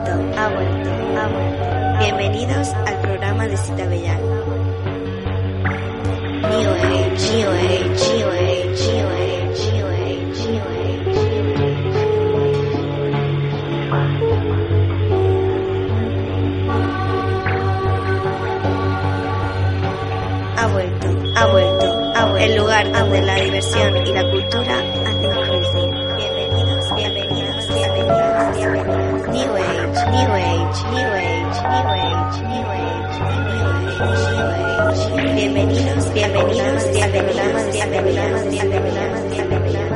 vuelto, ha vuelto, ha vuelto. Bienvenidos al programa de Cita Bellán. Ha vuelto, ha vuelto, ha vuelto. El lugar donde la diversión y la cultura Bienvenidos, bienvenidos, bienvenidos, bienvenidos, bienvenidos, bienvenidos, bienvenidos.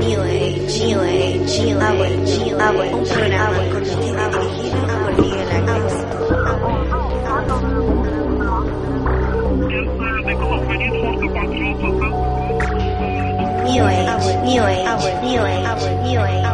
New Age, New Age, New Age, ha vuelto, ha vuelto. Un programa conducido y dirigido por Miguel Ángel. New Age, New Age, New Age, New Age, New Age,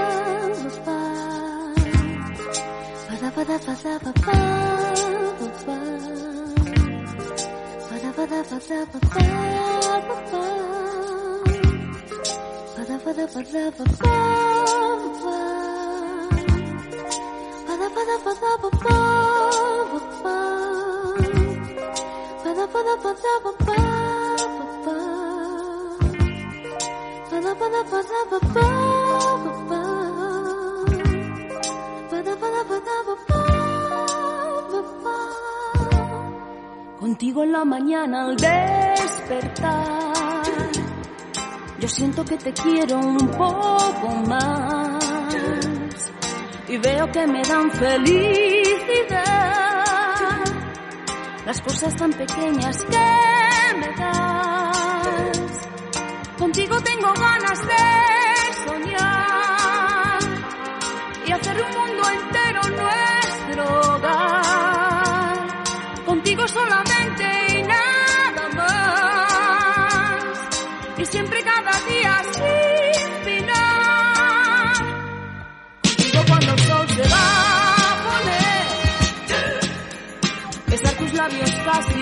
ba ba ba ba Contigo en la mañana al despertar Yo siento que te quiero un poco más Y veo que me dan felicidad Las cosas tan pequeñas que me das Contigo tengo ganas de soñar y hacer un mundo entero nuestro hogar. Contigo solamente casi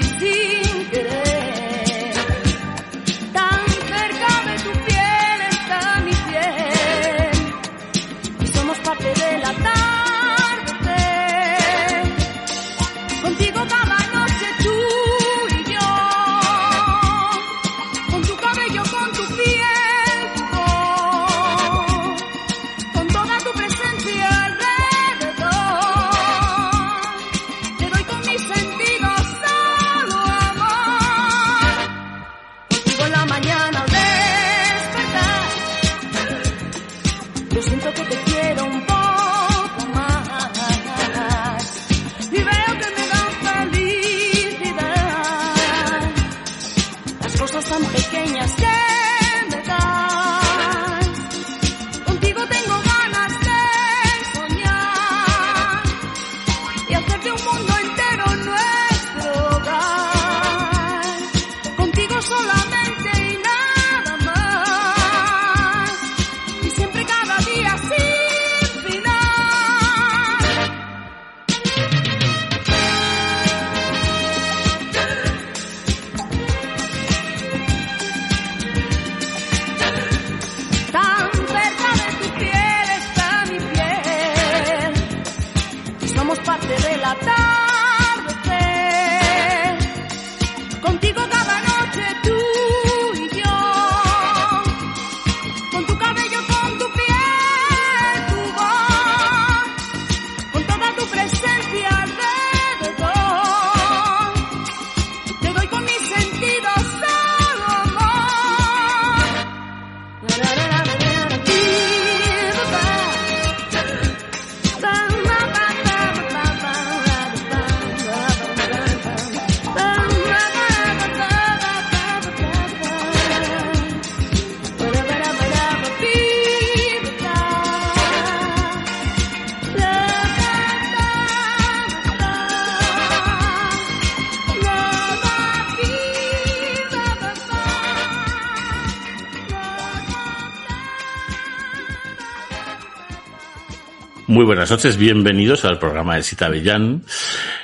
buenas noches, bienvenidos al programa de Sita Bellán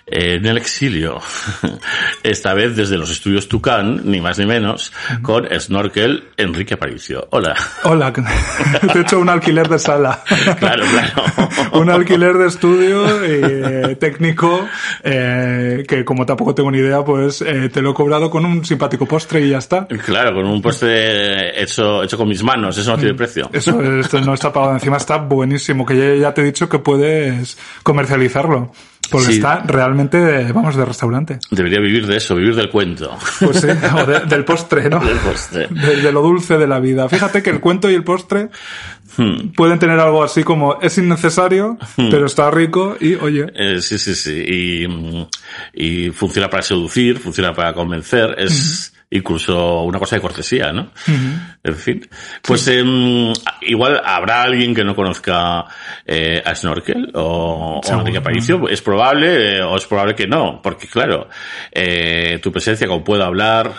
en el exilio. Esta vez desde los estudios Tucán, ni más ni menos, con Snorkel Enrique Aparicio. Hola. Hola, te he hecho un alquiler de sala. Claro, claro. un alquiler de estudio eh, técnico eh, que como tampoco tengo ni idea, pues eh, te lo he cobrado con un simpático postre y ya está. Claro, con un postre hecho, hecho con mis manos, eso no tiene precio. Eso esto no está pagado, encima está buenísimo, que ya, ya te he dicho que puedes comercializarlo. Porque Sí. está realmente, vamos, de restaurante. Debería vivir de eso, vivir del cuento. Pues sí, o de- del postre, ¿no? Del postre. De, de lo dulce de la vida. Fíjate que el cuento y el postre Hmm. pueden tener algo así como es innecesario, pero está rico y, oye, Eh, sí, sí, sí. Y, y funciona para seducir, funciona para convencer. Es incluso una cosa de cortesía, ¿no? En fin. Pues em, igual habrá alguien que no conozca eh, a Snorkel o, o. Enrique Aparicio. Es probable eh, o es probable que no. Porque claro, eh, tu presencia, como puedo hablar,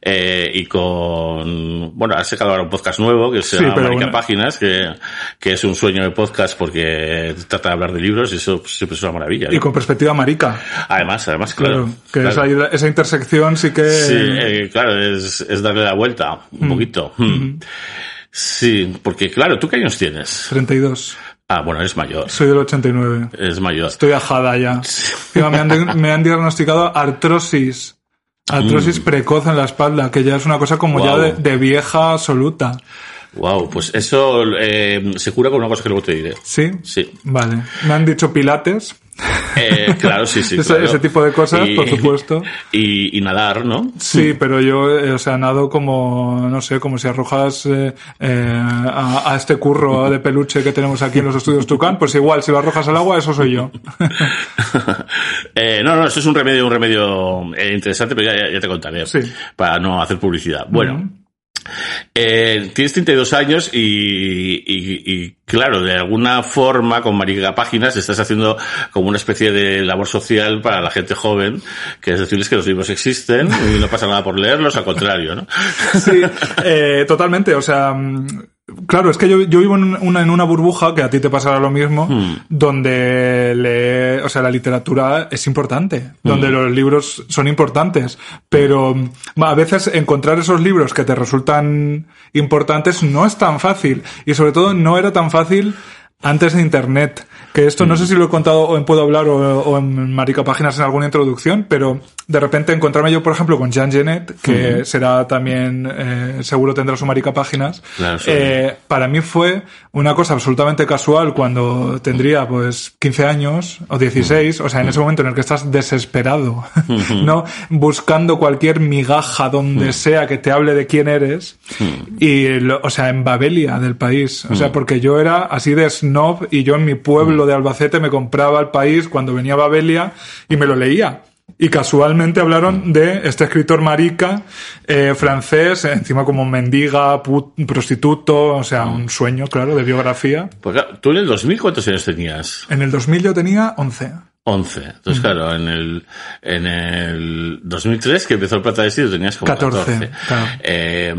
eh, y con... Bueno, has sacado ahora un podcast nuevo que se Sí, llama bueno. Páginas, que, que es un sueño de podcast porque trata de hablar de libros y eso pues, siempre es una maravilla. ¿no? y con perspectiva marica. Además, además, claro. Claro, que claro. Esa, esa intersección sí que... Sí, claro, es, es darle la vuelta un poquito. Mm. Sí, porque claro, ¿tú qué años tienes? 32. Ah, bueno, eres mayor. Soy del 89. Es mayor. Estoy ajada ya. Me, han me han diagnosticado artrosis. Artrosis precoz en la espalda, que ya es una cosa como ya Mm. De, de vieja absoluta. Wow, pues eso eh, se cura con una cosa que luego te diré. ¿Sí? Sí. Vale. Me han dicho pilates. Eh, claro, sí, sí. Ese- claro. ese tipo de cosas, por supuesto. Y, y nadar, ¿no? Sí, pero yo, eh, o sea, nado como, no sé, como si arrojas eh, eh, a, a este curro de peluche que tenemos aquí en los estudios Tucán, pues igual, si lo arrojas al agua, eso soy yo. Eh, no, no, eso es un remedio, un remedio eh, interesante, pero ya, ya te contaré. Sí. Para no hacer publicidad. Bueno. Eh, tienes 32 años y, y, y, claro, de alguna forma con Marica Páginas estás haciendo como una especie de labor social para la gente joven, que es decirles que los libros existen y no pasa nada por leerlos, al contrario, ¿no? Sí, eh, totalmente. O sea, mm, claro, es que yo, yo vivo en una, en una burbuja, que a ti te pasará lo mismo, donde le, o sea, la literatura es importante, donde los libros son importantes, pero mm, a veces encontrar esos libros que te resultan importantes no es tan fácil. Y sobre todo no era tan fácil antes de Internet. Que esto no sé si lo he contado o en Puedo Hablar o, o en Marica Páginas en alguna introducción, pero de repente encontrarme yo, por ejemplo, con Jean Genet, que será también, eh, seguro tendrá su Marica Páginas, Claro, sí. eh, para mí fue una cosa absolutamente casual cuando tendría pues 15 años o 16, o sea, en ese momento en el que estás desesperado, ¿no? Buscando cualquier migaja donde sea que te hable de quién eres, y, lo- o sea, en Babelia del país, o sea, porque yo era así de snob y yo en mi pueblo de Albacete me compraba el país cuando venía a Babelia y me lo leía. Y casualmente hablaron de este escritor marica eh, francés, eh, encima como mendiga, put- prostituto, o sea, un sueño, claro, de biografía. Pues claro, tú en el 2000, ¿cuántos años tenías? En el 2000 yo tenía 11. 11. Entonces, claro, en el, en el 2003, que empezó el Plata de Sid, tenías como 14. 14, claro. Eh,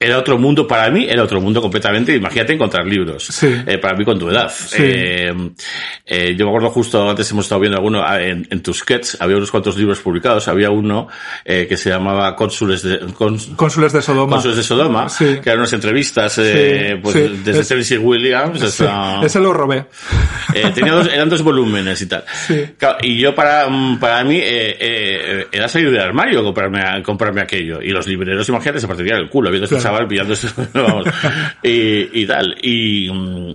era otro mundo para mí, era otro mundo completamente. Imagínate encontrar libros. Sí. Eh, para mí con tu edad. Eh, eh, yo me acuerdo justo antes hemos estado viendo alguno ah, en, en Tusquets, había unos cuantos libros publicados. Había uno que se llamaba Cónsules de, cons- Cónsules de Sodoma. Cónsules de Sodoma, Sí. que eran unas entrevistas, pues, desde Es- Tennessee Williams hasta... ese lo robé. Tenía dos, eran dos volúmenes y tal. Claro, y yo para, mm, para mí era salir del armario comprarme, a- comprarme aquello. Y los libreros, imagínate, se partirían el culo viendo a este Claro. Chaval pillando y, y tal. Y, mm,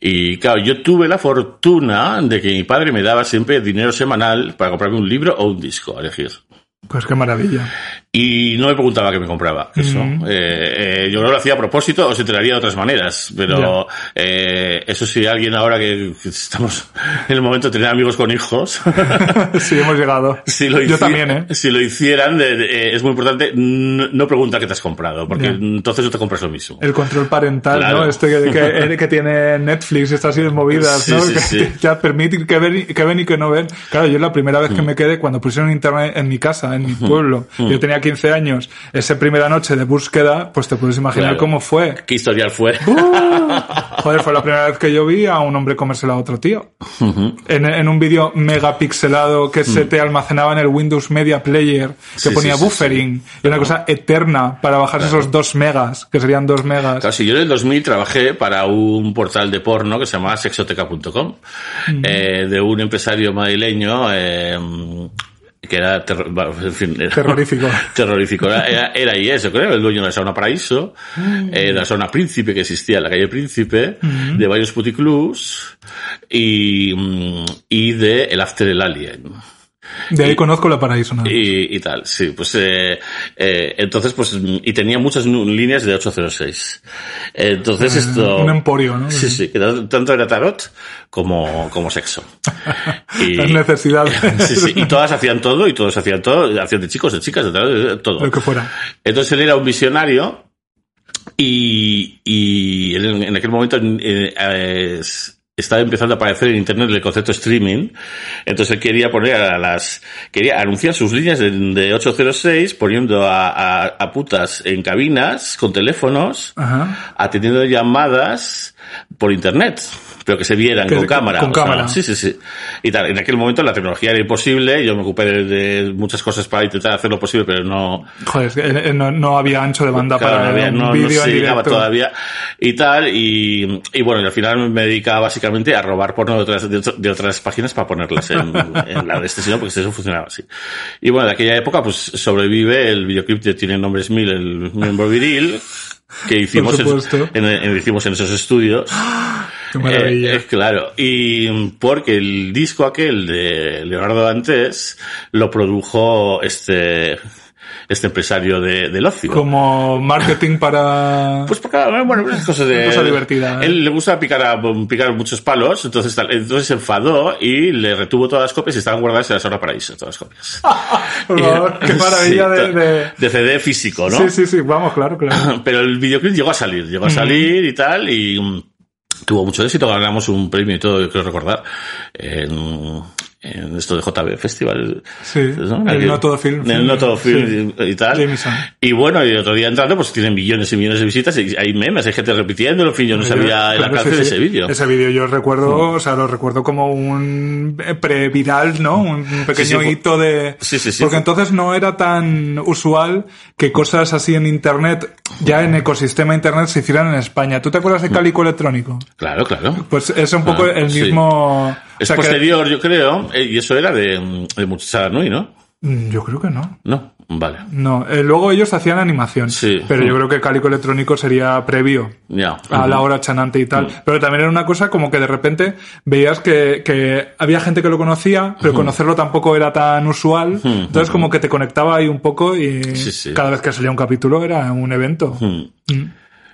y claro, yo tuve la fortuna de que mi padre me daba siempre dinero semanal para comprarme un libro o un disco a elegir. Pues qué maravilla. Y no me preguntaba qué me compraba. Eso. Mm. Eh, eh, yo no lo hacía a propósito o se enteraría de otras maneras. Pero eh, eso sí, alguien ahora que, que estamos en el momento de tener amigos con hijos, sí, hemos llegado. si lo Yo también, ¿eh? Si lo hicieran, de- de- eh, es muy importante no, no pregunta qué te has comprado, porque Ya. entonces no te compras lo mismo. El control parental, Claro. ¿no? Este que, que, que tiene Netflix estas movidas, Sí, ¿no? sí, que, sí. que ya permiten que ven, y- que ven y que no ven. Claro, yo la primera vez que Mm. me quedé, cuando pusieron internet en mi casa, en mi pueblo, yo tenía 15 años, esa primera noche de búsqueda, pues te puedes imaginar Claro. cómo fue. ¿Qué historial fue? Joder, fue la primera vez que yo vi a un hombre comérsela a otro tío. en, en un vídeo megapixelado que se te almacenaba en el Windows Media Player, que Mm. Sí, ponía sí, sí, buffering, y una cosa eterna para bajar esos dos megas, que serían dos megas. Claro, si yo en el 2000 trabajé para un portal de porno que se llamaba sexoteca.com, eh, de un empresario madrileño, eh, que era, terro- en fin, era- Terrorífico. terrorífico. Era, era, era y eso, creo, el dueño de la sauna Paraíso, eh, de la sauna Príncipe que existía en la calle Príncipe, de varios puticlubs y, mm, y de El After el Alien. De ahí conozco la paraíso. nada más. Y, y tal, sí, pues eh, eh, entonces pues y tenía muchas líneas de 806. Entonces esto Ah, un emporio, ¿no? Sí, sí, que tanto era tarot como como sexo. Las necesidades. Sí, sí, y todas hacían todo y todos hacían todo, hacían de chicos, de chicas, de de todo. Lo que fuera. Entonces él era un visionario y, y en, en aquel momento eh, eh, es- estaba empezando a aparecer en internet el concepto streaming. Entonces él quería poner a las, quería anunciar sus líneas de, de 806 poniendo a, a, a putas en cabinas con teléfonos, Ajá. atendiendo llamadas por internet, pero que se vieran Que- con cámara. con o sea, cámara. sí, sí, sí. Y tal, en aquel momento la tecnología era imposible, yo me ocupé de, de muchas cosas para intentar hacer lo posible, pero no, Joder, que eh, no, no había ancho de banda Claro, para no, había- un no- no vídeo en llegaba todavía y tal y, y bueno y al final me dedicaba básicamente a robar porno de otras, de, de otras páginas para ponerlas en, en la de este sitio porque eso funcionaba así y bueno de aquella época pues sobrevive el videoclip de Tiene Nombres Mil el miembro viril que hicimos en, en- en- hicimos en esos estudios Qué maravilla. eh, eh, claro, y porque el disco aquel de Leonardo Dantes lo produjo este este empresario de, del ocio. Como marketing para... Pues porque, bueno, es cosa de... Cosa divertida, ¿eh? Él le gusta picar, a- picar muchos palos, entonces, tal- entonces se enfadó y le retuvo todas las copias y estaban guardadas en la Sauna Paraíso, todas las copias. Por favor, qué maravilla Sí, de, de- de CD físico, ¿no? Sí, sí, sí, vamos, claro, claro. Pero el videoclip llegó a salir, llegó a salir y tal, y mm, tuvo mucho éxito, ganamos un premio y todo, yo creo recordar, en, en esto de JB Festival. Sí, el No Todo Film. El No Todo Film y, y tal. Jameson. Y bueno, y otro día entrando, pues tienen millones y millones de visitas, y hay memes, hay gente repitiéndolo, en fin, yo no sabía el alcance sí, de ese vídeo. Mm. Ese vídeo yo recuerdo, o sea, lo recuerdo como un pre-viral, ¿no? Un pequeño hito de... Sí, sí, sí. Porque entonces no era tan usual que cosas así en Internet, ya en ecosistema Internet, se hicieran en España. ¿Tú te acuerdas Mm. de Cálico Electrónico? Claro, claro. Pues es un poco Ah, el sí. Es o sea, que- posterior, yo creo, eh, y eso era de, de Muchacha Nui, ¿no? Mm, Yo creo que no. No, vale. No, eh, luego ellos hacían animación. Sí. Pero yo creo que Cálico Electrónico sería previo a la hora chanante y tal. Pero también era una cosa como que de repente veías que, que había gente que lo conocía, pero conocerlo tampoco era tan usual. Entonces como que te conectaba ahí un poco y Sí, sí. cada vez que salía un capítulo era un evento.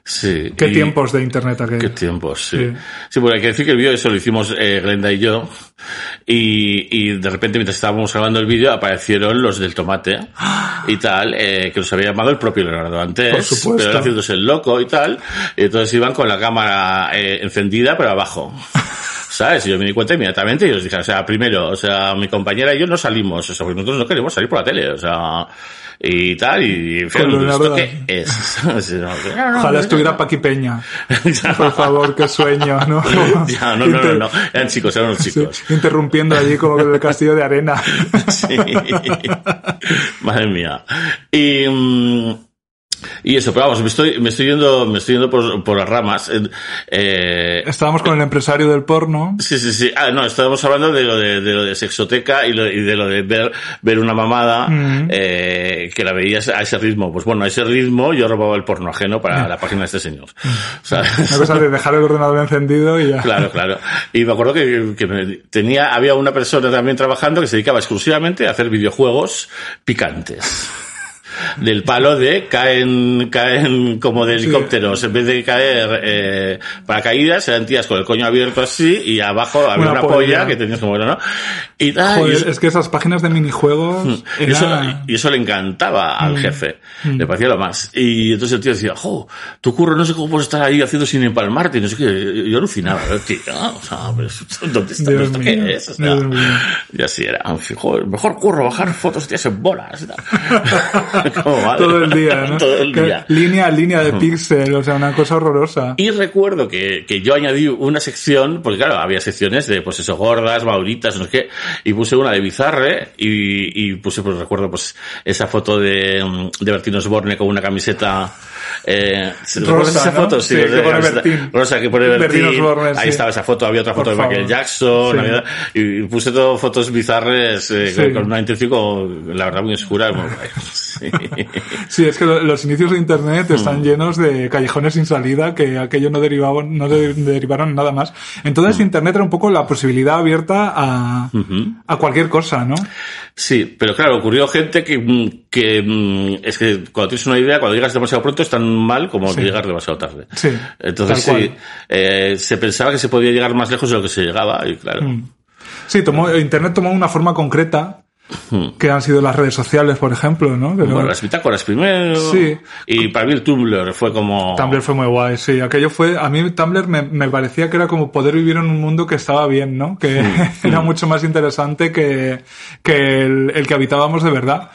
Sí. Qué y- tiempos de internet aquellos. Qué tiempos, sí. Sí. Sí, porque hay que decir que el vídeo eso lo hicimos eh, Glenda y yo. Y, y de repente, mientras estábamos grabando el vídeo, aparecieron los del tomate y tal, eh, que los había llamado el propio Leonardo antes. Por supuesto. Pero haciéndose el loco y tal. Y entonces iban con la cámara eh, encendida, pero abajo. ¿Sabes? Y yo me di cuenta inmediatamente y les dije, o sea, primero, o sea, mi compañera y yo no salimos, o sea, porque nosotros no queremos salir por la tele, o sea, y tal, y Con Leonardo ¿esto qué es? Ojalá estuviera Paqui Peña. Por favor, qué sueño, ¿no? Ya, no, no, no, no, eran chicos, eran Sí, chicos. interrumpiendo allí como que el castillo de arena. Sí. Madre mía. Y, mm, y eso, pero vamos, me estoy, me estoy yendo, me estoy yendo por, por las ramas. Eh, eh, Estábamos con el empresario del porno. sí, sí, sí. Ah, no, estábamos hablando de lo de, de lo de sexoteca y, lo- y de lo de ver, ver una mamada, Mm. eh, que la veías a ese ritmo. Pues bueno, a ese ritmo yo robaba el porno ajeno para la página de este señor. ¿Sabes? Una cosa de dejar el ordenador encendido y ya. Claro, claro. Y me acuerdo que, que me- tenía, había una persona también trabajando que se dedicaba exclusivamente a hacer videojuegos picantes. Del palo de caen, caen como de Sí. helicópteros, en vez de caer eh, paracaídas, eran tías con el coño abierto así y abajo había Una una, polla. que tenías como, ¿no? Y, y Joder, eso- es que esas páginas de minijuegos. y eso, era- y eso le encantaba Mm. al jefe. Le parecía lo más. Y entonces el tío decía, jo, tu curro no sé cómo puedes estar ahí haciendo sin empalmarte, y no sé qué. Yo alucinaba, tío. O sea, pero ¿dónde está? Dios ¿Esto mío, qué es? O sea, y así era. Joder, mejor curro bajar fotos tías en bolas y tal. ¿Cómo vale? Todo el día, ¿no? Todo el Que día. Línea a línea de píxel, o sea, una cosa horrorosa. Y recuerdo que, que yo añadí una sección, porque claro, había secciones de, pues eso, gordas, mauritas, no sé qué, y puse una de Bizarre, y, y puse, pues recuerdo, pues, esa foto de, mm, de Bertino Osborne con una camiseta, eh, ¿recuerdas esa ¿no? foto? Sí, de que pone Bertín. Rosa, que pone Bertín Bertín. Osborne, Ahí sí. estaba esa foto, había otra foto Por de Michael favor. Jackson, Sí. había- y puse todo fotos bizarres, eh, Sí. con, con una intención, la verdad, muy oscura, muy. Sí. Sí, es que lo- los inicios de Internet Mm. están llenos de callejones sin salida que aquello no derivaban, no de- derivaron nada más. Entonces Mm. Internet era un poco la posibilidad abierta a, a cualquier cosa, ¿no? Sí, pero claro, ocurrió gente que, mm, que mm, es que cuando tienes una idea, cuando llegas demasiado pronto es tan mal como Sí. llegar demasiado tarde. Sí, Entonces sí, eh, se pensaba que se podía llegar más lejos de lo que se llegaba y claro. Mm. Sí, tomó, Internet tomó una forma concreta que han sido las redes sociales, por ejemplo, ¿no? Hmm. Bueno, no- las bitácoras primero. Sí. Y para mí el Tumblr fue como... Tumblr fue muy guay, sí. Aquello fue, a mí Tumblr me, me parecía que era como poder vivir en un mundo que estaba bien, ¿no? Que era mucho más interesante que, que el, el que habitábamos de verdad.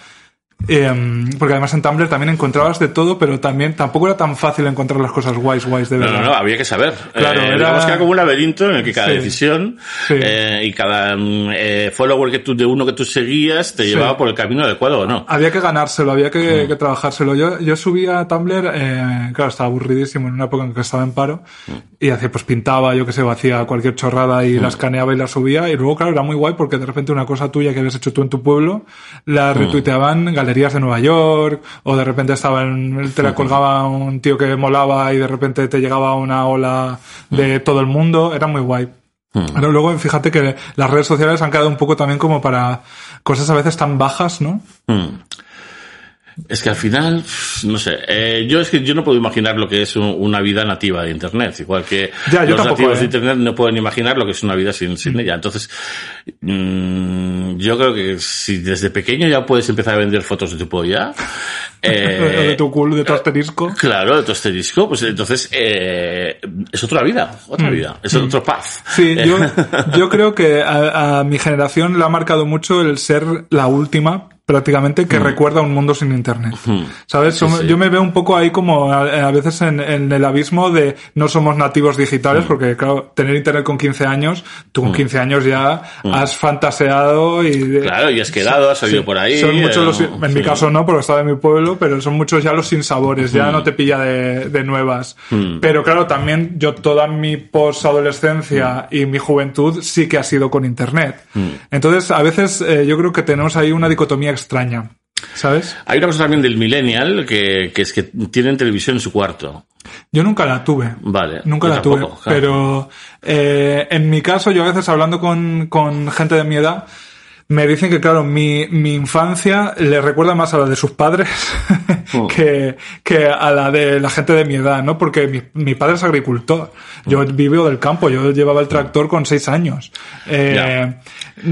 Em, porque además en Tumblr también encontrabas de todo, pero también tampoco era tan fácil encontrar las cosas guays, guays de No, verdad. no, no, había que saber. Claro, Eh, era- que era como un laberinto en el que cada Sí. decisión Sí. eh, y cada mm, eh, follower que tú, de uno que tú seguías te Sí. llevaba por el camino adecuado o no. Había que ganárselo, había que, Mm. que trabajárselo. Yo, yo subía a Tumblr, eh, claro, estaba aburridísimo en una época en que estaba en paro, Mm. y hacía, pues pintaba, yo que sé, hacía cualquier chorrada y la escaneaba y la subía, y luego, claro, era muy guay porque de repente una cosa tuya que habías hecho tú en tu pueblo, la retuiteaban galerías de Nueva York, o de repente estaba en, te la colgaba un tío que molaba y de repente te llegaba una ola de todo el mundo, era muy guay. Pero luego fíjate que las redes sociales han quedado un poco también como para cosas a veces tan bajas, ¿no? Mm. Es que al final, no sé, eh, yo es que yo no puedo imaginar lo que es un- una vida nativa de Internet, igual que Ya, los tampoco, nativos ¿eh? de Internet no pueden imaginar lo que es una vida sin, sin ella. Entonces, mm, yo creo que si desde pequeño ya puedes empezar a vender fotos de tu polla, eh, de tu culo, de tu asterisco. Claro, de tu asterisco, pues entonces eh, es otra vida, otra vida, es otro paz. Mm. Sí, Eh, yo, yo creo que a, a mi generación le ha marcado mucho el ser la última prácticamente que recuerda un mundo sin internet. ¿Sabes? Sí, Somos- sí. Yo me veo un poco ahí como a, a veces en, en el abismo de no somos nativos digitales porque claro, tener internet con 15 años, tú con 15 años ya has fantaseado y... de- Claro, y has quedado, has salido Sí, por ahí. Son muchos eh, los, en mi caso no, porque estaba en mi pueblo, pero son muchos ya los sinsabores, ya no te pilla de, de nuevas. Pero claro, también yo toda mi posadolescencia y mi juventud sí que ha sido con internet. Entonces, a veces eh, yo creo que tenemos ahí una dicotomía extraña. ¿Sabes? Hay una cosa también del millennial que, que es que tienen televisión en su cuarto. Yo nunca la tuve. Vale. Nunca la tuve. claro. Pero eh, en mi caso, yo a veces hablando con, con gente de mi edad, me dicen que, claro, mi, mi infancia le recuerda más a la de sus padres Mm. que, que a la de la gente de mi edad, ¿no? Porque mi, mi padre es agricultor. Yo Mm. vivo del campo, yo llevaba el tractor con seis años. Eh,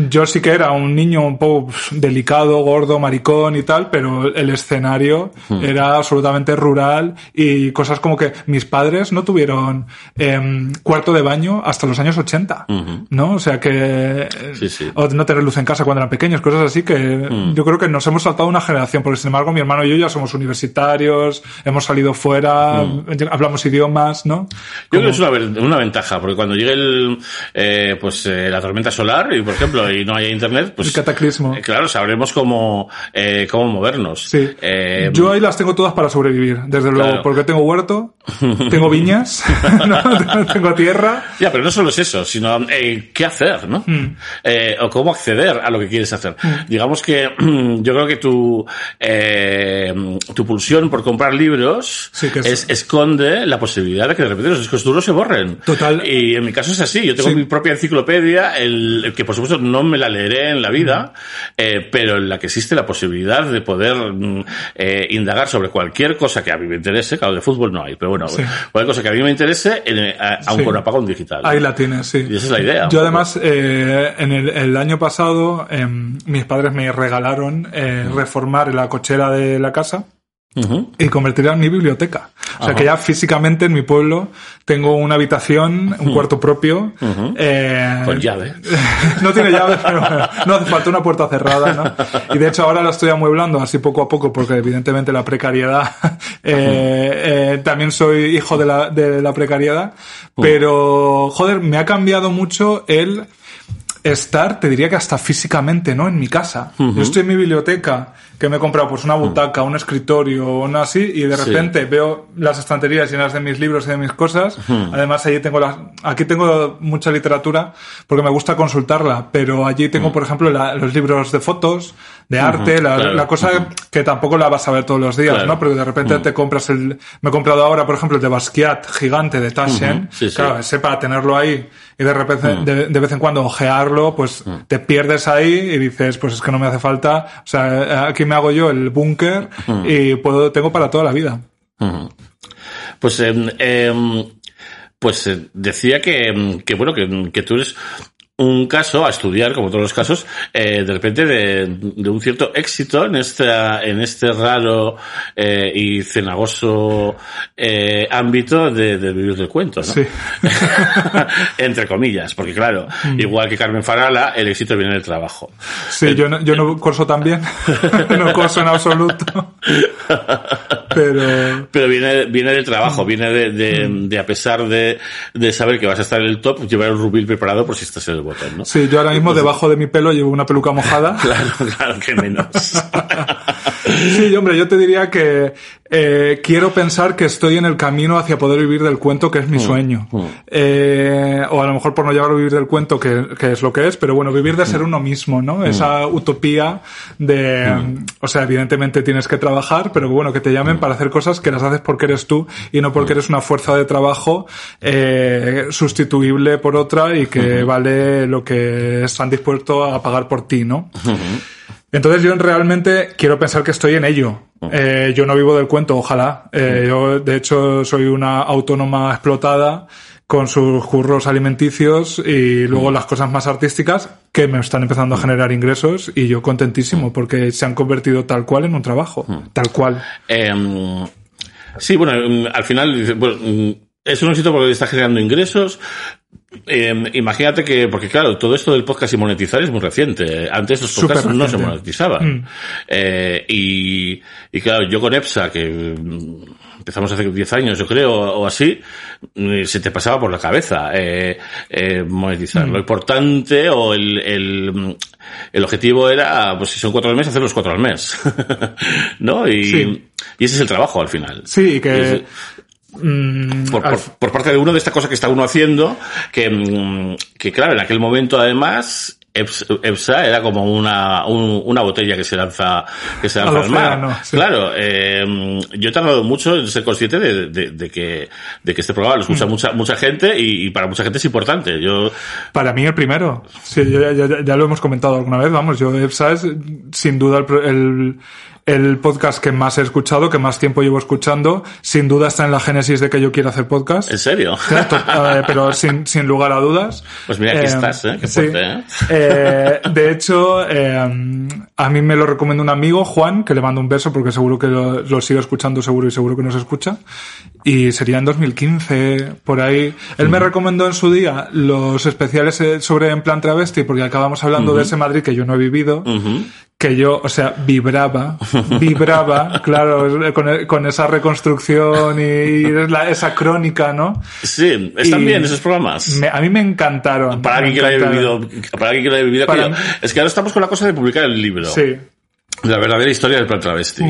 yo sí que era un niño un poco pf, delicado, gordo, maricón y tal, pero el escenario Mm. era absolutamente rural y cosas como que mis padres no tuvieron em, cuarto de baño hasta los años 80, ¿no? O sea que... Sí, sí. O no tener luz en casa cuando eran pequeños, cosas así que yo creo que nos hemos saltado una generación, porque sin embargo mi hermano y yo ya somos universitarios, hemos salido fuera, hablamos idiomas, ¿no? Yo creo que es una, una ventaja, porque cuando llegue el, eh, pues, eh, la tormenta solar, y por ejemplo, y no haya internet, pues. El cataclismo. eh, claro, sabremos cómo, cómo movernos. Sí. Yo ahí las tengo todas para sobrevivir, desde luego, porque tengo huerto, tengo viñas, ¿no? tengo tierra. Ya, pero no solo es eso, sino qué hacer, ¿no? Eh, o cómo acceder a lo que quieres hacer. Digamos que yo creo que tu, eh, tu pulsión por comprar libros Sí, que es- es- esconde la posibilidad de que de repente los discos duros se borren. Total. Y en mi caso es así. Yo tengo Sí. mi propia enciclopedia, el, el que por supuesto no me la leeré en la vida, eh, pero en la que existe la posibilidad de poder mm, eh, indagar sobre cualquier cosa que a mí me interese. Claro, de fútbol no hay, pero bueno, Sí. cualquier cosa que a mí me interese, eh, a- aun Sí. con apagón digital. Ahí la tienes, sí. Y esa es la idea. Yo además, eh, en el, el año pasado, em, mis padres me regalaron eh, reformar la cochera de la casa. y convertirla en mi biblioteca. O sea que ya físicamente en mi pueblo tengo una habitación, un cuarto propio. eh, Con llave. no tiene llave, pero no hace falta una puerta cerrada, ¿no? Y de hecho ahora la estoy amueblando así poco a poco porque evidentemente la precariedad, eh, eh, también soy hijo de la, de la precariedad, pero joder, me ha cambiado mucho el estar, te diría que hasta físicamente, ¿no? En mi casa. Yo estoy en mi biblioteca, que me he comprado pues una butaca, un escritorio, una así, y de Sí. repente veo las estanterías llenas de mis libros y de mis cosas. Además, allí tengo las, aquí tengo mucha literatura porque me gusta consultarla, pero allí tengo, por ejemplo, la- los libros de fotos, de arte, la, claro. la cosa que tampoco la vas a ver todos los días, Claro. ¿no? Pero de repente te compras el, me he comprado ahora, por ejemplo, el de Basquiat gigante de Taschen. Sí, sí. Claro, ese para tenerlo ahí y de repente, de, de vez en cuando ojearlo, pues te pierdes ahí y dices, pues es que no me hace falta, o sea, aquí me hago yo el búnker y puedo, tengo para toda la vida. Pues, em, em, pues eh, decía que, em, que bueno, que, que tú eres un caso a estudiar, como todos los casos, eh, de repente de, de un cierto éxito en esta, en este raro eh, y cenagoso eh, ámbito de, de vivir del cuento, ¿no? Sí. Entre comillas, porque claro, igual que Carmen Farala, el éxito viene del trabajo. Sí, yo no, yo no corso tan bien, no corso en absoluto, pero Pero viene, viene del trabajo, viene de, de, de, a pesar de, de saber que vas a estar en el top, llevar un rubil preparado por si estás en el botón, ¿no? sí, yo ahora mismo debajo de mi pelo llevo una peluca mojada. Claro, claro, que menos. Sí, hombre, yo te diría que eh, quiero pensar que estoy en el camino hacia poder vivir del cuento, que es mi sueño. Eh, o a lo mejor por no llegar a vivir del cuento, que, que es lo que es, pero bueno, vivir de ser uno mismo, ¿no? Esa utopía de, o sea, evidentemente tienes que trabajar, pero bueno, que te llamen para hacer cosas que las haces porque eres tú y no porque eres una fuerza de trabajo eh, sustituible por otra y que vale lo que están dispuestos a pagar por ti, ¿no? Entonces yo realmente quiero pensar que estoy en ello. Eh, yo no vivo del cuento, ojalá. Eh, yo, de hecho, soy una autónoma explotada con sus curros alimenticios y luego las cosas más artísticas que me están empezando a generar ingresos y yo contentísimo porque se han convertido tal cual en un trabajo. Tal cual. Em, sí, bueno, em, al final, bueno, mm, es un éxito porque está generando ingresos. Em, imagínate que, porque claro, todo esto del podcast y monetizar es muy reciente. Antes los podcasts no se monetizaban. Eh, y, y claro, yo con EPSA, que mm, empezamos hace 10 años, yo creo, o así, mm, se te pasaba por la cabeza eh, eh, monetizar. Lo importante o el, el, mm, el objetivo era, pues si son cuatro al mes, hacer los cuatro al mes. ¿No? Y, Sí. y ese es el trabajo al final. Sí, que... Es- mm, por, al- por- por parte de uno de esta cosa que está uno haciendo, que, mm, que claro, en aquel momento además, EPS- EPSA era como una, un- una botella que se lanza, que se lanza Al mar. sí. Claro, eh, yo he tardado mucho en ser consciente de, de- de que, de que este programa lo Mm. escucha mucha, mucha gente y, y para mucha gente es importante. Yo, Para mí el primero. Sí, ya, ya- ya lo hemos comentado alguna vez, vamos, yo EPSA es sin duda el, el podcast que más he escuchado, que más tiempo llevo escuchando, sin duda está en la génesis de que yo quiera hacer podcast. en serio. Eh, pero sin, sin lugar a dudas. Pues mira, aquí estás, ¿eh? Qué fuerte, ¿eh? Eh, de hecho, eh, a mí me lo recomienda un amigo, Juan, que le mando un beso porque seguro que lo, lo sigo escuchando seguro y seguro que nos escucha. Y sería en 2015, por ahí. Él me recomendó en su día los especiales eh, sobre En Plan Travesti, porque acabamos hablando de ese Madrid que yo no he vivido. Que yo, o sea, vibraba, vibraba, claro, con, con esa reconstrucción y la- esa crónica, ¿no? Sí, están Y bien esos programas. Me- a mí me encantaron. Para alguien que lo haya vivido, para alguien que lo haya vivido Para Es que ahora estamos con la cosa de publicar el libro. Sí. La verdadera historia del plan travesti.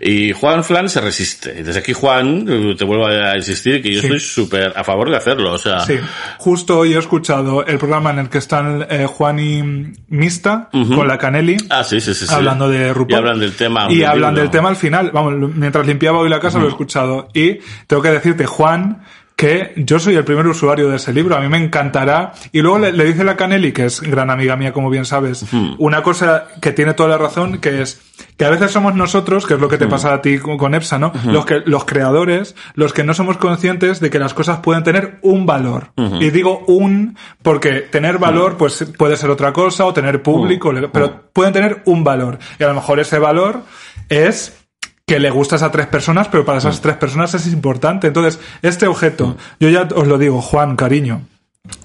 Y Juan Flan se resiste. Desde aquí, Juan, te vuelvo a insistir que yo Sí. estoy súper a favor de hacerlo. O sea, Sí, justo hoy he escuchado el programa en el que están eh, Juan y Mista con la Canelli. ah, sí, sí, sí, sí. Hablando de RuPaul. Y hablan del tema. Y hablan libro. del tema al final. Vamos, mientras limpiaba hoy la casa lo he escuchado. Y tengo que decirte, Juan, que yo soy el primer usuario de ese libro. A mí me encantará. Y luego le, le dice la Canelli, que es gran amiga mía, como bien sabes, una cosa que tiene toda la razón, que es que a veces somos nosotros, que es lo que te pasa a ti con, con EPSA, ¿no? Los que, los creadores, los que no somos conscientes de que las cosas pueden tener un valor. Y digo un, porque tener valor, pues puede ser otra cosa, o tener público, pero pueden tener un valor. Y a lo mejor ese valor es que le gustas a tres personas, pero para esas tres personas es importante. Entonces, este objeto, yo ya os lo digo, Juan, cariño,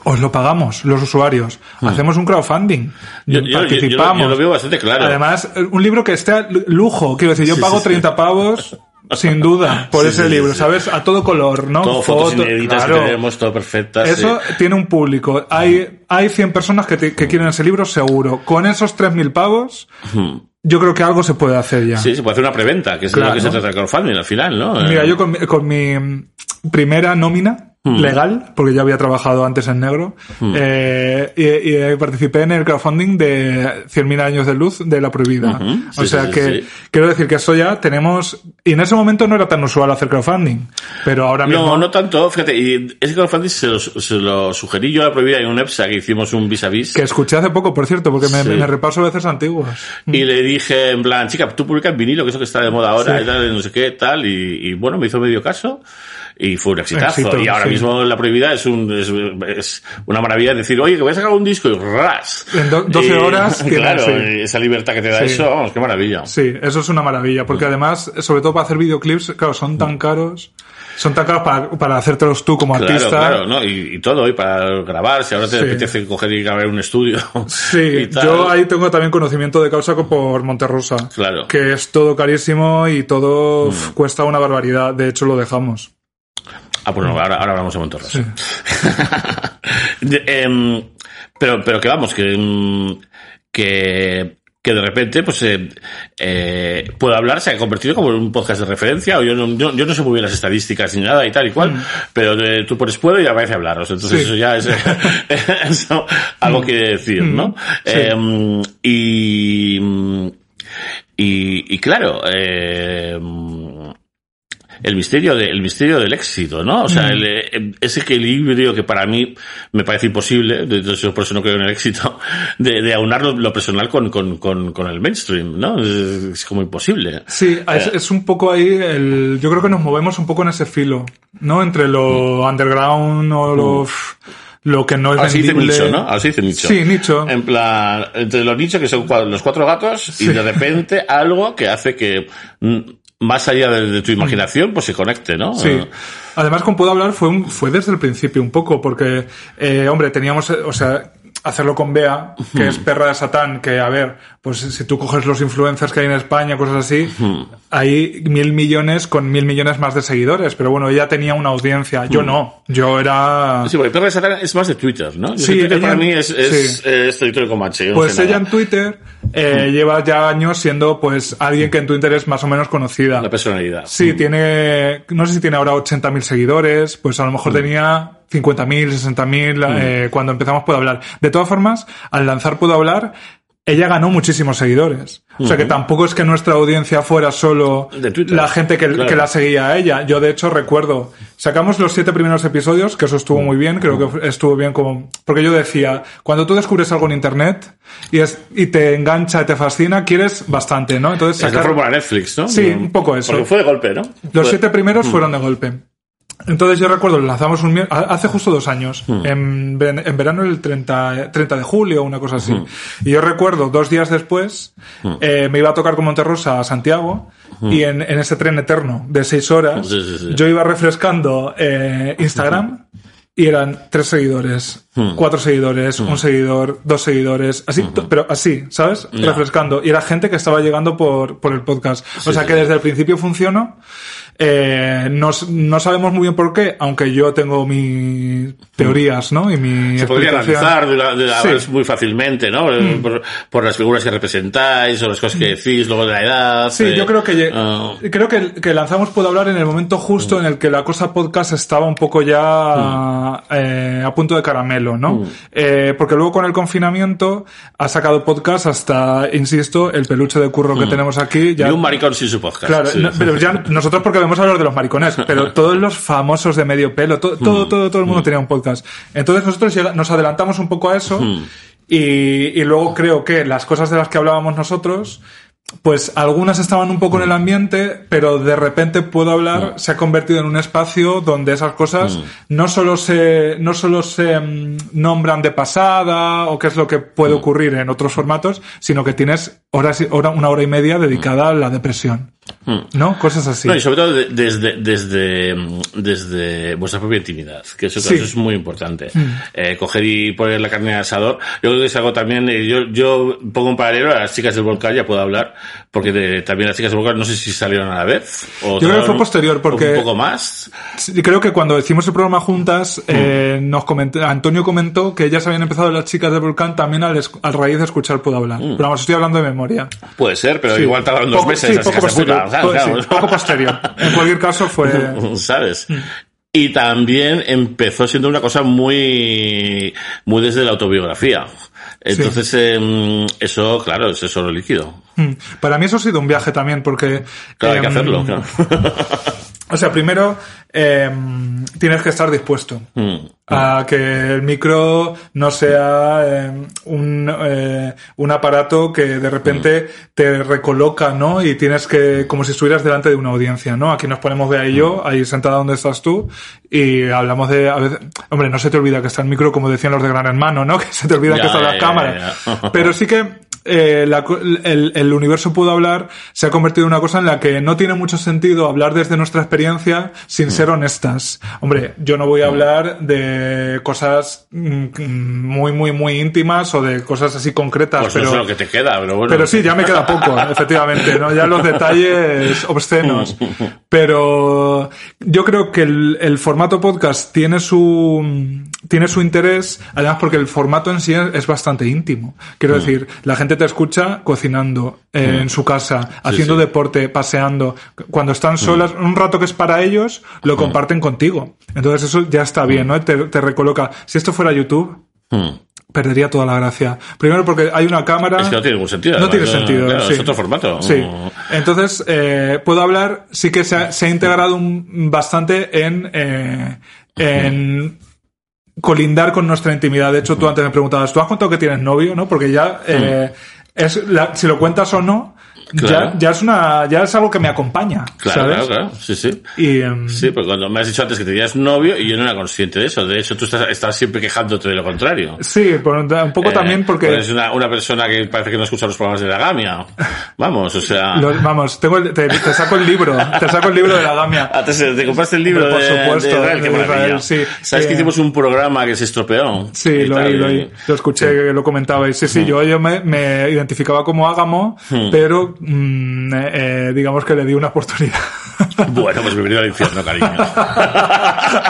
os lo pagamos, los usuarios. Hacemos un crowdfunding. Yo- yo- yo- participamos. yo lo veo bastante claro. Además, un libro que esté lujo. Quiero decir, yo Sí, pago sí, sí. 30 pavos, sin duda, por ese libro. ¿sabes? A todo color, ¿no? Todo fotos Foto- inéditas claro. que tenemos, todo perfectas. Eso tiene un público. Hay, hay 100 personas que, te- que quieren ese libro, seguro. Con esos 3.000 pavos, yo creo que algo se puede hacer ya. Sí, se puede hacer una preventa, que es de Claro. lo que se trata el crowdfunding al final, ¿no? Mira, Eh, yo con, mi- con mi mm, primera nómina Hmm. legal, porque ya había trabajado antes en negro, eh, y, y, eh, participé en el crowdfunding de 100.000 años de luz de la prohibida. O Sí, sea sí, que sí. quiero decir que eso ya tenemos, y en ese momento no era tan usual hacer crowdfunding, pero ahora mismo... No, no tanto, fíjate, y ese crowdfunding se lo, se lo sugerí yo a la prohibida en un EPSA que hicimos un vis a vis. Que escuché hace poco, por cierto, porque me, me repaso veces antiguas. Y le dije, en plan, chica, tú publicas vinilo, que es lo que está de moda ahora, y tal, no sé qué, tal, y, y bueno, me hizo medio caso, y fue un exitazo. Éxito, y ahora sí. mismo La Prohibida es, un, es, es una maravilla decir, oye, que voy a sacar un disco, y ras. En do- 12 Y, horas Claro, sí. esa libertad que te da Sí. eso, vamos, qué maravilla. Sí, eso es una maravilla, porque además, sobre todo para hacer videoclips, claro, son tan caros, son tan caros para, para hacértelos tú como Claro, artista. claro, ¿no? Y, y todo, y para grabar, si ahora te Sí. apetece coger y grabar un estudio. Sí, yo ahí tengo también conocimiento de causa por Monterrosa. Claro. Mm. Que es todo carísimo y todo uf, cuesta una barbaridad. De hecho, lo dejamos. Ah, pues no, ahora, ahora hablamos de Montorrosa. De- em, pero, pero que vamos, que, em, que, que de repente, pues, eh, eh, puedo hablar, se ha convertido como en un podcast de referencia, o yo no, yo, yo no sé muy bien las estadísticas ni nada y tal y cual, pero eh, tú pones puedo y aparece hablaros. Entonces Sí. eso ya es, eso algo quiere decir, ¿no? Sí. Em, y, y, y claro, el misterio de, el misterio del éxito, ¿no? O sea, el, eh, ese equilibrio que para mí me parece imposible, yo por eso no creo en el éxito, de, de aunar lo, lo personal con, con, con, con el mainstream, ¿no? Es, es como imposible. Sí, es, Eh. es un poco ahí el, yo creo que nos movemos un poco en ese filo, ¿no? Entre lo underground o lo, uf, lo que no es Ahora se dice vendible. nicho, ¿no? Se dice nicho. Sí, nicho. En plan, entre los nichos que son los cuatro gatos y de repente algo que hace que mm, más allá de, de tu imaginación pues se conecte, ¿no? Sí. Eh, Además, con Puedo Hablar fue, un- fue desde el principio un poco, porque, eh, hombre, teníamos, o sea, hacerlo con Bea, que es perra de Satán, que, a ver, pues si tú coges los influencers que hay en España, cosas así, hay mil millones con mil millones más de seguidores, pero bueno, ella tenía una audiencia, yo no, yo era... Sí, porque Perro de Satán es más de Twitter, ¿no? Sí, Twitter ella- para mí es, es, sí. es territorio comanche. no Pues ella nada. en Twitter eh, lleva ya años siendo pues alguien que en Twitter es más o menos conocida. La personalidad. Sí, tiene, no sé si tiene ahora 80.000 seguidores, pues a lo mejor tenía 50.000, 60.000 eh, cuando empezamos Puedo Hablar. De todas formas, al lanzar Puedo Hablar, ella ganó muchísimos seguidores. O sea que tampoco es que nuestra audiencia fuera solo la gente que, Claro. que la seguía a ella. Yo de hecho recuerdo, sacamos los siete primeros episodios, que eso estuvo muy bien, creo que estuvo bien como, porque yo decía, cuando tú descubres algo en internet y es, y te engancha, te fascina, quieres bastante, ¿no? Entonces Es la sacar- fórmula Netflix, ¿no? Sí, un poco eso. Porque fue de golpe, ¿no? los Fue- siete primeros fueron de golpe. Entonces yo recuerdo, lanzamos un hace justo dos años, en, ven- en verano el 30, 30 de julio, una cosa así. Y yo recuerdo, dos días después, eh, me iba a tocar con Monterrosa a Santiago, y en, en ese tren eterno de seis horas, Sí, sí, sí. yo iba refrescando eh, Instagram, y eran tres seguidores, cuatro seguidores, un seguidor, dos seguidores, así, pero así, ¿sabes? Ya. Refrescando. Y era gente que estaba llegando por, por el podcast. o sea sí, que sí. desde el principio funcionó. Eh, no, no sabemos muy bien por qué, aunque yo tengo mis teorías, ¿no? Y mi Se podría analizar de la, de la- Sí. Mm. es muy fácilmente, ¿no? Por, por las figuras que representáis o las cosas que decís, luego de la edad. Sí, eh, yo creo que, ah, creo que, que lanzamos Puedo Hablar en el momento justo en el que la cosa podcast estaba un poco ya eh, a punto de caramelo, ¿no? Eh, porque luego con el confinamiento ha sacado podcast hasta, insisto, el peluche de curro que tenemos aquí. Ya, y un maricón sin su podcast. Claro, sí. no, pero ya nosotros porque vemos hablar de los maricones, pero todos los famosos de medio pelo, to- todo, todo, todo el mundo tenía un podcast. Entonces nosotros nos adelantamos un poco a eso y, y luego creo que las cosas de las que hablábamos nosotros, pues algunas estaban un poco en el ambiente, pero de repente puedo hablar, se ha convertido en un espacio donde esas cosas no solo se, no solo se mm, nombran de pasada o qué es lo que puede ocurrir en otros formatos, sino que tienes horas, hora, una hora y media dedicada a la depresión. ¿No? Cosas así. No, y sobre todo de- desde, desde, desde vuestra propia intimidad, que eso, Sí. es muy importante. Eh, coger y poner la carne al asador. Yo creo que es algo también, eh, yo, yo pongo un paralelo a las chicas del volcán, ya puedo hablar, porque de- también las chicas del volcán no sé si salieron a la vez. O Yo creo que fue posterior, porque- Un poco más. Creo que cuando hicimos el programa juntas, eh, nos comentó, Antonio comentó que ellas habían empezado las chicas del volcán también al, al raíz de escuchar Puedo hablar. Pero vamos, estoy hablando de memoria. Puede ser, pero Sí. igual tardaron dos Poco- meses sí, las poco de puta, sí, Claro. poco posterior. En cualquier caso fue... ¿sabes? Y también empezó siendo una cosa muy, muy desde la autobiografía. Entonces, em, eso, claro, es eso lo líquido. Mm. Para mí eso ha sido un viaje también, porque... Claro, hay que em, hacerlo, claro. O sea, primero em, tienes que estar dispuesto Mm. a que el micro no sea em, un, eh, un aparato que de repente te recoloca, ¿no? Y tienes que, como si estuvieras delante de una audiencia, ¿no? Aquí nos ponemos Bea y yo, ahí sentada donde estás tú, y hablamos de, a veces, hombre, no se te olvida que está el micro, como decían los de Gran Hermano, ¿no? Que se te olvida Ya, que están ya, las ya, cámaras. ya. Pero sí que eh, la el, el universo pudo hablar se ha convertido en una cosa en la que no tiene mucho sentido hablar desde nuestra experiencia sin ser honestas. Hombre, yo no voy a hablar de cosas mm, muy, muy, muy íntimas o de cosas así concretas, Pues pero... no sé lo que te queda, pero bueno. Pero sí, ya me queda poco, efectivamente, ¿no? Ya los detalles obscenos. Pero yo creo que el, el formato podcast tiene su, tiene su interés, además porque el formato en sí es, bastante íntimo. Quiero decir, la gente te escucha cocinando eh, en su casa, haciendo sí. deporte, paseando. Cuando están solas, un rato que es para ellos, lo comparten contigo. Entonces eso ya está bien, ¿no? Te, te recoloca. Si esto fuera YouTube, Mm. perdería toda la gracia. Primero porque hay una cámara. Es que no tiene ningún sentido. No tiene sentido. claro, sí. Es otro formato. Sí. Mm. Entonces, eh, puedo hablar, sí que se ha, se ha integrado un- bastante en, eh, en colindar con nuestra intimidad. De hecho, tú antes me preguntabas, ¿tú has contado que tienes novio? ¿No? Porque ya, eh, es la- si lo cuentas o no, Claro. ya, ya es una, ya es algo que me acompaña. Claro, ¿sabes? claro, claro. Sí, sí. Y, em, Sí, porque cuando me has dicho antes que tenías novio y yo no era consciente de eso. De hecho, tú estás, estás siempre quejándote de lo contrario. sí, por un poco Eh, también porque... Eres una, una persona que parece que no escucha los programas de la Gamia. Vamos, o sea... Vamos, tengo el- te, te saco el libro, te saco el libro de la gamia. Ah, te, te compraste el libro Por de, supuesto, de Israel, de. Israel, sí. ¿Sabes que Eh, hicimos un programa que se estropeó? Sí, lo tal, oí, lo y-. Lo escuché que lo comentabais. Sí, sí, yo, yo me, me identificaba como Ágamo, Hmm. pero mm, eh, digamos que le di una oportunidad. Bueno, pues bienvenido al infierno, cariño.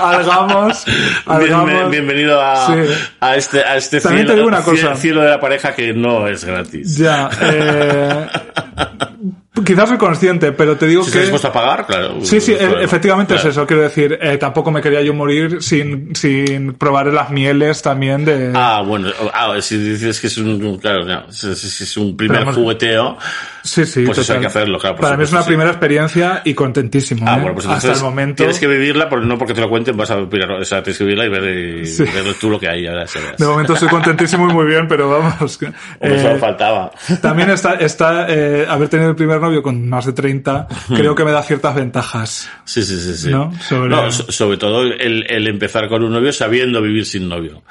algamos, algamos. Bien- bienvenido a, Sí. a este, a este También cielo, te digo una cosa. cie- cielo de la pareja que no es gratis. Ya, eh, quizás soy consciente, pero te digo Si que... estás dispuesto a pagar, claro. Sí, sí, no hay e- efectivamente Claro. es eso. Quiero decir, eh, tampoco me quería yo morir sin, sin probar las mieles también de... Ah, bueno, ah, si dices que es un, claro, no, si, es un primer Pero vamos- jugueteo, sí, sí, pues eso hay que hacerlo, claro. Para mí es supuesto, una sí. primera experiencia y contentísimo. Ah, ¿eh? bueno, pues Hasta entonces el momento. tienes que vivirla, porque no porque te lo cuenten vas a opinar, o sea, tienes que vivirla y ver, y Sí. ver tú lo que hay, ahora. De momento estoy contentísimo y muy bien, pero vamos. Hombre, eh, solo faltaba. también está, está eh, haber tenido el primer novio con más de 30, creo que me da ciertas ventajas. Sí, sí, sí, sí. ¿No? Sobre- No, so- sobre todo el, el empezar con un novio sabiendo vivir sin novio.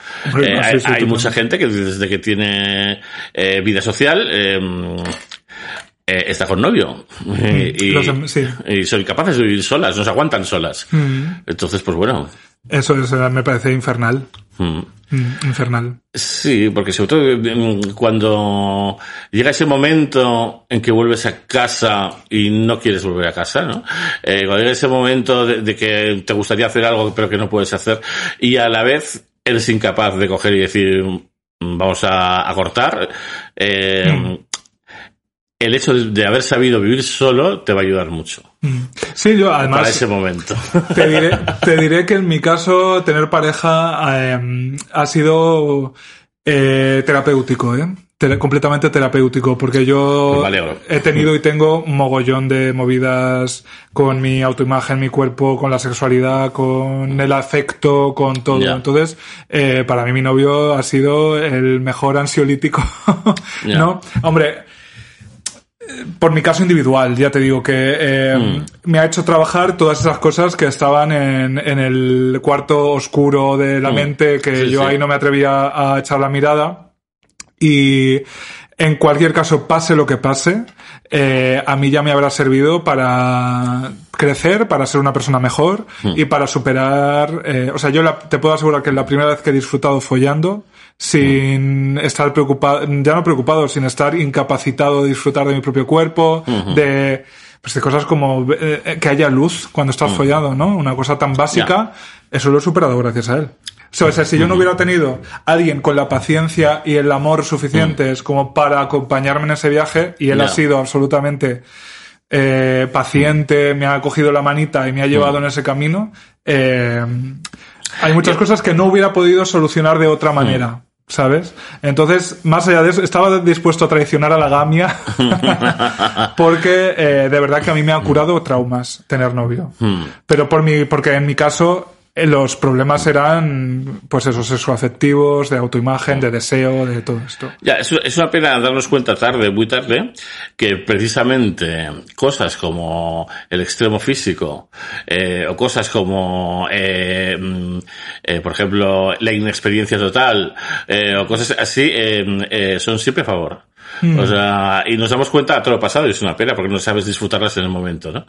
Eh, sí, hay mucha gente que desde que tiene eh, vida social eh, eh, está con novio. y, Los em- sí. y son incapaces de vivir solas, no se aguantan solas. Entonces, pues bueno. Eso es, me parece infernal. mm. Mm, infernal. Sí, porque sobre todo mm, cuando llega ese momento en que vuelves a casa y no quieres volver a casa, ¿no? Eh, cuando llega ese momento de, de que te gustaría hacer algo pero que no puedes hacer y a la vez eres incapaz de coger y decir vamos a, a cortar, eh, el hecho de, de haber sabido vivir solo te va a ayudar mucho Sí, yo para además ese momento. te diré, te diré que en mi caso tener pareja eh, ha sido eh, terapéutico, ¿eh? Completamente terapéutico, porque yo he tenido y tengo un mogollón de movidas con mi autoimagen, mi cuerpo, con la sexualidad, con el afecto, con todo. Entonces, eh, para mí mi novio ha sido el mejor ansiolítico. ¿no? Hombre, por mi caso individual, ya te digo que eh, Mm. me ha hecho trabajar todas esas cosas que estaban en, en el cuarto oscuro de la Mm. mente, que Sí, yo sí. ahí no me atrevía a echar la mirada. Y en cualquier caso, pase lo que pase, eh, a mí ya me habrá servido para crecer, para ser una persona mejor y para superar, eh, o sea, yo la- te puedo asegurar que la primera vez que he disfrutado follando, sin estar preocupado, ya no preocupado, sin estar incapacitado de disfrutar de mi propio cuerpo, de, pues de cosas como eh, que haya luz cuando estás follando, ¿no? Una cosa tan básica, eso lo he superado gracias a él. O sea, o sea, si yo no hubiera tenido alguien con la paciencia y el amor suficientes como para acompañarme en ese viaje, y él ha sido absolutamente eh, paciente, me ha cogido la manita y me ha llevado en ese camino, eh, hay muchas cosas que no hubiera podido solucionar de otra manera. ¿Sabes? Entonces, más allá de eso, estaba dispuesto a traicionar a la gamia porque eh, de verdad que a mí me ha curado traumas tener novio. Pero por mi, porque en mi caso los problemas eran, pues esos sexoafectivos, de autoimagen, de deseo, de todo esto. Ya, es, una pena darnos cuenta tarde, muy tarde, que precisamente cosas como el extremo físico, eh, o cosas como, eh, mm, eh, por ejemplo, la inexperiencia total, eh, o cosas así, eh, eh, son siempre a favor. O sea, y nos damos cuenta a todo lo pasado y es una pena porque no sabes disfrutarlas en el momento, ¿no?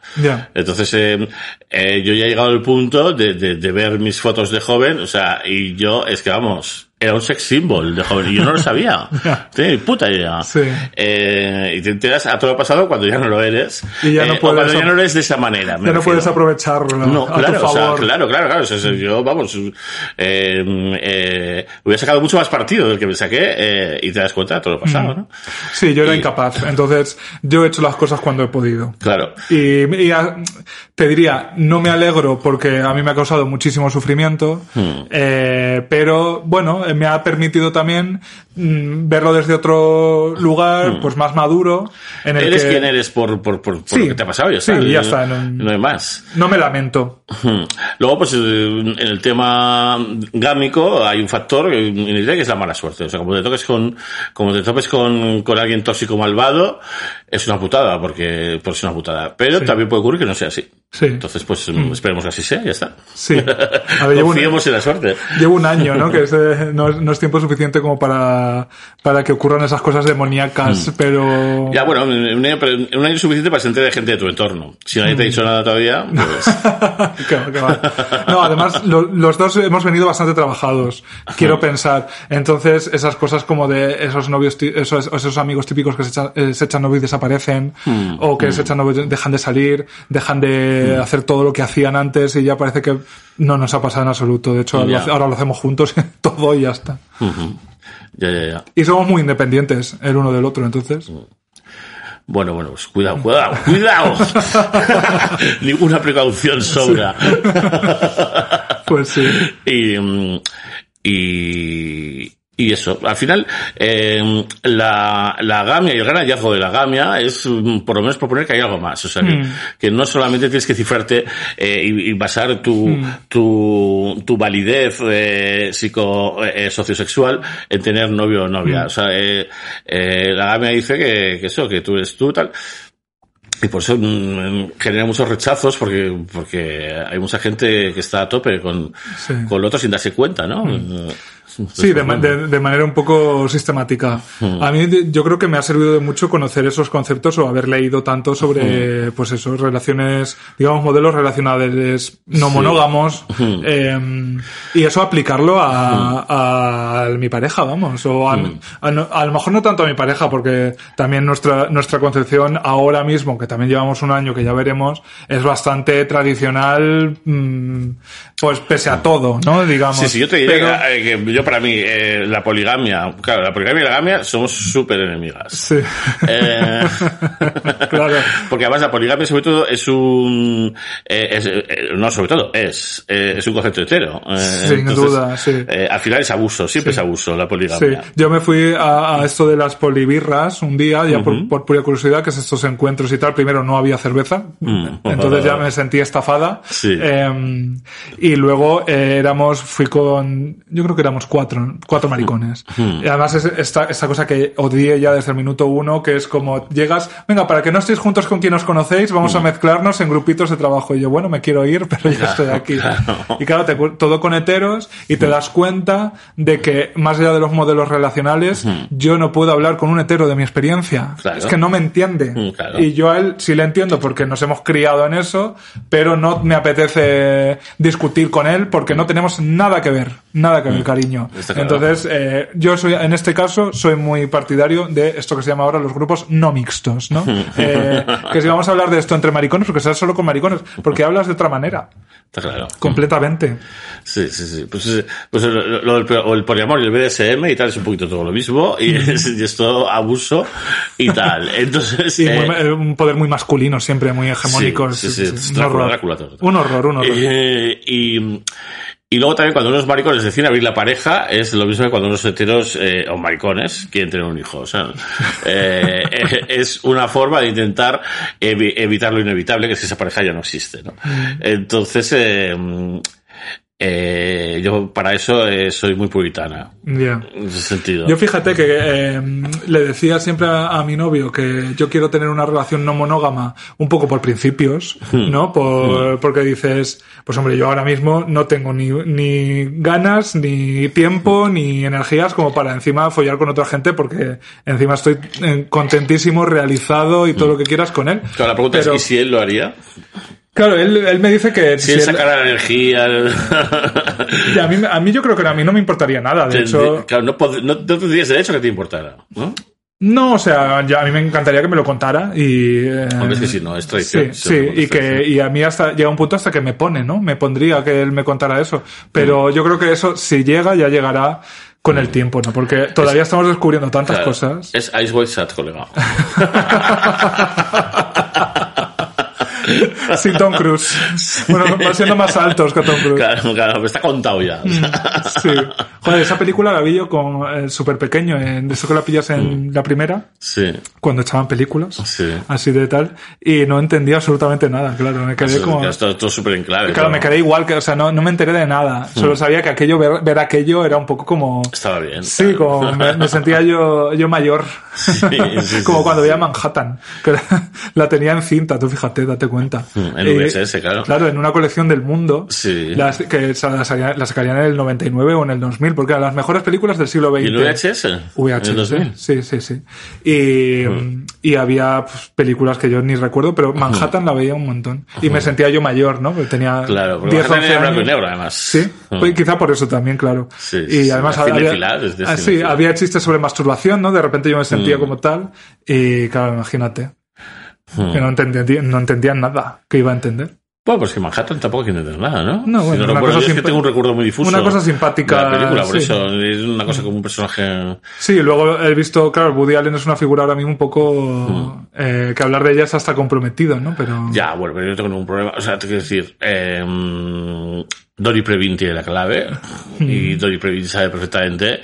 Entonces, eh, eh, yo ya he llegado al punto de, de, de ver mis fotos de joven, o sea, y yo, es que vamos, era un sex symbol de joven y yo no lo sabía. Ni puta idea. Sí. Eh, y te enteras a todo lo pasado cuando ya no lo eres. Y ya no Eh, puedes cuando ya no lo eres de esa manera. Ya no puedes aprovecharlo No, a claro, tu o sea, favor. claro, claro, claro. O sea, yo, vamos, eh, eh, hubiera sacado mucho más partido del que me saqué y te das cuenta de todo lo pasado, ¿no? Sí, yo era Y- incapaz. Entonces, yo he hecho las cosas cuando he podido. Claro. Y, y a- te diría, no me alegro porque a mí me ha causado muchísimo sufrimiento, Hmm. eh, pero bueno, me ha permitido también verlo desde otro lugar, pues más maduro, en el. Eres que quien eres por, por, por, por Sí. lo que te ha pasado, ya Sí, está. ya No- está, no- no hay más. no me lamento. Luego, pues, en el tema gámico hay un factor que es la mala suerte. O sea, como te toques con, como te topes con, con alguien tóxico malvado, es una putada, porque, pues es una putada. Pero también puede ocurrir que no sea así. Sí. Entonces, pues, esperemos que así sea, ya está. Sí. A ver, llevo un- Confiemos en la suerte. Llevo un año, ¿no? Que es, eh, no, no es tiempo suficiente como para, para que ocurran esas cosas demoníacas, pero... Hmm. Ya, bueno, en un año, pero un suficiente para sentir de gente de tu entorno. Si nadie te ha dicho nada todavía, pues... Que que. No, además, lo- los dos hemos venido bastante trabajados, quiero pensar. Entonces, esas cosas como de esos novios, esos, esos amigos típicos que se echan, eh, se echan novios y desaparecen, o que se echan novios, dejan de salir, dejan de hacer todo lo que hacían antes y ya parece que no nos ha pasado en absoluto. De hecho, ahora lo hacemos juntos, todo y ya está. Ya, ya, ya. Y somos muy independientes el uno del otro, entonces. Bueno, bueno, pues cuidado, cuidado, cuidado. Ninguna precaución sobra. Pues sí. y, mm, y, y eso, al final, eh, la, la gamia y el gran hallazgo de la gamia es, mm, por lo menos, proponer que hay algo más. O sea, que, que no solamente tienes que cifrarte eh, y, y basar tu, tu, tu validez eh, psico, eh, sociosexual en tener novio o novia. O sea, eh, eh, la gamia dice que, que eso, que tú eres tú, tal. Y por eso mm, genera muchos rechazos porque, porque hay mucha gente que está a tope con, Sí. con lo otro sin darse cuenta, ¿no? Sí, de, ma- de- de manera un poco sistemática. A mí yo creo que me ha servido de mucho conocer esos conceptos o haber leído tanto sobre, pues eso, relaciones, digamos, modelos relacionales no monógamos, eh, y eso aplicarlo a, a mi pareja, vamos, o a, lo mejor no tanto a mi pareja, porque también nuestra, nuestra concepción ahora mismo, que también llevamos un año que ya veremos, es bastante tradicional, mm, pues pese a todo, ¿no? Digamos. Sí, sí, yo te diría Pero- que, eh, que yo para mí, eh, la poligamia, claro, la poligamia y la gamia somos súper enemigas. Sí. Eh, Claro. Porque además la poligamia sobre todo es un, eh, es, no sobre todo, es, es un concepto entero. Sin duda, sí. al final es abuso, siempre es abuso la Sí, poligamia. yo me fui a, a esto de las polibirras un día, ya por, por pura curiosidad, que es estos encuentros y tal. Primero no había cerveza, Mm. entonces ya me sentí estafada. Sí. Eh, y luego éramos, fui con, yo creo que éramos cuatro, cuatro maricones. Y además es esta, esta cosa que odié ya desde el minuto uno, que es como llegas, venga, para que no estéis juntos con quien os conocéis, vamos a mezclarnos en grupitos de trabajo. Y yo, bueno, me quiero ir, pero ya estoy aquí. Y claro, te, todo con heteros y te das cuenta de que más allá de los modelos relacionales, yo no puedo hablar con un hetero de mi experiencia. Claro. Es que no me entiende. Mm, claro. Y yo a él sí le entiendo porque nos hemos criado en eso, pero no me apetece discutir con él porque no tenemos nada que ver, nada que ver, cariño. Entonces, eh, yo soy, en este caso, soy muy partidario de esto que se llama ahora los grupos no mixtos, ¿no? Eh, que si vamos a hablar de esto entre maricones, porque será solo con maricones, porque hablas de otra manera, Está claro. completamente. Sí, sí, sí. Pues, eh, pues lo, lo del o el poliamor y el BDSM y tal es un poquito todo lo mismo y es, y es todo abuso y tal. Entonces, Y eh, muy- un poder muy masculino, siempre muy hegemónico. sí, sí, es un, horror. Un horror, un horror. Y, y luego también cuando unos maricones deciden abrir la pareja es lo mismo que cuando unos heteros eh, o maricones quieren tener un hijo. O sea, eh, eh, es una forma de intentar evi- evitar lo inevitable, que es que esa pareja ya no existe. ¿no? Entonces, eh, eh, yo para eso eh, soy muy puritana. Ya. En ese sentido. Yo fíjate que eh, le decía siempre a, a mi novio que yo quiero tener una relación no monógama un poco por principios, ¿no? Por, Porque dices, pues hombre, yo ahora mismo no tengo ni, ni ganas, ni tiempo, ni energías como para encima follar con otra gente porque encima estoy contentísimo, realizado y todo lo que quieras con él. Claro, la pregunta Pero, es, ¿y si él lo haría? Claro, él, él me dice que... Si él sacara la energía... a, mí, a mí yo creo que a mí no me importaría nada, de hecho... Claro, no, no, no tendrías derecho que te importara, ¿no? No, o sea, ya a mí me encantaría que me lo contara y... eh, Hombre, es que si no, es traición. Sí, sí, y que y a mí hasta llega un punto hasta que me pone, ¿no? Me pondría que él me contara eso. Pero Mm. yo creo que eso, si llega, ya llegará con el tiempo, ¿no? Porque todavía estamos descubriendo tantas Claro, cosas. Es Ice White Sat, colega. Sin Tom Cruise. Bueno, va siendo más altos que Tom Cruise. Claro, claro, me está contado ya. Sí. Joder, esa película la vi yo con el súper pequeño, en, de eso que la pillas en la primera, Sí, cuando echaban películas. sí. Así de tal. Y no entendía absolutamente nada, claro. Me quedé Eso, como... ya está todo súper en clave. Claro, ¿no? me quedé igual, que, o sea, no, no me enteré de nada. Solo sabía que aquello, ver, ver aquello era un poco como... Estaba bien. Sí, como me, me sentía yo, yo mayor. sí, sí, como cuando veía Manhattan. Que la, la tenía en cinta, tú fíjate, date cuenta. En Y- VHS, claro. Claro, en una colección del mundo. Sí. Las, que sa- la, sacarían- la sacarían en el 99 o en el 2000, porque eran las mejores películas del siglo XX. ¿Y el VHS? El VHS, 2000. sí, sí, sí. Y, y había pues, películas que yo ni recuerdo, pero Manhattan la veía un montón. Y me sentía yo mayor, ¿no? Porque tenía Claro, porque 10, Manhattan 11 era blanco y años. negro, además. Sí, pues quizá por eso también, claro. Sí, y además había, desde ah, sí, había chistes sobre masturbación, ¿no? De repente yo me sentía como tal. Y claro, imagínate. Que no entendía, no entendía nada que iba a entender. Bueno, pues que Manhattan tampoco hay que entender nada, ¿no? No, bueno, Si una recuerdo, cosa yo es que tengo un recuerdo muy difuso. una cosa simpática, de La película, por sí. eso. Es una cosa como un personaje. Sí, luego he visto, claro, Woody Allen es una figura ahora mismo un poco Mm. eh, que hablar de ella es hasta comprometido, ¿no? Pero Ya, bueno, pero yo no tengo ningún problema. O sea, te quiero decir, eh, Dory Previn tiene la clave Mm. y Dory Previn sabe perfectamente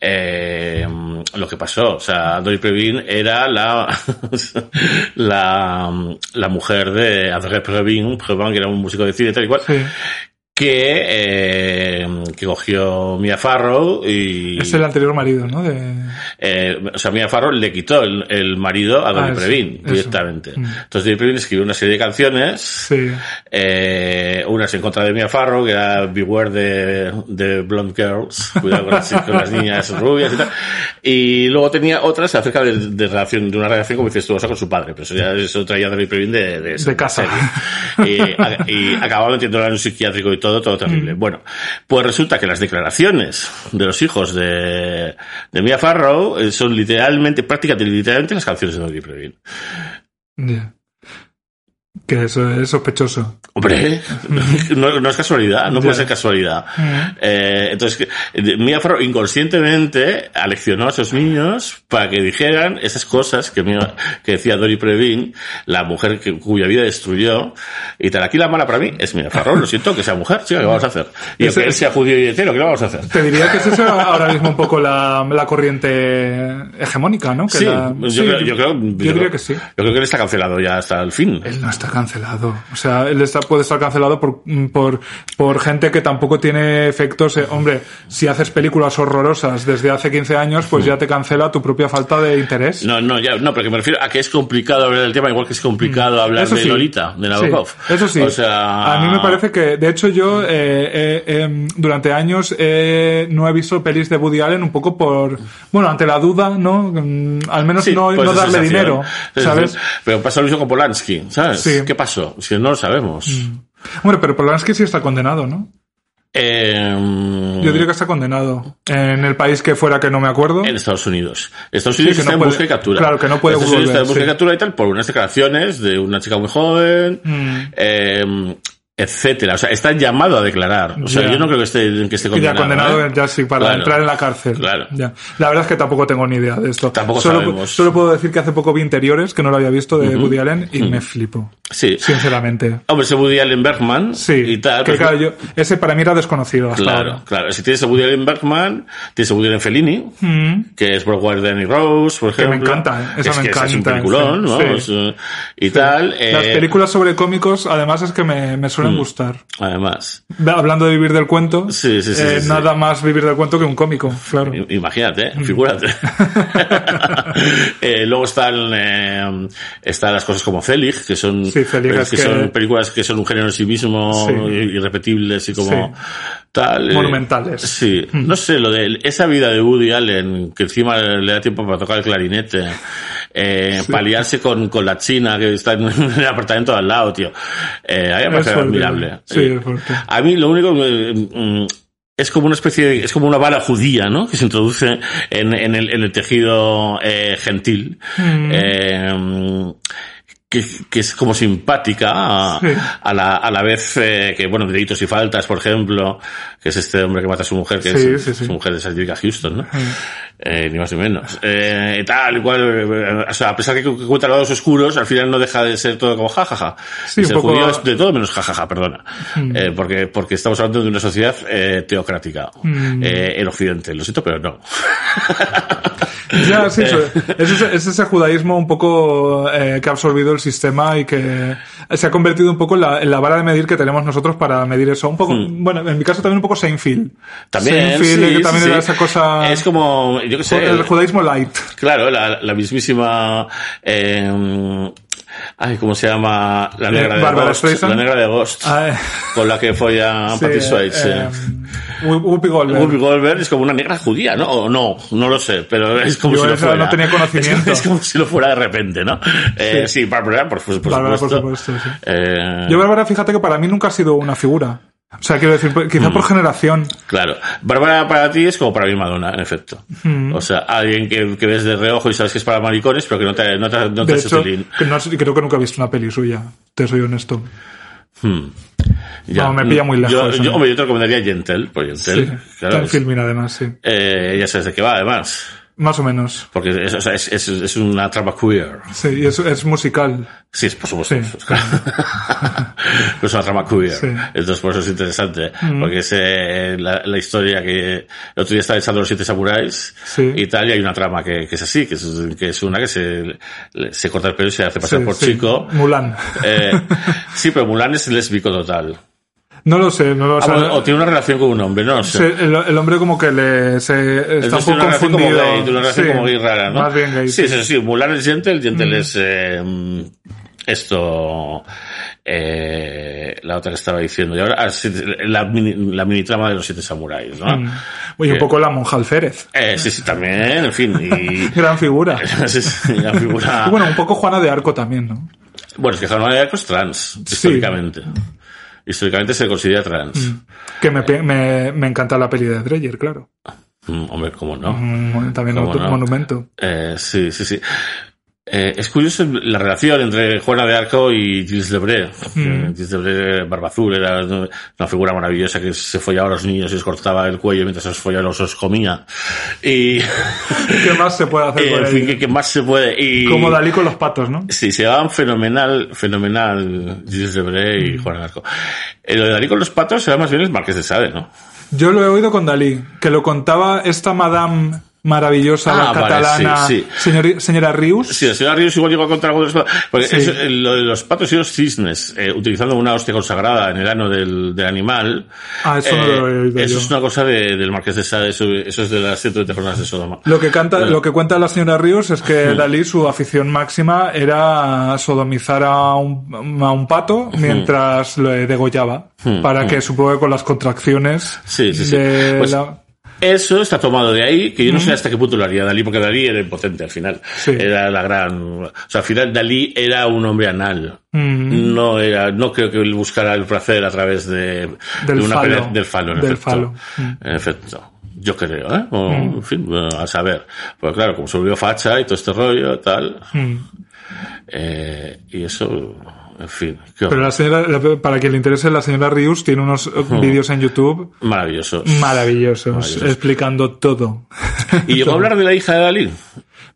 eh, lo que pasó. O sea, Dory Previn era la, la, la mujer de André Previn, Previn, que era un músico de cine tal y cual, sí, que, eh, que cogió Mia Farrow y... es el anterior marido, ¿no? De... Eh, o sea, Mia Farrow le quitó el, el marido a Dolly Ah, eso, Previn eso. directamente. Mm. Entonces Dolly Previn escribió una serie de canciones, Sí, eh, unas en contra de Mia Farrow, que era Beware de, de Blonde Girls, cuidado con las, con las niñas rubias y tal. Y luego tenía otras acerca de, de relación, de una relación como incestuosa con su padre, pero eso ya eso traía Dolly Previn de, de, De casa. serie. Y, y acababa metiéndola en un psiquiátrico y todo, todo Mm. terrible. Bueno, pues resulta que las declaraciones de los hijos de, de Mia Farrow eh, son literalmente, prácticamente literalmente las canciones de Dolly Previn. Que eso es sospechoso. Hombre, no, no es casualidad, no puede ser casualidad. Mm. Eh, entonces, eh, Mia Farrow inconscientemente aleccionó a esos niños para que dijeran esas cosas que, Mia- que decía Dory Previn, la mujer que, cuya vida destruyó. Y tal, aquí la mala para mí es Mia Farrow, lo siento, que sea mujer, sí, ¿qué vamos a hacer? Y Ese- aunque él sea judío y hetero, ¿qué vamos a hacer? Te diría que es eso ahora mismo un poco la, la corriente hegemónica, ¿no? Que Sí, la- yo, sí, creo, yo, creo, yo yo creo- que sí. Yo creo que él está cancelado ya hasta el fin. Él no está está cancelado. O sea, él está, puede estar cancelado por, por, por gente que tampoco tiene efectos. eh, hombre, si haces películas horrorosas desde hace 15 años, pues ya te cancela tu propia falta de interés. No, no, ya, no, porque me refiero a que es complicado hablar del tema, igual que es complicado hablar Mm. Eso de. Lolita, de Nabokov. Sí, eso sí. O sea, A mí me parece que, de hecho, yo eh, eh, eh, durante años eh, no he visto pelis de Woody Allen un poco por, bueno, ante la duda, ¿no? Mm, Al menos Sí, no, pues no darle sensación. dinero, Es ¿sabes? Pero pasa lo mismo con Polanski, ¿sabes? Sí. Mm. ¿Qué pasó? Si no lo sabemos. Hombre, pero Polanski sí está condenado, ¿no? Eh, Yo diría que está condenado. En el país que fuera que no me acuerdo. En Estados Unidos. Estados Unidos que está no en puede- busca y captura. claro, que no puede Estados Unidos está en busca y sí. captura y tal por unas declaraciones de una chica muy joven, Mm. eh, etcétera. O sea, está llamado a declarar. O sea, Ya. yo no creo que esté, que esté Que ya condenado. condenado ¿eh? ya sí para Claro. entrar en la cárcel. Claro. Ya. La verdad es que tampoco tengo ni idea de esto. Tampoco solo, sabemos. solo puedo decir que hace poco vi interiores, que no lo había visto, de Woody Allen, y me flipo. Sí. Sinceramente. Hombre, ese Woody Allen Bergman Sí. y tal. que pues, claro, yo- ese para mí era desconocido hasta Claro, ahora. claro. Si tienes a Woody Allen Bergman, tienes a Woody Allen Fellini, Mm. que es Broadway Danny Rose, por Que me ejemplo. encanta, ¿eh? Esa es me que ese es un encanta, peliculón, sí. vamos, Sí. y tal. Las eh, películas sobre cómicos, además, es que me, me Mm. Gustar. Además. Hablando de vivir del cuento, Sí, sí, sí, eh, nada más vivir del cuento que un cómico, claro. Imagínate, Mm. figúrate. Eh, luego están, eh, están las cosas como Zelig, que son, que son películas que son un género en sí mismo, irrepetibles y como. Tal. eh, Monumentales. Mm. sí, no sé, lo de esa vida de Woody Allen, que encima le da tiempo para tocar el clarinete, eh, paliarse con, con la china que está en el apartamento de al lado, tío. Eh, a mí me parece admirable. Sí, Eh, a mí lo único que mm, es como una especie de, es como una vara judía, ¿no? Que se introduce en, en, el, en el tejido eh, gentil. Mm. Eh, que, que es como simpática a, la, a la vez eh, que, bueno, delitos y faltas, por ejemplo, que es este hombre que mata a su mujer, que Sí, es sí, sí. su mujer es Angelica Houston, ¿no? Eh, ni más ni menos. Eh, tal, y cual, o sea, a pesar que cu- cuenta lados oscuros, al final no deja de ser todo como jajaja. Sí, ser poco- Mm. judío es de todo menos jajaja, perdona. Eh, porque, porque estamos hablando de una sociedad eh, teocrática Mm. eh, en Occidente. Lo siento, pero no. Ya, sí, eso- es, ese, es ese judaísmo un poco que ha absorbido el sistema y que se ha convertido un poco en la, en la vara de medir que tenemos nosotros para medir eso. Un poco, bueno, en mi caso también un poco Seinfeld. También, Seinfeld, sí, que también sí, era sí. esa cosa... Es como, yo qué sé. el judaísmo light. Claro, la, la mismísima, eh, ay, ¿cómo se llama? La negra de Bárbara Ghost. Streisand. La negra de Ghost. Ah, eh, Con la que fue a sí, Patty Swayze. eh, Whoopi Goldberg. Whoopi Goldberg es como una negra judía, ¿no? O no, no lo sé, pero es como Yo si lo fuera. no tenía conocimiento. Es, como si lo fuera de repente, ¿no? Eh, sí, Bárbara, por, por Bárbara, por supuesto. supuesto, sí. Eh, Yo, Bárbara, fíjate que para mí nunca ha sido una figura. O sea, quiero decir, quizá Mm. por generación. Claro. Bárbara para ti es como para mí Madonna, en efecto. Mm. O sea, alguien que, que ves de reojo y sabes que es para maricones, pero que no te, no te, no te De hecho, tilín. que no, creo que nunca he visto una peli suya. Te soy honesto. Hmm. No, me pilla muy lejos Yo, yo, hombre, yo te recomendaría Gentle, pues Gentle, Sí, claro, es- además, sí. eh, ya sabes de qué va, además. Más o menos. Porque es, o sea, es, es, es una trama queer. Sí, es, es musical. Sí, por supuesto. Sí. Pero es una trama queer. Sí. Entonces, por eso es interesante. Porque es eh, la, la historia que el otro día estaba echando los siete samuráis Sí. y tal, y hay una trama que, que es así, que es, que es una que se, se corta el pelo y se hace pasar por chico. Mulan. Eh, sí, pero Mulan es lésbico total. No lo sé, no lo Ah, sé. bueno, o tiene una relación con un hombre, no lo sé. El, el hombre como que le se, está un poco una relación como confundido. gay, tiene una relación Sí, como gay rara, ¿no? Más bien gay. Sí, sí. sí, sí. Mulan es Gentle, Gentle es eh, mm, esto, eh, la otra que estaba diciendo. Y ahora, ah, sí, la, mini, la mini trama de los siete samuráis, ¿no? Mm. Oye, un poco la monja Alférez. Eh, sí, sí, también, en fin. Y, Gran figura. sí, sí, la figura. Y bueno, un poco Juana de Arco también, ¿no? Bueno, es que Juan de Arco es trans, históricamente. Históricamente se considera trans. Que me, pe- me, me encanta la peli de Dreyer, claro. Mm, hombre, ¿cómo no? Mm, También ¿Cómo otro no? monumento. Eh, sí, sí, sí. Eh, es curioso la relación entre Juana de Arco y Gilles Debré. Mm. Gilles Debré, barba azul, era una figura maravillosa que se follaba a los niños y les cortaba el cuello mientras los follaba los os comía. Y, ¿Qué más se puede hacer eh, en fin, ¿qué, qué más se puede? Y, Como Dalí con los patos, ¿no? Sí, se llamaban fenomenal, fenomenal Gilles Debré y Mm. Juana de Arco. Eh, lo de Dalí con los patos era más bien el Marqués de Sade, ¿no? Yo lo he oído con Dalí, que lo contaba esta madame maravillosa, la Ah, vale, catalana, sí, sí. señor- señora Rius. Sí, la señora Ríos igual llegó a contar algo de. Porque Sí. eso, eh, lo de los patos y los cisnes, eh, utilizando una hostia consagrada en el ano del, del animal. Ah, eso no lo he oído Eso yo. es una cosa de- del Marqués de Sade, eso, eso es de las 120 jornadas de Sodoma. Lo que canta, Bueno. lo que cuenta la señora Ríos es que Dalí su afición máxima era sodomizar a un, a un pato mientras lo degollaba. Para que supongo que con las contracciones Sí, sí, sí. Pues- la- Eso está tomado de ahí, que yo no sé hasta qué punto lo haría Dalí, porque Dalí era impotente al final. Sí. Era la gran... O sea, al final Dalí era un hombre anal. Mm. No era, no creo que él buscara el placer a través de, Del de una falo. pelea- del falo, en Del efecto. falo. Mm. En efecto. Yo creo, ¿eh? O, En fin, bueno, a saber. Pues claro, como se volvió facha y todo este rollo, tal. Mm. Eh, y eso, en fin. Pero la señora, para quien le interese, la señora Rius tiene unos eh, vídeos en YouTube Maravilloso. maravillosos, Maravillosos. explicando todo. ¿Y llegó a hablar de la hija de Dalí?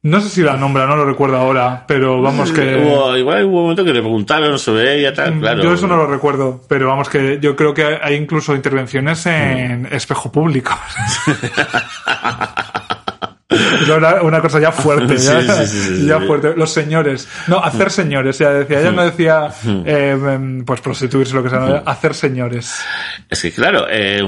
No sé si la nombra, no lo recuerdo ahora, pero vamos que... Hubo- igual hubo un momento que le preguntaron sobre ella, tal, claro. Mm, Yo eso no lo recuerdo, pero vamos que yo creo que hay incluso intervenciones en espejo público. Una, una cosa ya fuerte, ya, Sí, sí, sí, sí, ya sí. fuerte. Los señores, no, hacer señores, ya decía. Ella no decía, eh, em, pues prostituirse, lo que sea, no, hacer señores. Es que claro, eh,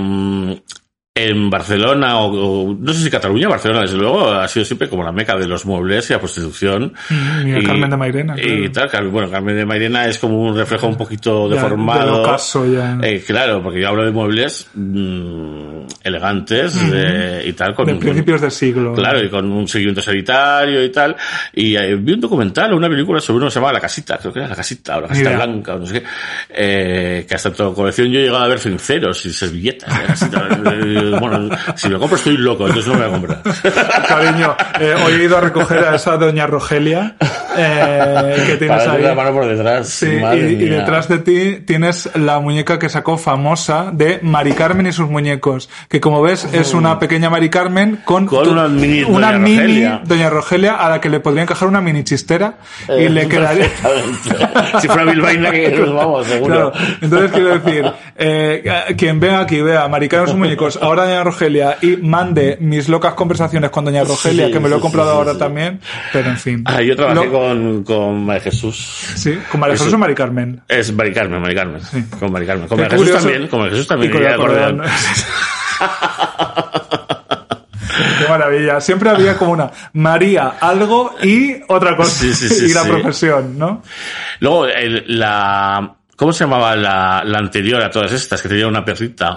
en Barcelona, o, o- no sé si Cataluña, Barcelona, desde luego, ha sido siempre como la meca de los muebles y la prostitución. Mm, y el Carmen de Mairena, Y claro. tal, Car- bueno, Carmen de Mairena es como un reflejo un poquito Ya, deformado. del ocaso ya. Eh, claro, porque yo hablo de muebles mm, elegantes eh, y tal, con de principios de siglo. Claro, y con un seguimiento sanitario y tal. Y eh, vi un documental, una película sobre uno que se llamaba La Casita, creo que era La Casita, o La Casita Mira. Blanca, o no sé qué. Eh, que hasta en toda colección yo he llegado a ver cinceros y servilletas. La Casita. Bueno, si lo compro estoy loco, entonces no me voy a comprar. Cariño, eh, hoy he ido a recoger a esa doña Rogelia eh, que tienes Para ahí. la mano por detrás. Sí, y, y detrás de ti tienes la muñeca que sacó famosa de Mari Carmen y sus muñecos, que como ves es una pequeña Mari Carmen con, Con una mini una Doña mini Rogelia. Doña Rogelia a la que le podría encajar una mini chistera y Eh, le quedaría... si fuera Bilbaína, que nos vamos, seguro. Claro, entonces quiero decir, eh, quien vea aquí, vea Mari Carmen y sus muñecos, ahora Doña Rogelia y mande mis locas conversaciones con Doña Rogelia, Sí, que me lo he comprado sí, ahora sí. también, pero en fin. Ah, yo trabajé Lo- con, con María Jesús. Sí, con María Eso- Jesús o Mari Carmen. Es Mari Carmen, Mari Carmen. Con Mari Carmen. Con María Jesús también. Con María Jesús también. Y con el acordeón. Qué maravilla. Siempre había como una María, algo y otra cosa. Sí, sí, sí, y la profesión, ¿no? Luego, el- la... ¿Cómo se llamaba la, la anterior a todas estas? Que tenía una perrita.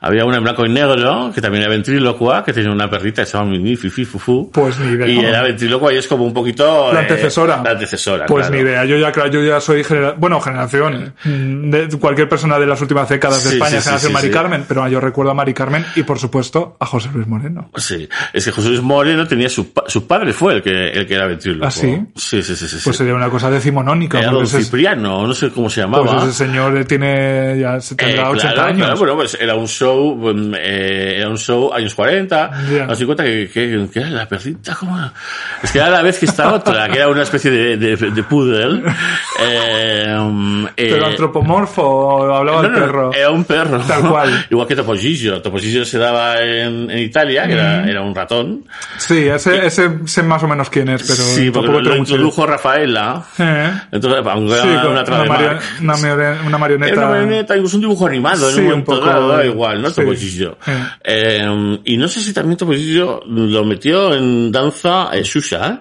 Había una en blanco y negro, que también era ventrílocua, que tenía una perrita que se llama Mimi, Fifi, Fufu. Pues ni idea. Y era ventrílocua y es como un poquito... La eh, antecesora. la antecesora, Pues claro. ni idea. Yo ya, yo ya soy genera- bueno, generación. mm, De cualquier persona de las últimas décadas de Sí, España, sí, generación sí, Mari. Carmen. Pero yo recuerdo a Mari Carmen y, por supuesto, a José Luis Moreno. Sí, es que José Luis Moreno tenía su, pa- su padre fue el que, el que era ventríloco. ¿Ah, sí? Sí, sí, sí. Pues sería una cosa decimonónica. Era don Cipriano, no sé cómo se llamaba. pues ese señor tiene, ya se Eh, tendrá 80 claro, años. claro, bueno, pues era un show, mm, eh, era un show años 40, Ya. años 50, que, que, que era la perrita, como... Es que era la vez que esta otra, que era una especie de, de, de poodle. Eh, mm, eh, Pero antropomorfo, o hablaba no, el no, perro. Era un perro. Tal cual. Igual que Topollillo. Topollillo se daba en, en Italia, que era, era un ratón. Sí, ese, ese sé más o menos quién es, pero sí, porque lo, lo introdujo Rafaela. Eh. Entonces, aunque Sí, era una una, una mario- una marioneta. Era una marioneta, incluso un dibujo animado Sí, en un un poco- dado, da igual, ¿no? sí. Topollillo. Eh. Eh, y no sé si también Topollillo lo metió en danza eh, Xuxa, ¿eh?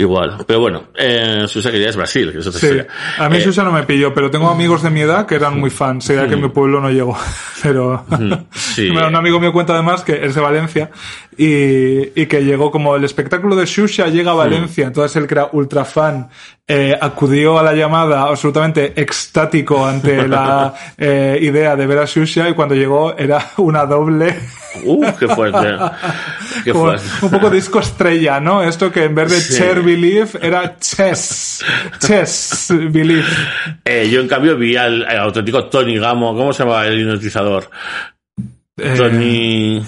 Igual. Pero bueno, eh, Xuxa que ya es Brasil, que es otra Sí, historia. a mí Eh, Xuxa no me pilló, pero tengo amigos de mi edad que eran muy fans. Sería que mi pueblo no llegó. Pero sí. Bueno, un amigo mío cuenta además que es de Valencia y, y que llegó como el espectáculo de Xuxa llega a Valencia. Entonces él que era ultra fan eh, acudió a la llamada absolutamente extático ante la eh, idea de ver a Xuxa y cuando llegó era una doble. Uh, qué fuerte. Qué fuerte. un poco disco estrella, ¿no? Esto que en vez de Sí. Cher Believe era Chess. Chess Believe. Eh, yo en cambio vi al, al auténtico Tony Gamo, ¿cómo se llama el hipnotizador? Eh, Tony...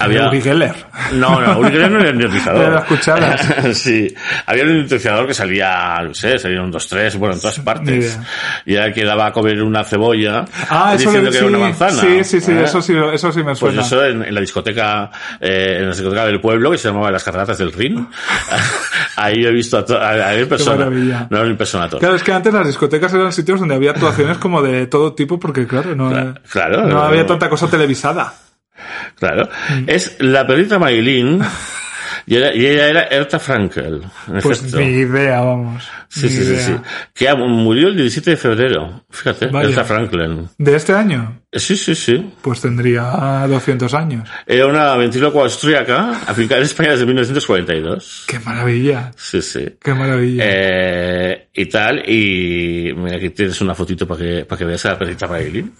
Había... Uri Geller. No, no, Uri Geller no era ionitzador. Era las cucharas. sí. Había un ionitzador que salía, no sé, salía un 2, 3, bueno, en todas partes. Y era el que daba a comer una cebolla Ah, eso diciendo lo- que era sí, una manzana. Sí, sí, sí, ¿eh? eso sí, eso sí me Pues suena. eso en, en la discoteca, eh, en la discoteca del pueblo que se llamaba Las Cataratas del Rin. Ahí he visto a, a, a persona. No, en persona todo. Claro, es que antes las discotecas eran sitios donde había actuaciones como de todo tipo, porque claro, no, claro. no había tanta cosa televisada. Claro. Mm. Es la perrita Maylin y, era- y ella era Erta Frankel. Pues ni idea, vamos. Sí, sí, sí, idea. sí. Que murió el 17 de febrero. Fíjate, Vaya. Erta Franklin. ¿De este año? Sí, sí, sí. Pues tendría 200 años. Era una ventrílocua austríaca, afincada en España desde 1942. ¡Qué maravilla! Sí, sí. ¡Qué maravilla! Eh, y tal, y mira, aquí tienes una fotito para que, para que veas a la perrita Maylin.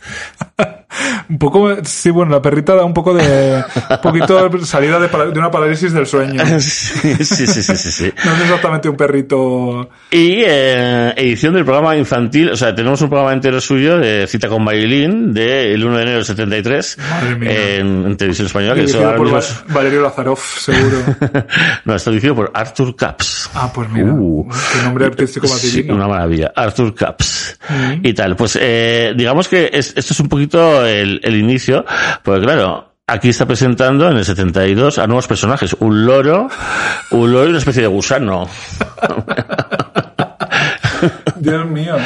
Un poco, sí, bueno, la perrita da un poco de, un poquito salida de, de una parálisis del sueño. sí, sí, sí, sí, sí, sí. No es exactamente un perrito. Y eh, edición del programa infantil, o sea, tenemos un programa entero suyo de Cita con Marilyn del 1 de enero del 73 Madre mía. en, en televisión española, que eso por Valerio Lazaroff, seguro. no, está dirigido por Arthur Caps. Ah, pues mira. Uh. qué nombre artístico más Sí, una maravilla. Arthur Caps. Y tal. Pues, eh, digamos que es- esto es un poquito el, el inicio, porque claro, aquí está presentando en el 72 a nuevos personajes. Un loro, un loro y una especie de gusano. Dios mío.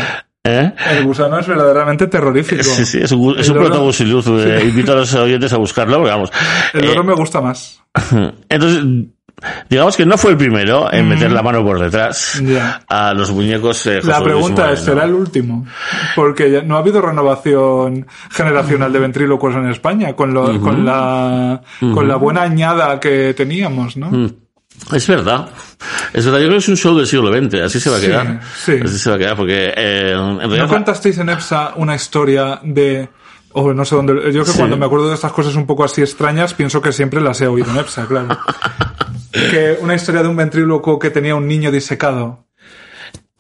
¿Eh? El gusano es verdaderamente terrorífico. Sí, sí, es un, es un protobusiluz. eh, invito a los oyentes a buscarlo, porque vamos. El Eh, loro me gusta más. entonces, digamos que no fue el primero en meter la mano por detrás Mm. A los muñecos. eh, La Luis pregunta es. ¿será el último? Porque ya no ha habido renovación generacional de ventrílocos en España con, lo- con, la, con la buena añada que teníamos, ¿no? Mm. Es verdad. Es verdad, yo creo que es un show del siglo XX, así se va a Sí, quedar. sí. Así se va a quedar, porque eh, en realidad... ¿No contasteis en EPSA una historia de... O no sé dónde... Yo que Sí. cuando me acuerdo de estas cosas un poco así extrañas, pienso que siempre las he oído en EPSA, claro. que una historia de un ventríloco que tenía un niño disecado.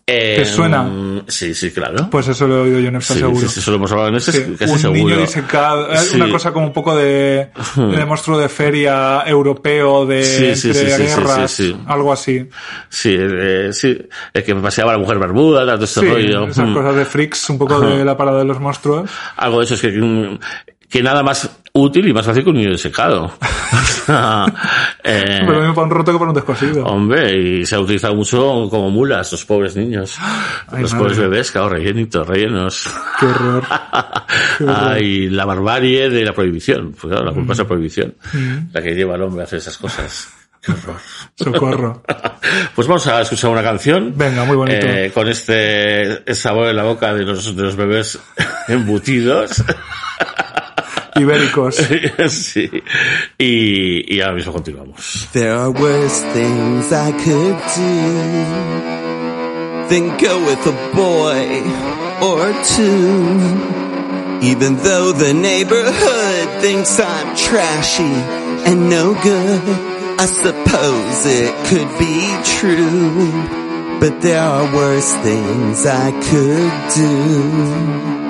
Eh, ¿te suena? Sí, sí, claro. Pues eso lo he oído yo en sí, seguro. sí, sí, eso lo hemos hablado en ese, Sí, casi un seguro. niño disecado, eh, una cosa como un poco de, de monstruo de feria europeo de entre guerras, algo así. Sí, eh, sí. El que paseaba la mujer barbuda, todo Sí, rollo. esas Mm. cosas de freaks, un poco de la parada de los monstruos. Algo de eso es que, mm, que nada más útil y más fácil que un niño disecado. eh, Pero mismo para un roto que para un descosido. Hombre, y se ha utilizado mucho como mulas, los pobres niños. Ay, los madre. pobres bebés, claro, rellenitos, rellenos. Qué horror. Qué horror. La barbarie de la prohibición. Pues claro, la culpa es la prohibición. Mm. La que lleva al hombre a hacer esas cosas. Qué horror. Socorro. Pues vamos a escuchar una canción. Venga, muy bonito. eh, con este sabor en la boca de los, de los bebés embutidos. Ibéricos. sí. Y, y ahora mismo continuamos. There are worse things I could do than go with a boy or two. Even though the neighborhood thinks I'm trashy and no good, I suppose it could be true. But there are worse things I could do.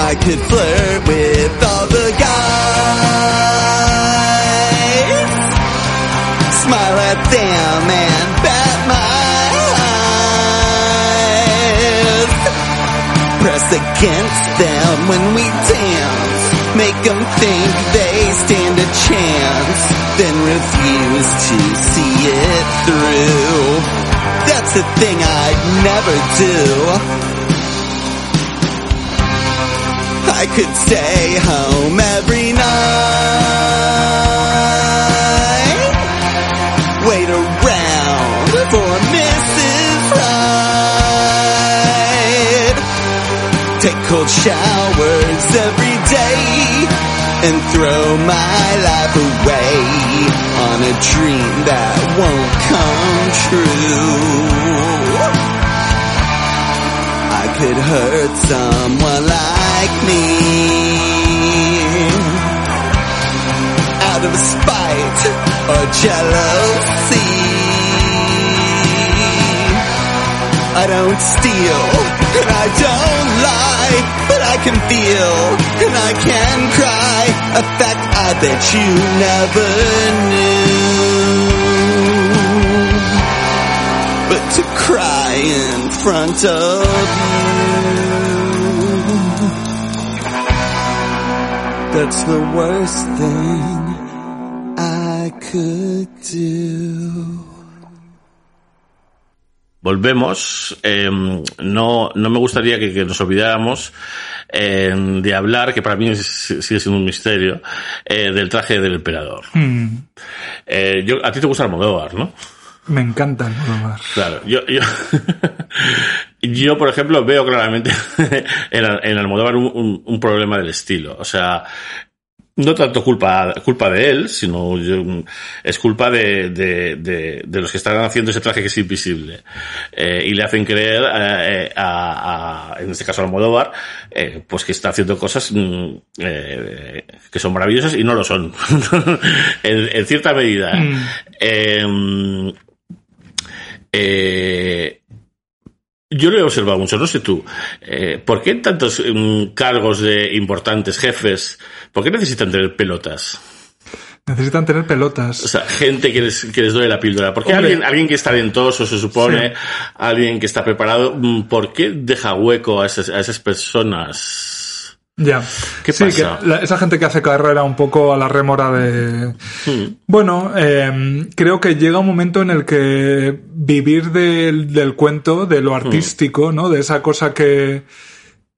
I could flirt with all the guys, smile at them and bat my eyes, press against them when we dance, make them think they stand a chance, then refuse to see it through. That's the thing I'd never do. I could stay home every night. Wait around for Mrs. Right. Take cold showers every day and throw my life away on a dream that won't come true. I could hurt someone like me out of spite or jealousy. I don't steal, and I don't lie, but I can feel, and I can cry, a fact I bet you never knew. But to cry in front of you, that's the worst thing I could do. Volvemos. Eh, no, no me gustaría que, que nos olvidáramos eh, de hablar, que para mí es- sigue siendo un misterio, eh, del traje del emperador. Mm, Eh, yo, a ti te gusta Almodóvar, ¿no? Me encanta el Almodóvar. Claro, yo, yo, yo por ejemplo, veo claramente en, Al- en Almodóvar un, un- un problema del estilo. O sea, no tanto culpa, culpa de él, sino yo- es culpa de, de, de, de los que están haciendo ese traje que es invisible. Eh, y le hacen creer eh, a, a- en este caso a Almodóvar, eh, pues que está haciendo cosas mm, eh, que son maravillosas y no lo son. en, en cierta medida. Mm. Eh, yo lo he observado mucho, no sé tú. Eh, ¿Por qué tantos mm, cargos de importantes jefes? ¿Por qué necesitan tener pelotas? Necesitan tener pelotas. O sea, gente que les, que les duele la píldora. ¿Por qué Hombre. alguien, alguien que está talentoso, se supone, Sí. alguien que está preparado, mm, ¿por qué deja hueco a esas, a esas personas? Ya. ¿Qué sí, pasa? que la- esa gente que hace carrera un poco a la rémora de... Mm, Bueno, eh, creo que llega un momento en el que vivir del, del cuento, de Hmm. lo artístico, ¿no? De esa cosa que,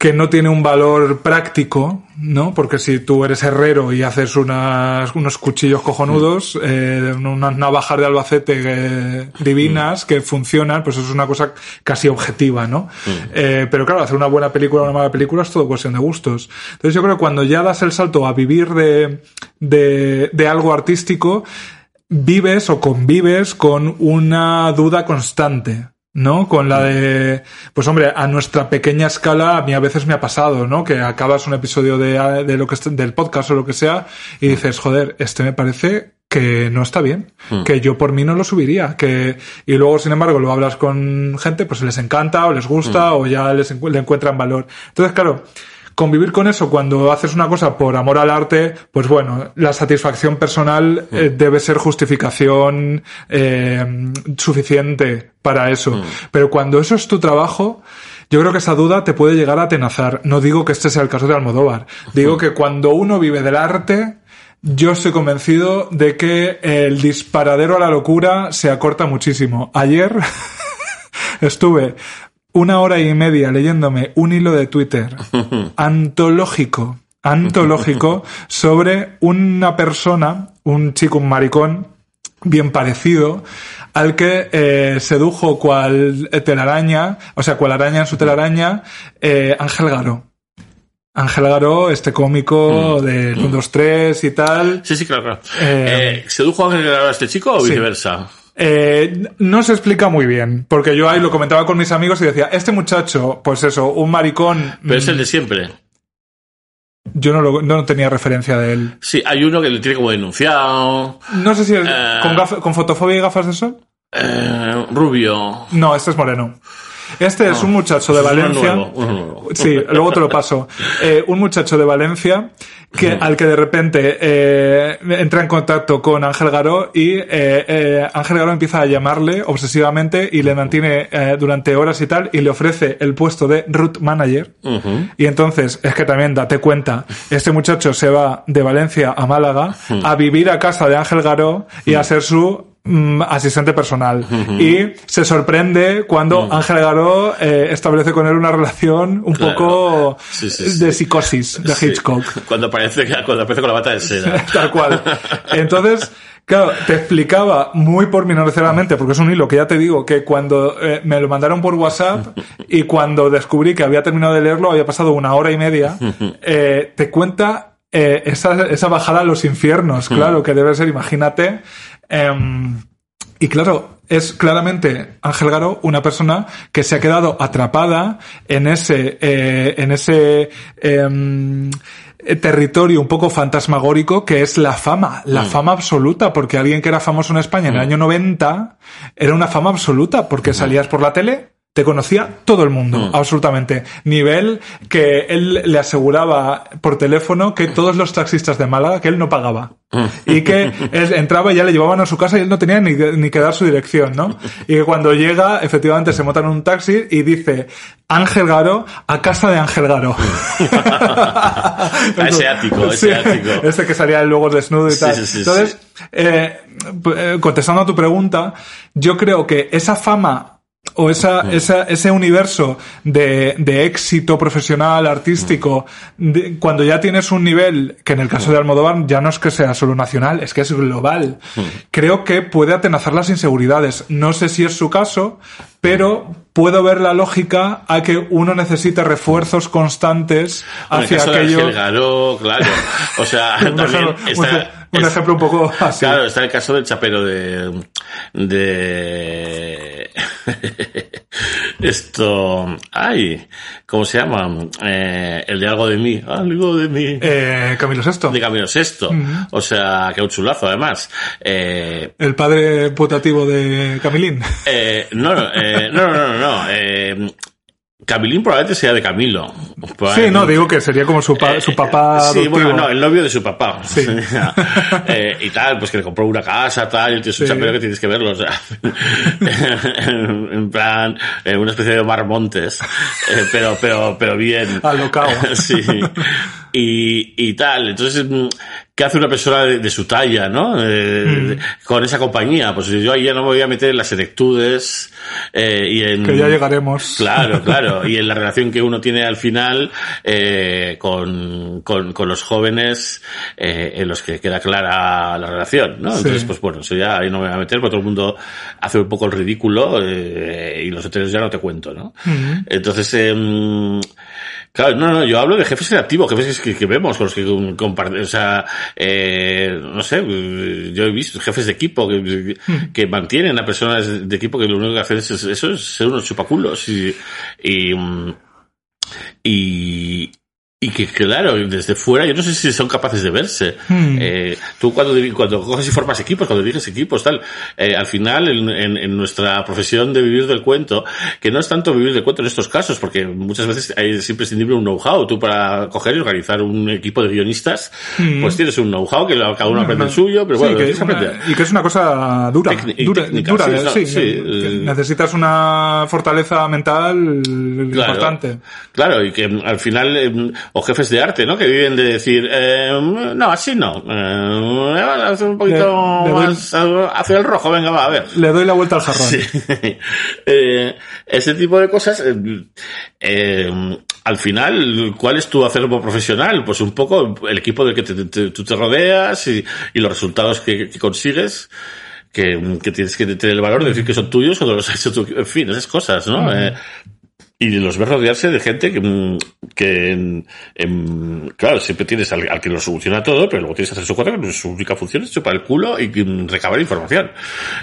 que no tiene un valor práctico, ¿no? Porque si tú eres herrero y haces unas, unos cuchillos cojonudos, eh, unas navajas de Albacete eh, divinas que funcionan, pues es una cosa casi objetiva, ¿no? Eh, pero claro, hacer una buena película o una mala película es todo cuestión de gustos. Entonces yo creo que cuando ya das el salto a vivir de, de, de algo artístico, vives o convives con una duda constante. ¿No? Con la de, pues hombre, a nuestra pequeña escala a mí a veces me ha pasado, ¿no? Que acabas un episodio de, de lo que del podcast o lo que sea y dices, joder, este me parece que no está bien, que yo por mí no lo subiría, que y luego sin embargo lo hablas con gente, pues les encanta o les gusta o ya les le encuentran valor. Entonces, claro, convivir con eso cuando haces una cosa por amor al arte, pues bueno, la satisfacción personal eh, debe ser justificación eh, suficiente para eso. Pero cuando eso es tu trabajo, yo creo que esa duda te puede llegar a atenazar. No digo que este sea el caso de Almodóvar. Digo que cuando uno vive del arte, yo estoy convencido de que el disparadero a la locura se acorta muchísimo. Ayer estuve una hora y media leyéndome un hilo de Twitter antológico, antológico sobre una persona, un chico, un maricón, bien parecido, al que eh, sedujo cual telaraña, o sea, cual araña en su telaraña, eh, Ángel Garó. Ángel Garó, este cómico del 1, 2, 3 y tal. Sí, sí, claro, claro. Eh, ¿Sedujo Ángel Garabal a este chico o sí. Eh, no se explica muy bien, porque yo ahí lo comentaba con mis amigos y decía, este muchacho, pues eso, un maricón, Pero es mm, el de siempre. yo no, lo- no tenía referencia de él. Sí, hay uno que le tiene como denunciado. No sé si es Eh. con, gaf- con fotofobia y gafas de sol. Eh, rubio. No, este es moreno. Este es un muchacho de Valencia. nuevo, nuevo. Sí, luego te lo paso. Eh, un muchacho de Valencia que al que de repente eh, entra en contacto con Ángel Garó y eh, eh, Ángel Garó empieza a llamarle obsesivamente y le mantiene eh, durante horas y tal y le ofrece el puesto de root manager. Y entonces, es que también date cuenta, este muchacho se va de Valencia a Málaga a vivir a casa de Ángel Garó y a ser su mm, asistente personal. Y se sorprende cuando Ángel Garó eh, establece con él una relación un Claro. poco Sí, sí, sí. de psicosis, de Hitchcock. Cuando aparece, cuando aparece con la bata de seda. Tal cual. Entonces, claro, te explicaba muy pormenorizadamente, porque es un hilo que ya te digo que cuando eh, me lo mandaron por WhatsApp y cuando descubrí que había terminado de leerlo, había pasado una hora y media, eh, te cuenta eh, esa, esa bajada a los infiernos, claro, que debe ser, imagínate. Em, y claro, es claramente Ángel Garo una persona que se ha quedado atrapada en ese, eh, en ese em, eh, territorio un poco fantasmagórico que es la fama, la fama absoluta, porque alguien que era famoso en España en el año 90 era una fama absoluta, porque salías por la tele Te conocía todo el mundo, absolutamente. Nivel que él le aseguraba por teléfono que todos los taxistas de Málaga, que él no pagaba. Y que él entraba y ya le llevaban a su casa y él no tenía ni, ni que dar su dirección, ¿no? Y que cuando llega, efectivamente se monta en un taxi y dice, Ángel Garo, a casa de Ángel Garo. ese ático, ese ático. Ese que salía luego desnudo y Sí, tal. sí, Entonces, eh, eh, contestando a tu pregunta, yo creo que esa fama o esa, esa, ese universo de, de éxito profesional, artístico, de- cuando ya tienes un nivel, que en el caso de Almodóvar ya no es que sea solo nacional, es que es global, creo que puede atenazar las inseguridades. No sé si es su caso, pero puedo ver la lógica a que uno necesite refuerzos constantes Bueno, en el hacia caso aquello. Garó, claro. O sea, también está, un ejemplo un poco así. Claro, está el caso del chapero de. de. Esto. Ay, ¿cómo se llama? Eh, el de algo de mí. Algo de mí. Eh, Camilo Sesto. de Camino Sexto. O sea, que un chulazo además. Eh, El padre putativo de Camilín. eh, no, no, eh, no, no, no, no. Eh, Camilín probablemente sea de Camilo. Sí, no, digo que sería como su, pa- su papá Eh, Sí, adoptivo. bueno, no, el novio de su papá. Sí. Eh, y tal, pues que le compró una casa, tal, y es un Sí. chapero que tienes que verlo, o sea. en, plan, eh, una especie de Omar Montes. Eh, pero, pero, pero bien. Alocao. sí. Y, y tal, entonces, mm, ¿qué hace una persona de, de su talla, no? Eh, Mm. de- con esa compañía. Pues yo ahí ya no me voy a meter en las erectudes, eh, y en. Que ya llegaremos. Claro, claro. Y en la relación que uno tiene al final eh, con, con, con los jóvenes eh, en los que queda clara la relación, ¿no? Sí. Entonces, pues bueno, eso ya ahí no me voy a meter, porque todo el mundo hace un poco el ridículo eh, y los hoteles ya no te cuento, ¿no? Entonces, em, Claro, no, no, yo hablo de jefes creativos, jefes que, que vemos, con los que comparten, o sea, eh, no sé, yo he visto jefes de equipo que, que mantienen a personas de equipo que lo único que hacen es, eso es ser unos chupaculos y, y, mm, y, y que claro, desde fuera yo no sé si son capaces de verse. Hmm. Eh, tú cuando, cuando coges y formas equipos, cuando diriges equipos, tal, eh, al final en, en- en nuestra profesión de vivir del cuento, que no es tanto vivir del cuento en estos casos, porque muchas veces hay, es imprescindible un know-how. Tú para coger y organizar un equipo de guionistas, pues tienes un know-how que cada uno aprende el suyo, pero Hmm. Sí, bueno, que una- y que es una cosa dura. Tecni- dura, técnica, dura, sí, eh, no, sí, sí, eh, necesitas una fortaleza mental Claro. importante. Claro, y que al final, eh, o jefes de arte, ¿no? Que viven de decir, eh, no, así no, eh, hace un poquito Le- le doy- más eh, hacia el rojo, venga, va, a ver. Le doy la vuelta al jarrón. Sí. Eh, ese tipo de cosas, eh, al final, ¿cuál es tu acervo profesional? Pues un poco el equipo del que te- te- tú te rodeas y, y los resultados que, que consigues. Que, que tienes que tener el valor de decir que son tuyos o que los has hecho tú. En fin, esas cosas, ¿no? Eh, y los ves rodearse de gente que, mm, que en- en- claro, siempre tienes al, al que lo soluciona todo, pero luego tienes a tres o cuatro que su única función es chupar el culo y mm, recabar información.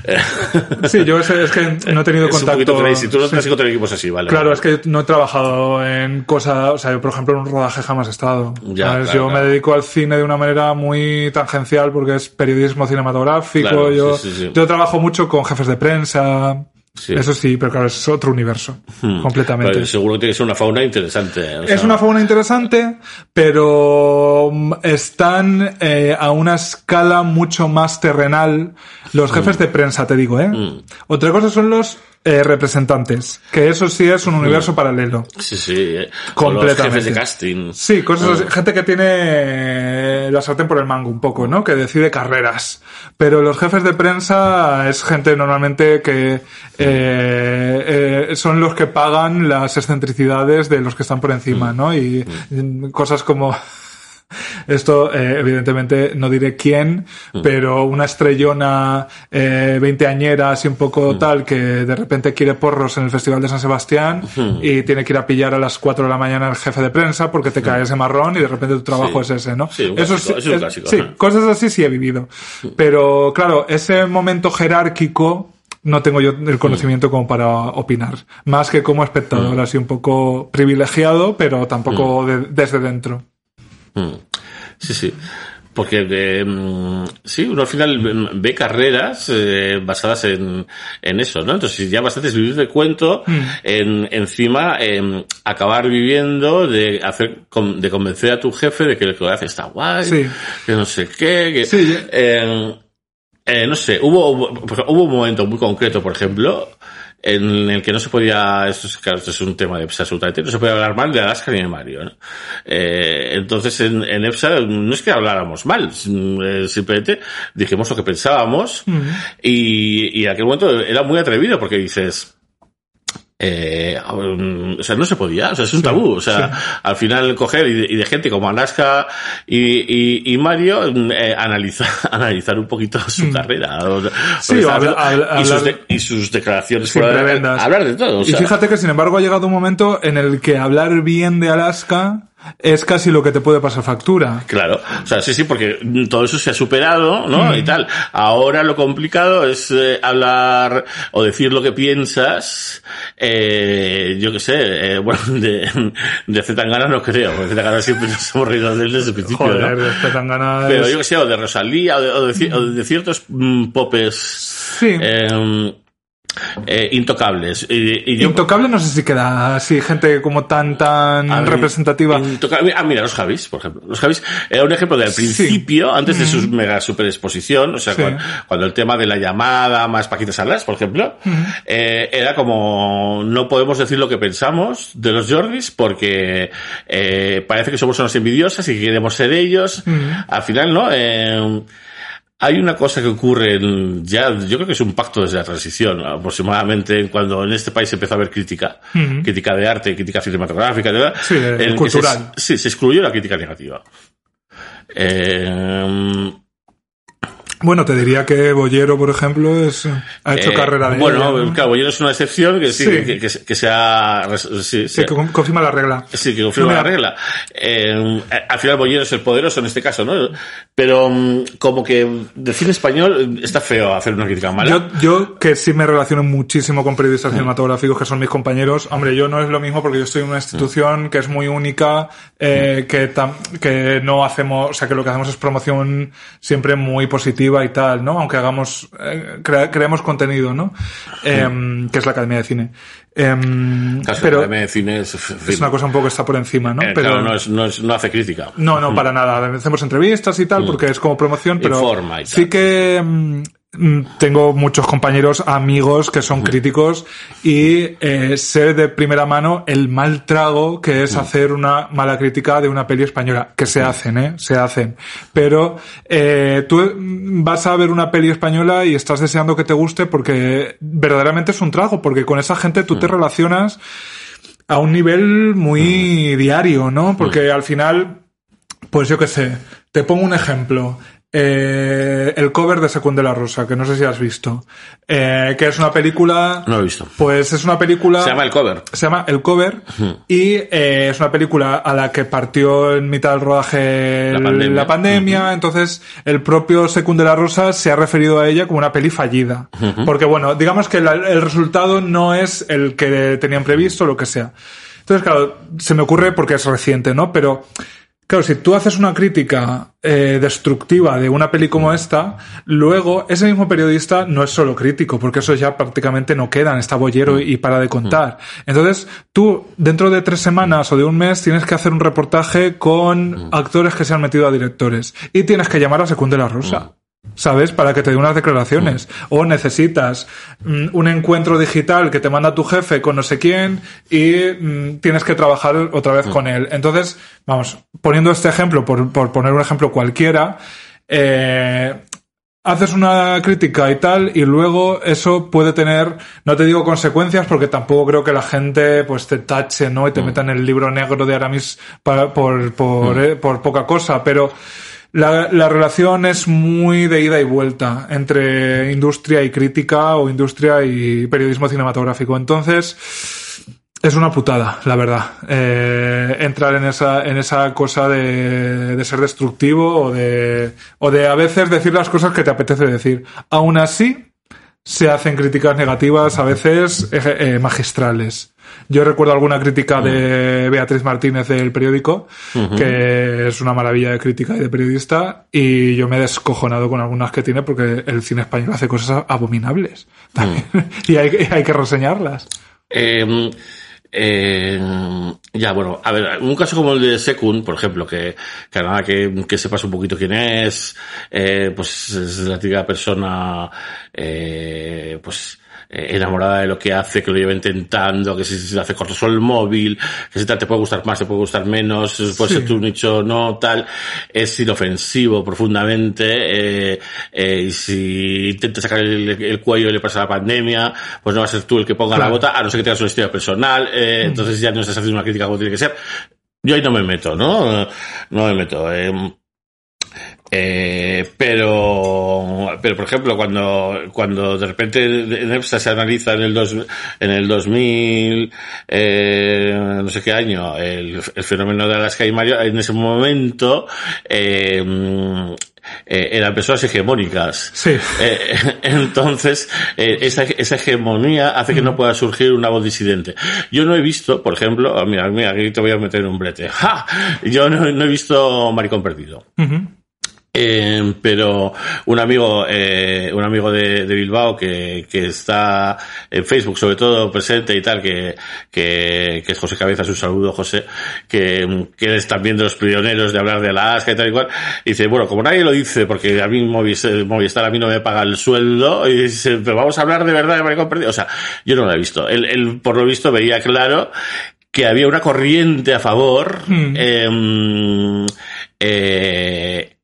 Sí, yo es, es que no he tenido es contacto. poquito crazy. Tú no sí. te has encontrado equipos así, ¿vale? Claro, es que no he trabajado en cosas, o sea, yo por ejemplo en un rodaje jamás he estado. Ya, yo claro. me dedico al cine de una manera muy tangencial porque es periodismo cinematográfico. Claro, yo, sí, sí, sí. yo trabajo mucho con jefes de prensa. Sí. Eso sí, pero claro, es otro universo. Hmm. Completamente. Pero seguro que tiene que ser una fauna interesante. o Es sea, una fauna interesante, pero mm, están eh, a una escala mucho más terrenal los jefes de prensa, te digo, ¿eh? Mm. Otra cosa son los eh, representantes, que eso sí es un universo paralelo. Sí, sí. eh. O los Completamente. jefes de casting. Sí, cosas así. Gente que tiene eh, la sartén por el mango un poco, ¿no? Que decide carreras. Pero los jefes de prensa es gente normalmente que eh, eh, son los que pagan las excentricidades de los que están por encima, ¿no? Y mm, cosas como... Esto, eh, evidentemente, no diré quién, pero una estrellona eh, veinteañera, así un poco tal, que de repente quiere porros en el Festival de San Sebastián y tiene que ir a pillar a las 4 de la mañana al jefe de prensa porque te cae ese marrón y de repente tu trabajo Sí. es ese, ¿no? Sí, un Eso clásico, sí, es un clásico, sí, cosas así sí he vivido. Pero, claro, ese momento jerárquico no tengo yo el conocimiento como para opinar. Más que como espectador, así un poco privilegiado, pero tampoco de- desde dentro. Mm. Sí, sí. porque eh, sí, uno al final ve carreras eh, basadas en, en eso, ¿no? Entonces ya bastante es vivir de cuento, Mm. en, encima em, acabar viviendo de hacer de convencer a tu jefe de que lo que hace está guay, Sí. que no sé qué, que Sí, ya- eh, no sé, hubo, hubo hubo un momento muy concreto, por ejemplo, en el que no se podía, esto es, claro, esto es un tema de EPSA absolutamente, no se podía hablar mal de Alaska ni de Mario, ¿no? Eh, entonces en, en EPSA no es que habláramos mal, eh, simplemente dijimos lo que pensábamos y, y en aquel momento era muy atrevido porque dices, eh, o sea, no se podía, o sea, es un tabú, o sea, al final coger y de, y de gente como Alaska y, y, y Mario, mm, eh, analizar, analizar un poquito su carrera, o, sea, Sí, lo que o estaba habla- haciendo, habla- y, sus hablar- de- y sus declaraciones fuera de- hablar de todo, o y fíjate que sin embargo ha llegado un momento en el que hablar bien de Alaska es casi lo que te puede pasar factura. Claro, o sea, sí, sí, porque todo eso se ha superado, ¿no? Y tal. Ahora lo complicado es eh, hablar o decir lo que piensas, eh, yo qué sé, eh, bueno, de, de Zetangana no creo, porque Zetangana siempre nos hemos reído de él desde el principio, Joder, ¿no? después tan ganas. Pero yo que sé, o de Rosalía, o de, o de o de ciertos mm, popes Sí. Eh, eh, intocables. Y, y yo, Intocable no sé si queda así, gente como tan, tan representativa. intocable- Ah, mira, los Javis, por ejemplo. Los Javis era un ejemplo del Sí. principio, antes de su mega super exposición, o sea, Sí. cuando, cuando el tema de la llamada más Paquita Salas, por ejemplo, eh, era como, no podemos decir lo que pensamos de los Jordis porque eh, parece que somos unas envidiosas y que queremos ser ellos. Al final, ¿no? Hay una cosa que ocurre en- ya, yo creo que es un pacto desde la transición, aproximadamente cuando en este país empezó a haber crítica, crítica de arte, crítica cinematográfica, ¿verdad? Sí, En cultural. se- sí, se excluyó la crítica negativa. Eh, Bueno, te diría que Bollero, por ejemplo, es, ha hecho eh, carrera de Bueno, ella, ¿no? claro, Bollero es una excepción que sí, Sí. Que, que, que se ha, res- sí, que con- confirma la regla. Sí, que confirma No, la regla. Eh, al final Bollero es el poderoso en este caso, ¿no? Pero mm, como que de cine español está feo hacer una crítica mala. Yo, yo que sí me relaciono muchísimo con periodistas cinematográficos que son mis compañeros, hombre, yo no es lo mismo porque yo estoy en una institución que es muy única, eh, que, que no hacemos, o sea, que lo que hacemos es promoción siempre muy positiva y tal, ¿no? Aunque hagamos, eh, creemos contenido, ¿no? Em, que es la Academia de Cine. Em, Caso pero de de cine es, es una cosa un poco que está por encima, ¿no? Eh, pero claro, no, es, no, es- no hace crítica. no, no, para nada. Hacemos entrevistas y tal, porque es como promoción, pero Informa y tal. sí que mm, mm, tengo muchos compañeros, amigos que son críticos y eh, sé de primera mano el mal trago que es hacer una mala crítica de una peli española, que se hacen, ¿eh? Se hacen. Pero eh, tú mm, vas a ver una peli española y estás deseando que te guste porque verdaderamente es un trago, porque con esa gente tú te relacionas a un nivel muy diario, ¿no? Porque al final, pues yo qué sé, te pongo un ejemplo. Eh, el cover de Secund de la Rosa, que no sé si has visto, eh, que es una película... No lo he visto. Pues es una película... Se llama El Cover. Se llama El Cover y eh, es una película a la que partió en mitad del rodaje La pandemia. la pandemia, entonces el propio Secund de la Rosa se ha referido a ella como una peli fallida. Porque bueno, digamos que la- el resultado no es el que tenían previsto, lo que sea. Entonces, claro, se me ocurre porque es reciente, ¿no? Pero, claro, si tú haces una crítica eh, destructiva de una peli como esta, luego ese mismo periodista no es solo crítico, porque eso ya prácticamente no quedan, está bollero y para de contar. Entonces, tú, dentro de tres semanas o de un mes, tienes que hacer un reportaje con actores que se han metido a directores. Y tienes que llamar a Secunde la Rosa. ¿Sabes? Para que te dé unas declaraciones. O necesitas mm, un encuentro digital que te manda tu jefe con no sé quién y mm, tienes que trabajar otra vez con él. Entonces, vamos, poniendo este ejemplo, por, por poner un ejemplo cualquiera, eh, haces una crítica y tal, y luego eso puede tener, no te digo consecuencias, porque tampoco creo que la gente pues te tache, ¿no? Y te meta en el libro negro de Aramis para- por, por, eh, por poca cosa, pero la, la relación es muy de ida y vuelta entre industria y crítica o industria y periodismo cinematográfico. Entonces, es una putada, la verdad. Eh, entrar en esa, en esa cosa de, de ser destructivo o de, o de a veces decir las cosas que te apetece decir. Aún así, se hacen críticas negativas, a veces eh, eh, magistrales. Yo recuerdo alguna crítica de Beatriz Martínez del periódico, que es una maravilla de crítica y de periodista, y yo me he descojonado con algunas que tiene porque el cine español hace cosas abominables. También, y hay, que- hay que reseñarlas. Eh, eh, ya, bueno, a ver, un caso como el de Sekun, por ejemplo, que, que nada, que, que sepas un poquito quién es, eh, pues es la típica persona, eh, pues, eh, enamorada de lo que hace, que lo lleva intentando, que si se hace corto el móvil, que si tal te puede gustar más, te puede gustar menos, puede Sí. ser tu nicho no, tal, es inofensivo profundamente, eh, eh, y si intenta sacar el, el cuello y le pasa la pandemia, pues no va a ser tú el que ponga la bota, a no ser que tengas una historia personal, eh, entonces ya no estás haciendo una crítica como tiene que ser. Yo ahí no me meto, ¿no? No me meto. eh, eh, pero, pero por ejemplo, cuando, cuando de repente en EPSA se analiza en el, dos, en el 2000, eh, no sé qué año, el, el fenómeno de Alaska y Mario, en ese momento, eh, eh, eran personas hegemónicas. Sí. Eh, entonces, eh, esa, esa hegemonía hace que no pueda surgir una voz disidente. Yo no he visto, por ejemplo, mira, mira, aquí te voy a meter un brete. ¡Ja! Yo no, no he visto Maricón Perdido. Eh, pero un amigo, eh, un amigo de, de Bilbao que, que está en Facebook sobre todo presente y tal, que, que, que es José Cabezas, un saludo José, que, que es también de los pioneros de hablar de Alaska y tal y cual, y dice, bueno, como nadie lo dice, porque a mí Movistar, Movistar a mí no me paga el sueldo, y dice, pero vamos a hablar de verdad de Maricón Perdido. O sea, yo no lo he visto. Él, él por lo visto veía claro que había una corriente a favor, Mm. eh, eh,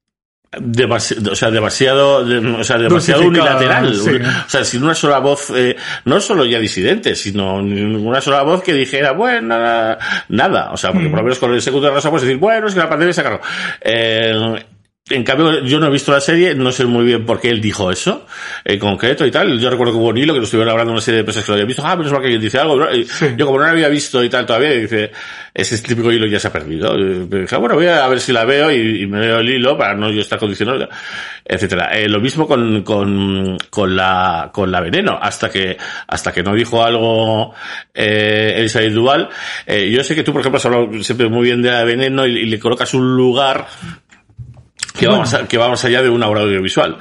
demasi- o sea, demasiado, de- o sea, demasiado unilateral. sí. O sea, sin una sola voz, eh, no solo ya disidente, sino una sola voz que dijera, bueno, nada, nada. O sea, porque por lo menos con el segundo de Rosa puedes decir, bueno, es que la pandemia se acabó. Eh, en cambio, yo no he visto la serie, no sé muy bien por qué él dijo eso, en concreto y tal. Yo recuerdo que hubo un hilo que lo estuvieron hablando una serie de personas que lo habían visto. Ah, menos mal que dice algo. ¿no? Sí. Yo como no la había visto y tal todavía, dice, ese típico hilo ya se ha perdido. Y dije, bueno, voy a ver si la veo y, y me veo el hilo para no yo estar condicionado, etcétera. Eh, lo mismo con, con, con la, con la veneno. Hasta que, hasta que no dijo algo, eh, Elizabeth Duval. Eh, yo sé que tú, por ejemplo, has hablado siempre muy bien de la veneno y, y le colocas un lugar que, va más, a- que va más allá de una obra audiovisual.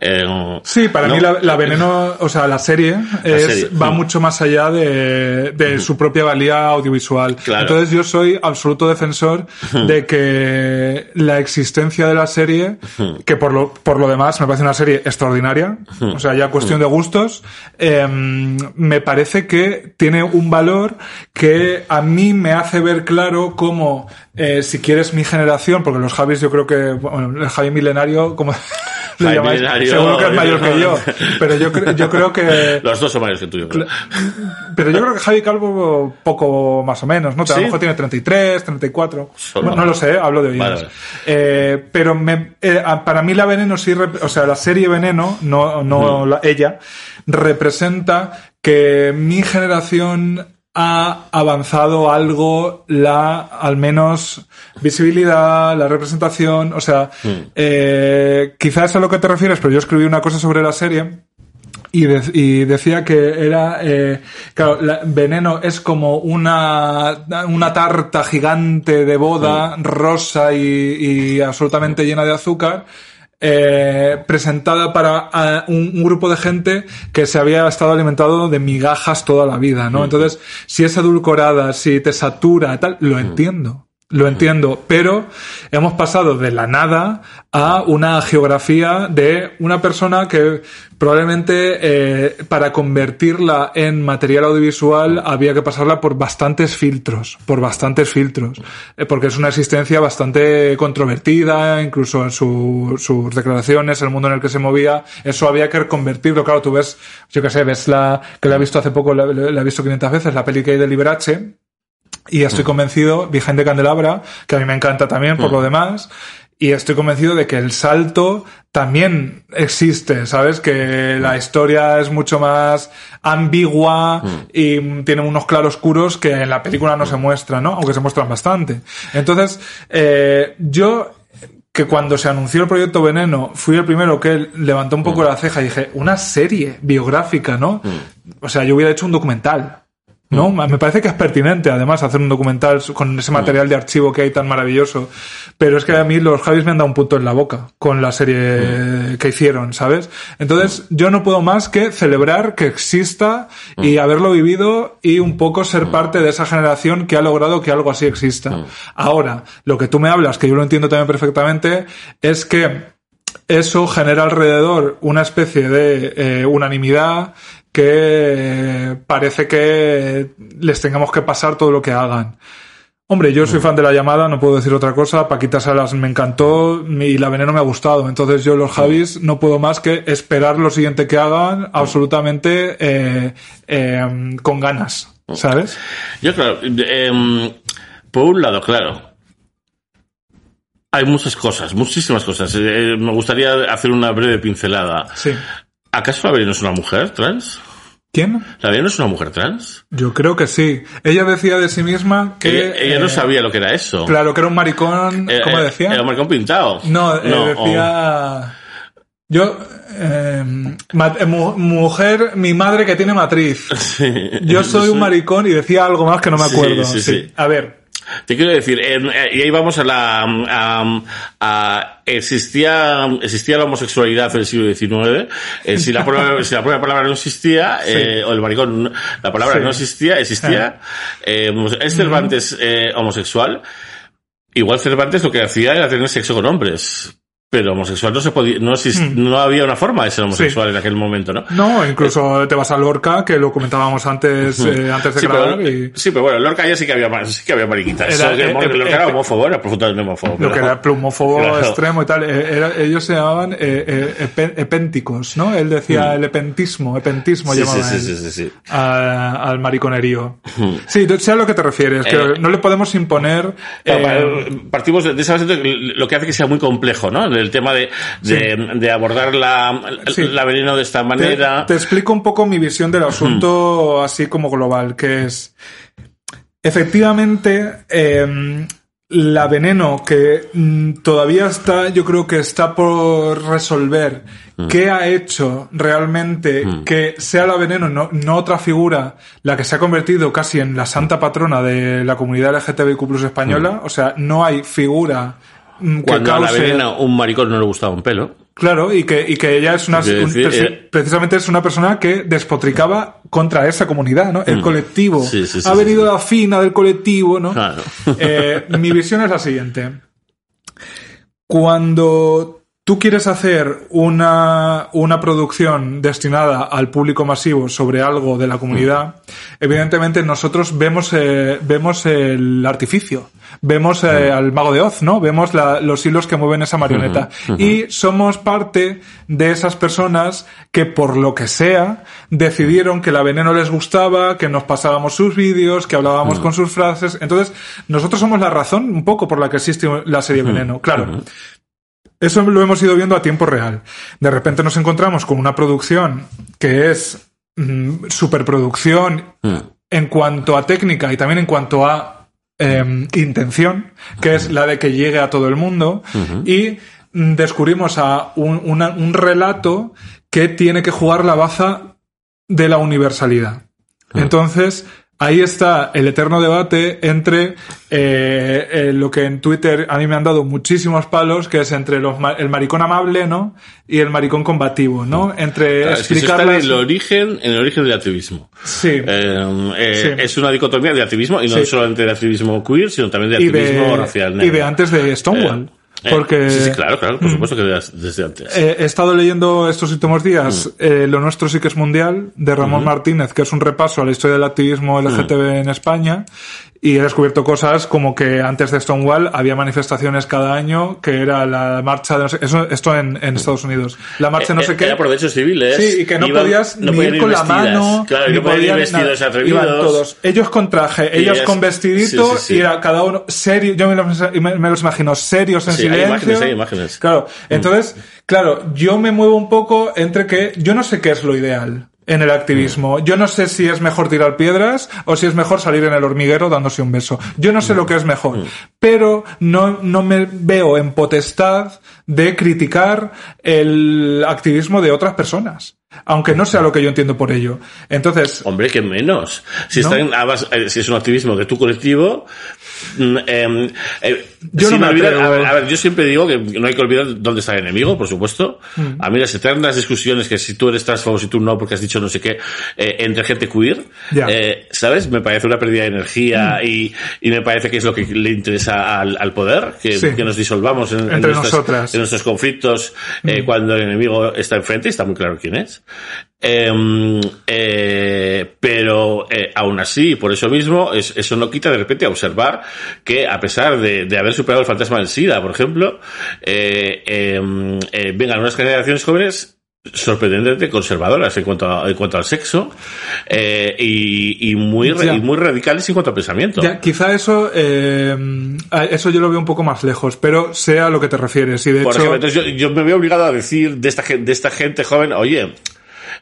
Eh, Sí, para ¿no? mí la, la veneno, o sea, la serie, es- serie, va mm. mucho más allá de, de su propia valía audiovisual. Claro. Entonces yo soy absoluto defensor de que la existencia de la serie, que por lo, por lo demás me parece una serie extraordinaria, o sea, ya cuestión de gustos, em, me parece que tiene un valor que a mí me hace ver claro cómo, eh, si quieres mi generación, porque los Javis yo creo que, bueno, el Javi milenario, como Javi llamáis, milenario, seguro que es mayor que yo, pero yo, creo- yo creo que... Los dos son mayores que tú, yo creo. Pero yo creo que Javi Calvo poco más o menos, ¿no? A ¿Sí? lo mejor tiene 33, 34. Solo. Bueno, no lo sé, hablo de oídos. Vale. Eh, pero me, eh, a- para mí la Veneno sí, o sea, la serie Veneno, no, no la- ella, representa que mi generación ha avanzado algo la, al menos, visibilidad, la representación, o sea, eh, quizás a lo que te refieres, pero yo escribí una cosa sobre la serie y, de- y decía que era, eh, claro, la- Veneno es como una, una tarta gigante de boda, rosa y, y absolutamente llena de azúcar, eh, presentada para a, un, un grupo de gente que se había estado alimentado de migajas toda la vida, ¿no? Entonces, si es edulcorada, si te satura, tal, lo entiendo. Lo entiendo, pero hemos pasado de la nada a una geografía de una persona que probablemente eh, para convertirla en material audiovisual había que pasarla por bastantes filtros, por bastantes filtros, eh, porque es una existencia bastante controvertida, incluso en su- sus declaraciones, el mundo en el que se movía, eso había que convertirlo. Claro, tú ves, yo qué sé, ves la que la he visto hace poco, la, la he visto 500 veces, la peli que hay de Liberace, y estoy convencido, Behind the Candelabra, que a mí me encanta también por lo demás, y estoy convencido de que el salto también existe, ¿sabes? Que la historia es mucho más ambigua y tiene unos claroscuros que en la película no se muestran, ¿no? Aunque se muestran bastante. Entonces, eh, yo que cuando se anunció el proyecto Veneno fui el primero que levantó un poco la ceja y dije, una serie biográfica, ¿no? O sea, yo hubiera hecho un documental. ¿No? Me parece que es pertinente, además, hacer un documental con ese material de archivo que hay tan maravilloso. Pero es que a mí los Javis me han dado un punto en la boca con la serie que hicieron, ¿sabes? Entonces, yo no puedo más que celebrar que exista y haberlo vivido y un poco ser parte de esa generación que ha logrado que algo así exista. Ahora, lo que tú me hablas, que yo lo entiendo también perfectamente, es que eso genera alrededor una especie de eh, unanimidad que parece que les tengamos que pasar todo lo que hagan. Hombre, yo soy fan de la llamada, no puedo decir otra cosa. Paquita Salas me encantó y la veneno me ha gustado. Entonces yo los Javis no puedo más que esperar lo siguiente que hagan absolutamente eh, eh, con ganas, ¿sabes? Yo, claro, em, por un lado, claro, hay muchas cosas, muchísimas cosas. Eh, me gustaría hacer una breve pincelada. Sí. ¿Acaso Veneno es una mujer trans? ¿Quién? ¿La Veneno es una mujer trans? Yo creo que sí. Ella decía de sí misma que... Ella, ella no eh, sabía lo que era eso. Claro, que era un maricón... Eh, ¿Cómo eh, decía? Era un maricón pintado. No, eh, No, decía... Yo... eh, ma- eh, mu- mujer, mi madre que tiene matriz. Sí. Yo soy un maricón y decía algo más que no me acuerdo. sí, Sí. sí. A ver, Te quiero decir, en- eh, y ahí vamos a la... a- a- existía, existía la homosexualidad en el siglo XIX. eh, si, la prueba, si la prueba palabra no existía, eh, o el maricón, la palabra Sí. no existía, existía. Eh, es Cervantes eh, homosexual. Igual Cervantes lo que hacía era tener sexo con hombres. Pero homosexual no se podía, no, exist- no había una forma de ser homosexual en aquel momento, ¿no? no, incluso te vas a Lorca, que lo comentábamos antes, eh, antes de Sí grabar, pero, y sí, pero bueno, Lorca ya sí que había, sí que había mariquitas. Era- eh, Lorca eh, era eh, homófobo, era profundamente homófobo. lo que era plumófobo Claro. extremo y tal. eh, era- ellos se llamaban eh, eh, epénticos, ¿no? Él decía el epentismo, epentismo Mm. Sí, llamaba él. a- al mariconerío. Sí, sé a lo que te refieres, que Eh, no le podemos imponer... Claro, eh, partimos de de esa base lo que hace que sea muy complejo, ¿no? El tema de, de, de abordar la, Sí. la veneno de esta manera. te explico un poco mi visión del asunto así como global, que es... Efectivamente, eh, la veneno que mm, todavía está, yo creo que está por resolver qué ha hecho realmente que sea la veneno, no, no otra figura, la que se ha convertido casi en la santa patrona de la comunidad LGTBIQ plus española. O sea, no hay figura mm, Cuando a la cause... veneno un maricón no le gustaba un pelo. Claro, y que, y que ella es una, un- eh, precisamente es una persona que despotricaba contra esa comunidad, ¿no? El colectivo. Mm. Sí, sí, sí, ha venido la fina del colectivo, ¿no? Claro. Eh, mi visión es la siguiente. Cuando tú quieres hacer una, una producción destinada al público masivo sobre algo de la comunidad, evidentemente nosotros vemos, eh, vemos el artificio. Vemos eh, al mago de Oz, ¿no? Vemos la- los hilos que mueven esa marioneta. Y somos parte de esas personas que, por lo que sea, decidieron que la veneno les gustaba, que nos pasábamos sus vídeos, que hablábamos con sus frases. Entonces, nosotros somos la razón un poco por la que existe la serie Veneno. Claro. Eso lo hemos ido viendo a tiempo real. De repente nos encontramos con una producción que es mm, superproducción Mm. en cuanto a técnica y también en cuanto a em, intención, que es la de que llegue a todo el mundo, y mm, descubrimos a un, una- un relato que tiene que jugar la baza de la universalidad. Entonces, ahí está el eterno debate entre eh, eh, lo que en Twitter a mí me han dado muchísimos palos, que es entre los el maricón amable, ¿no? Y el maricón combativo, ¿no? Entre Claro, es que eso explicar está en el origen, en el origen del activismo. Sí. Eh, eh, Sí. Es una dicotomía de activismo, y no Sí. solamente de activismo queer, sino también de y activismo de, racial y de antes de Stonewall. Eh, porque Sí, sí, claro, claro, por supuesto que de- desde antes. Eh, he estado leyendo estos últimos días Mm. eh, Lo Nuestro sí que es mundial, de Ramón Martínez, que es un repaso a la historia del activismo Mm. LGTB en España. Y he descubierto cosas como que antes de Stonewall había manifestaciones cada año, que era la marcha de no sé, eso, esto en, en Estados Unidos. La marcha no Eh, sé qué. Era por derechos civiles. Sí, y que no Iban- podías no ni ir con la mano, Claro, ni no podían ir vestidos nada. atrevidos. Iban todos, ellos con traje, ellos ellas- con vestidito, sí, sí, sí. y era cada uno serio, yo me los, me- me los imagino serios en Sí, hay silencio. imágenes, hay imágenes. Claro, entonces, claro, yo me muevo un poco entre que yo no sé qué es lo ideal en el activismo. Yo no sé si es mejor tirar piedras o si es mejor salir en el hormiguero dándose un beso. Yo no sé lo que es mejor, pero no, no me veo en potestad de criticar el activismo de otras personas. Aunque no sea lo que yo entiendo por ello. Entonces. Hombre, que menos. Si, ¿No? están, eh, si es un activismo de tu colectivo, mm, em, eh, Yo sin no me olvidar- a, ver, a ver, yo siempre digo que no hay que olvidar dónde está el enemigo, por supuesto. Mm. A mí las eternas discusiones que si tú eres transfobo, si tú no, porque has dicho no sé qué, eh, entre gente queer. Mm. eh, ¿sabes? Me parece una pérdida de energía y, y me parece que es lo que le interesa al, al poder, que, Sí. que nos disolvamos en, en Entre nuestras- nosotras. Mm. en nuestros conflictos eh, cuando el enemigo está enfrente y está muy claro quién es. Em, eh, pero eh, aún así, por eso mismo, es- eso no quita de repente a observar que a pesar de, de haber superado el fantasma del SIDA, por ejemplo, eh, em, eh, vengan unas generaciones jóvenes sorprendentemente conservadoras en cuanto a- en cuanto al sexo eh, y, y muy ra- Ya. y muy radicales en cuanto al pensamiento. Ya, quizá eso, eh, a- eso yo lo veo un poco más lejos, pero sé a lo que te refieres. Y de Por hecho, ejemplo, entonces yo, yo me veo obligado a decir de esta, de esta gente joven, oye,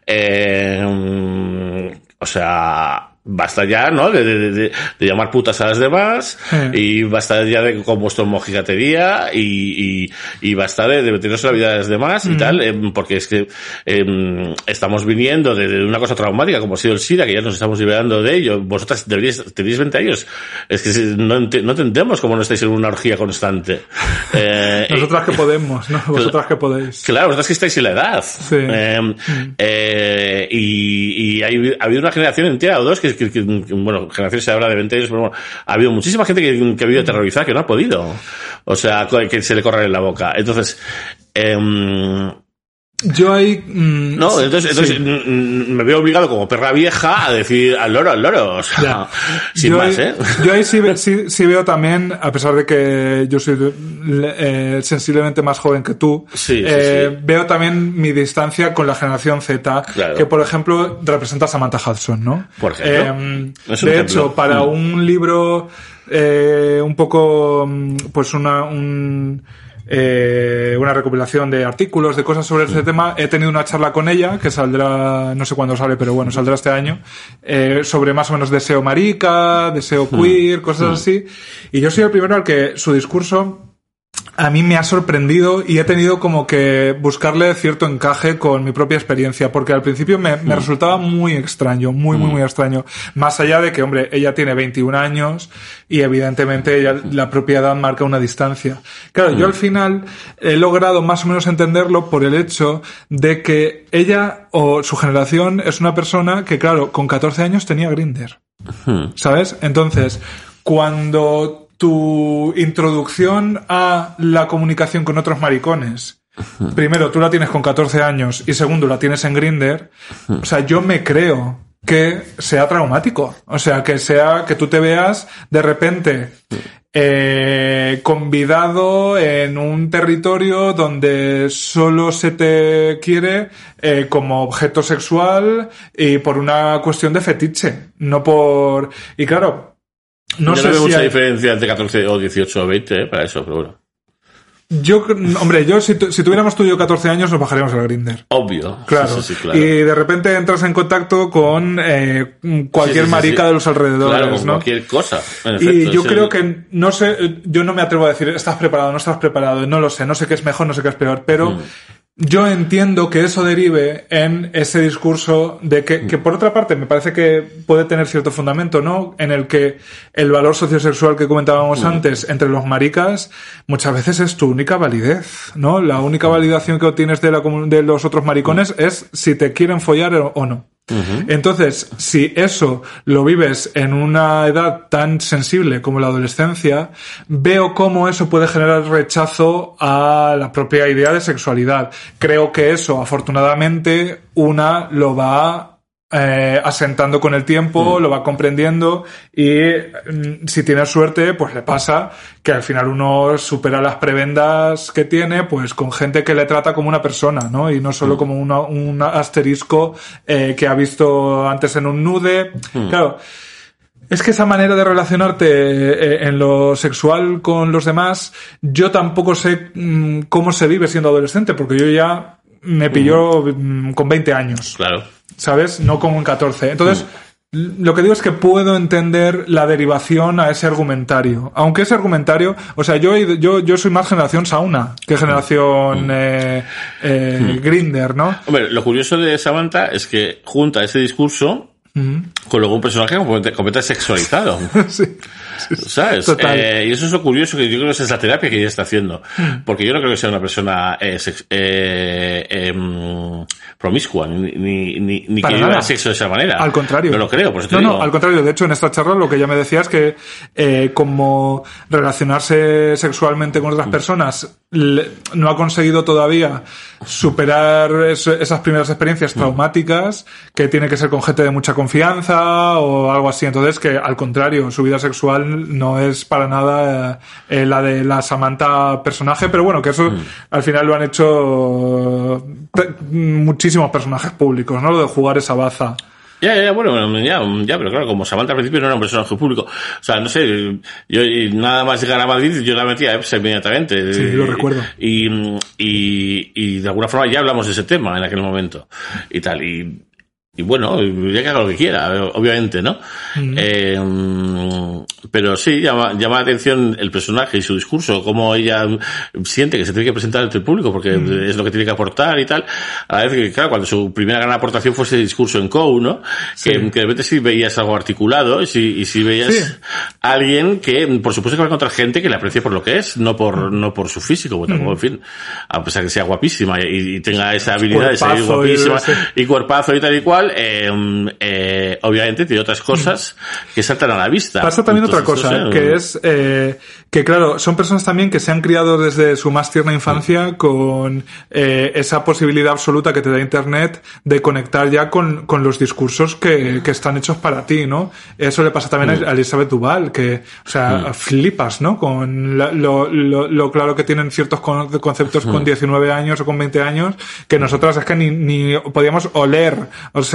eh, mm, o sea, basta ya, ¿no? De, de- de- de llamar putas a las demás Eh. y basta ya de con vuestra mojigatería y, y, y basta de, de meternos en la vida de las demás y tal, em, porque es que em, estamos viniendo de, una cosa traumática como ha sido el SIDA, que ya nos estamos liberando de ello. Vosotras deberíais, tenéis 20 años. Es que no, no entendemos cómo no estáis en una orgía constante. Eh, nosotras que podemos, ¿no? Vosotras que podéis. Claro, vosotros que estáis en la edad. Sí. Eh, eh, y y hay, ha habido una generación entera o dos que, que- que- bueno, generación se habla de 20 años, pero bueno, ha habido muchísima gente que, que ha vivido aterrorizada que no ha podido. O sea, que se le corre en la boca. Entonces, em, Yo ahí. mm, no, entonces, entonces sí. me veo obligado como perra vieja a decir al loro, al loro. O sea, Ya. sin yo más, ahí, ¿eh? Yo ahí sí, sí, sí veo también, a pesar de que yo soy eh, sensiblemente más joven que tú, eh, veo también mi distancia con la generación Z, Claro. que por ejemplo representa a Samantha Hudson, ¿no? Por ejemplo. Eh, un de ejemplo. hecho, para Mm. un libro eh, un poco, mm, pues una, un, eh, una recopilación de artículos, de cosas sobre Mm. tema. He tenido una charla con ella, que saldrá, no sé cuándo sale, pero bueno, saldrá este año, eh, sobre más o menos deseo marica, deseo Mm. queer, cosas así. Y yo soy el primero al que su discurso a mí me ha sorprendido y he tenido como que buscarle cierto encaje con mi propia experiencia, porque al principio me, me resultaba muy extraño, muy, muy, muy extraño. Más allá de que, hombre, ella tiene 21 años y evidentemente ella, la propia edad marca una distancia. Claro, yo al final he logrado más o menos entenderlo por el hecho de que ella o su generación es una persona que, claro, con 14 años tenía Grinder. ¿Sabes? Entonces, cuando tu introducción a la comunicación con otros maricones, primero tú la tienes con 14 años y segundo la tienes en Grinder, o sea, yo me creo que sea traumático. O sea, que sea que tú te veas de repente eh, convidado en un territorio donde solo se te quiere eh, como objeto sexual y por una cuestión de fetiche, no por... Y claro, no Yo sé no veo si mucha hay- diferencia entre 14 o 18 o 20 eh, para eso, pero bueno. Yo, hombre, yo si, tu- si tuviéramos tú y yo 14 años nos bajaríamos al Grinder. Obvio. Claro. Sí, sí, sí, claro. Y de repente entras en contacto con eh, cualquier marica de los alrededores, Claro, con ¿no? cualquier cosa. En Y efecto, yo creo que, no sé, yo no me atrevo a decir, estás preparado, no estás preparado, no lo sé, no sé qué es mejor, no sé qué es peor, pero Mm. Yo entiendo que eso derive en ese discurso de que, que, por otra parte, me parece que puede tener cierto fundamento, ¿no? En el que el valor sociosexual que comentábamos Mm. antes entre los maricas muchas veces es tu única validez, ¿no? La única validación que obtienes de, la, de los otros maricones es si te quieren follar o Entonces, si eso lo vives en una edad tan sensible como la adolescencia, veo cómo eso puede generar rechazo a la propia idea de sexualidad. Creo que eso, afortunadamente, una lo va eh, asentando con el tiempo, lo va comprendiendo y mm, si tiene suerte, pues le pasa que al final uno supera las prebendas que tiene, pues con gente que le trata como una persona, ¿no? Y no solo como una- un asterisco eh, que ha visto antes en un nude. Claro. Es que esa manera de relacionarte eh, en lo sexual con los demás, yo tampoco sé mm, cómo se vive siendo adolescente, porque yo ya me pilló mm, con 20 años. Claro. ¿Sabes? No como en 14. Entonces, lo que digo es que puedo entender la derivación a ese argumentario. Aunque ese argumentario, o sea, yo, yo, yo soy más generación sauna que generación eh, eh, Grinder, ¿no? Hombre, lo curioso de Samantha es que junta ese discurso con luego un personaje completamente sexualizado. sí. ¿Sabes? Total. Eh, y eso es lo curioso que yo creo que esa es la terapia que ella está haciendo. Porque yo no creo que sea una persona eh, sex- eh, em, promiscua, ni, ni, ni, ni que viva sexo de esa manera. Al contrario. No lo creo, por eso te no, digo. no, al contrario. De hecho, en esta charla lo que ella me decía es que como relacionarse sexualmente con Mm. otras personas le- no ha conseguido todavía superar es- esas primeras experiencias Mm. traumáticas, que tiene que ser con gente de mucha confianza o algo así. Entonces, que al contrario, su vida sexual no es para nada eh, eh, la de la Samantha personaje, pero bueno, que eso Mm. al final lo han hecho pe- muchísimos personajes públicos, ¿no? Lo de jugar esa baza. Ya, ya, bueno, ya, ya, pero claro, como Samantha al principio no era un personaje público. O sea, no sé, yo y nada más llegar a Madrid, yo la metí a EPSA inmediatamente. Sí, lo recuerdo. Y, y, y de alguna forma ya hablamos de ese tema en aquel momento. Y tal, y, y bueno, ya que haga lo que quiera, obviamente, ¿no? Eh, mm, pero sí, llama, llama la atención el personaje y su discurso, cómo ella siente que se tiene que presentar ante el público, porque es lo que tiene que aportar y tal. A la vez que, claro, cuando su primera gran aportación fue ese discurso en COU, ¿no? Que, que de repente sí veías algo articulado y sí, y sí veías Sí. a alguien que, por supuesto que va a encontrar gente que le aprecie por lo que es, no por, no por su físico, porque tampoco, en fin, a pesar que sea guapísima y, y tenga esa habilidad de ser y guapísima ese- y cuerpazo y tal y cual, eh, eh, obviamente tiene otras cosas que saltan a la vista. Pasa también otra Entonces, cosa, no sé, que es eh, que, claro, son personas también que se han criado desde su más tierna infancia con eh, esa posibilidad absoluta que te da Internet de conectar ya con, con los discursos que, que están hechos para ti, ¿no? Eso le pasa también a Elizabeth Duval, que, o sea, flipas, ¿no? Con la- lo, lo, lo claro que tienen ciertos con- conceptos con 19 años o con 20 años, que nosotras es que ni, ni podíamos oler, o sea,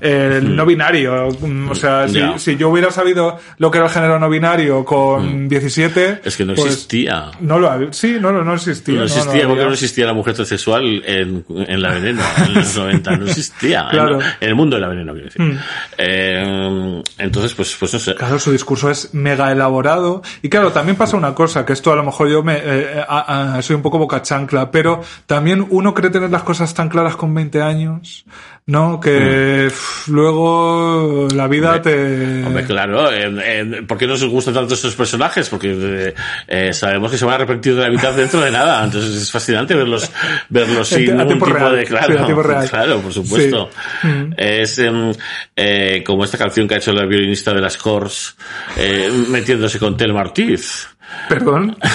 el no binario, mm, o sea, si, yo hubiera sabido lo que era el género no binario con 17... Es que no pues, existía. No lo había, sí, no, no, no existía. No existía, porque había. no existía la mujer transexual en, en la veneno, en los 90, no existía. Claro. En, en el mundo de la veneno, quiero decir. Eh, entonces, pues, pues no sé. Claro, su discurso es mega elaborado. Y claro, también pasa una cosa, que esto a lo mejor yo me eh, a- a- soy un poco boca chancla, pero también uno cree tener las cosas tan claras con 20 años, ¿no? Que pff, luego la vida te... Hombre, claro, eh, eh, ¿por qué nos gustan tanto estos personajes? Porque eh, eh, sabemos que se van a arrepentir de la mitad dentro de nada. Entonces es fascinante verlos, verlos sin ningún tipo real. de claro, Sí, claro, por supuesto. Sí. Mm. Es em, eh, como esta canción que ha hecho la violinista de las Cors, eh, metiéndose con Telma Ortiz. Perdón.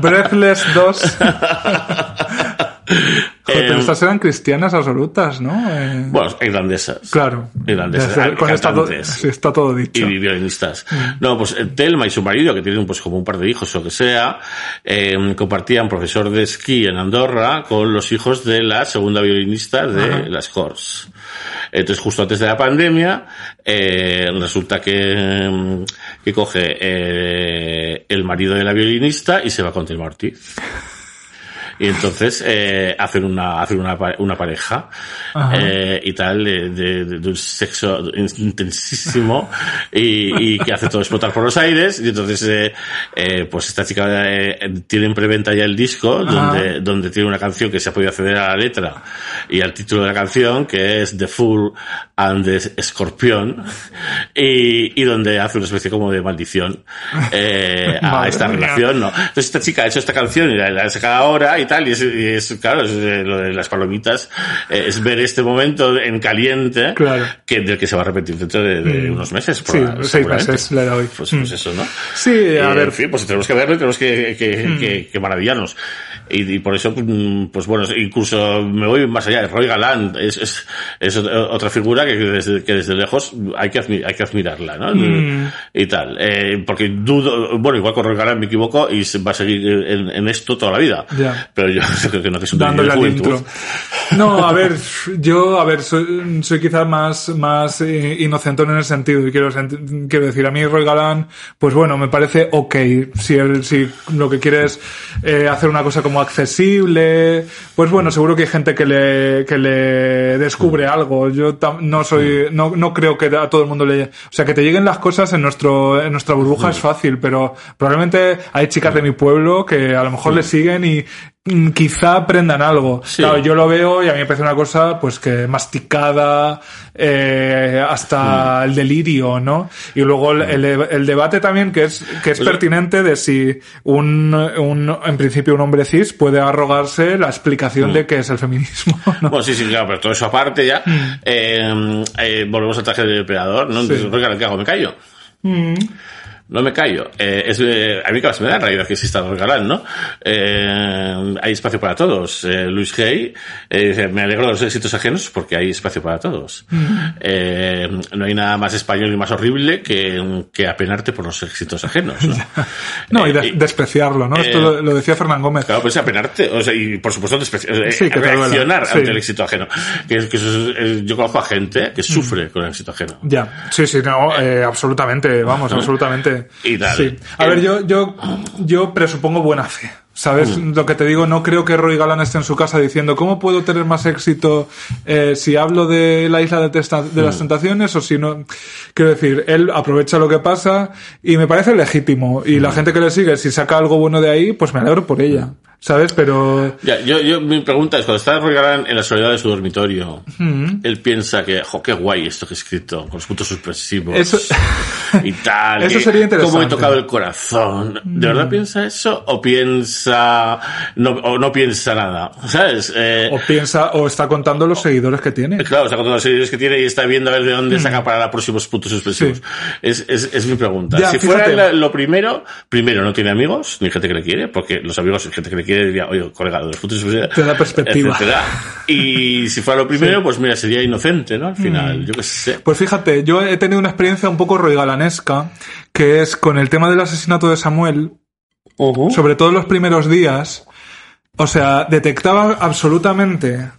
Breathless 2. Pero Eh, estas eran cristianas absolutas, ¿no? Eh, Bueno, irlandesas. claro. Irlandesas. Con esta to- cantantes. sí, está todo dicho. y violinistas. No, pues eh, Telma y su marido, que tienen pues como un par de hijos o que sea, eh, compartían profesor de esquí en Andorra con los hijos de la segunda violinista de Ajá. las Cors. Entonces, justo antes de la pandemia, resulta que, mm, que coge el marido de la violinista y se va con Telma Ortiz. Y entonces eh, hacen una hacen una, una pareja eh, y tal de, de- de un sexo intensísimo y, y que hace todo explotar por los aires y entonces eh, eh, pues esta chica eh, tiene en preventa ya el disco donde, donde tiene una canción que se ha podido acceder a la letra y al título de la canción que es The Fool and the Escorpión y, y donde hace una especie como de maldición eh, a esta relación ¿no? entonces esta chica ha hecho esta canción y la, la ha sacado ahora y tal y es, y es, claro es, eh, lo de las palomitas eh, es ver este momento en caliente Claro. que del que se va a repetir dentro de, de unos meses Sí, proba- seis meses le doy. pues, Mm. pues eso no Sí, a Eh, ver. en fin, pues tenemos que verlo y tenemos que, que, que, que maravillarnos. Y, y por eso, mm, pues bueno, incluso me voy más allá. Roy Galán es, es, es otra figura que desde, que desde lejos hay que, hay que admirarla, ¿no? Mm. Y tal. Eh, porque dudo, bueno, igual con Roy Galán me equivoco y se va a seguir en, en esto toda la vida. Ya. Pero yo creo que no es un dándole al intro. No, a ver, yo, a ver, soy, soy quizás más, más eh, inocentón en ese sentido. Y quiero, quiero decir, a mí Roy Galán, pues bueno, me parece ok. Si, él, si lo que quiere es eh, hacer una cosa como accesible, pues bueno, seguro que hay gente que le, que le descubre algo. Yo tam- no soy, no, no creo que a todo el mundo le, o sea, que te lleguen las cosas en nuestro, en nuestra burbuja es fácil, pero probablemente hay chicas de mi pueblo que a lo mejor le siguen y quizá aprendan algo. Sí. Claro, yo lo veo y a mí me parece una cosa pues que masticada eh, hasta el delirio, ¿no? Y luego el, el- el debate también que es que es pertinente de si un, un en principio un hombre cis puede arrogarse la explicación de qué es el feminismo, ¿no? Bueno, sí, sí, claro, pero todo eso aparte ya. Eh, eh, volvemos al traje del emperador, ¿no? Entonces, Sí. ¿qué hago? ¿Me callo? No me callo. Eh, es, eh, a mí que me da realidad que exista Roy Galán, ¿no? Eh, hay espacio para todos. Eh, Luis Hay eh, dice, me alegro de los éxitos ajenos porque hay espacio para todos. Eh, no hay nada más español y más horrible que, que apenarte por los éxitos ajenos, ¿no? No, y de- despreciarlo, ¿no? Esto lo, lo decía Fernán Gómez. Claro, pues apenarte, o sea, y por supuesto eh, Sí, reaccionar Sí. ante el éxito ajeno. Que, es- que eso es- yo conozco a gente que sufre con el éxito ajeno. Ya, sí, sí, no, eh, absolutamente, vamos, absolutamente. Sí. A ver, yo, yo, yo presupongo buena fe. ¿Sabes lo que te digo? No creo que Roy Galán esté en su casa diciendo ¿cómo puedo tener más éxito eh, si hablo de la isla de, testa- de las tentaciones o si no? Quiero decir, él aprovecha lo que pasa y me parece legítimo. Y la gente que le sigue, si saca algo bueno de ahí, pues me alegro por ella. ¿Sabes? Pero... Ya, yo, yo, mi pregunta es, cuando está Roy Galán en la soledad de su dormitorio, él piensa que, jo, qué guay esto que he escrito, con los puntos supresivos Eso- y tal. Eso sería interesante. Cómo he tocado el corazón. ¿De verdad piensa eso? ¿O piensa, no, o no piensa nada? ¿Sabes? Eh, O piensa, o está contando los seguidores que tiene. Claro, está contando los seguidores que tiene y está viendo a ver de dónde saca para los próximos puntos expresivos. Sí. Es, es, es mi pregunta. Ya, si fíjate. fuera la- lo primero, primero no tiene amigos, ni gente que le quiere, porque los amigos y gente que le quiere diría, oye, colega, los puntos expresivos. Te da perspectiva. etcétera. Y si fuera lo primero, pues mira, sería inocente, ¿no? Al final, yo qué sé. Pues fíjate, yo he tenido una experiencia un poco roigalanesca, que es con el tema del asesinato de Samuel, sobre todo los primeros días, o sea, detectaba absolutamente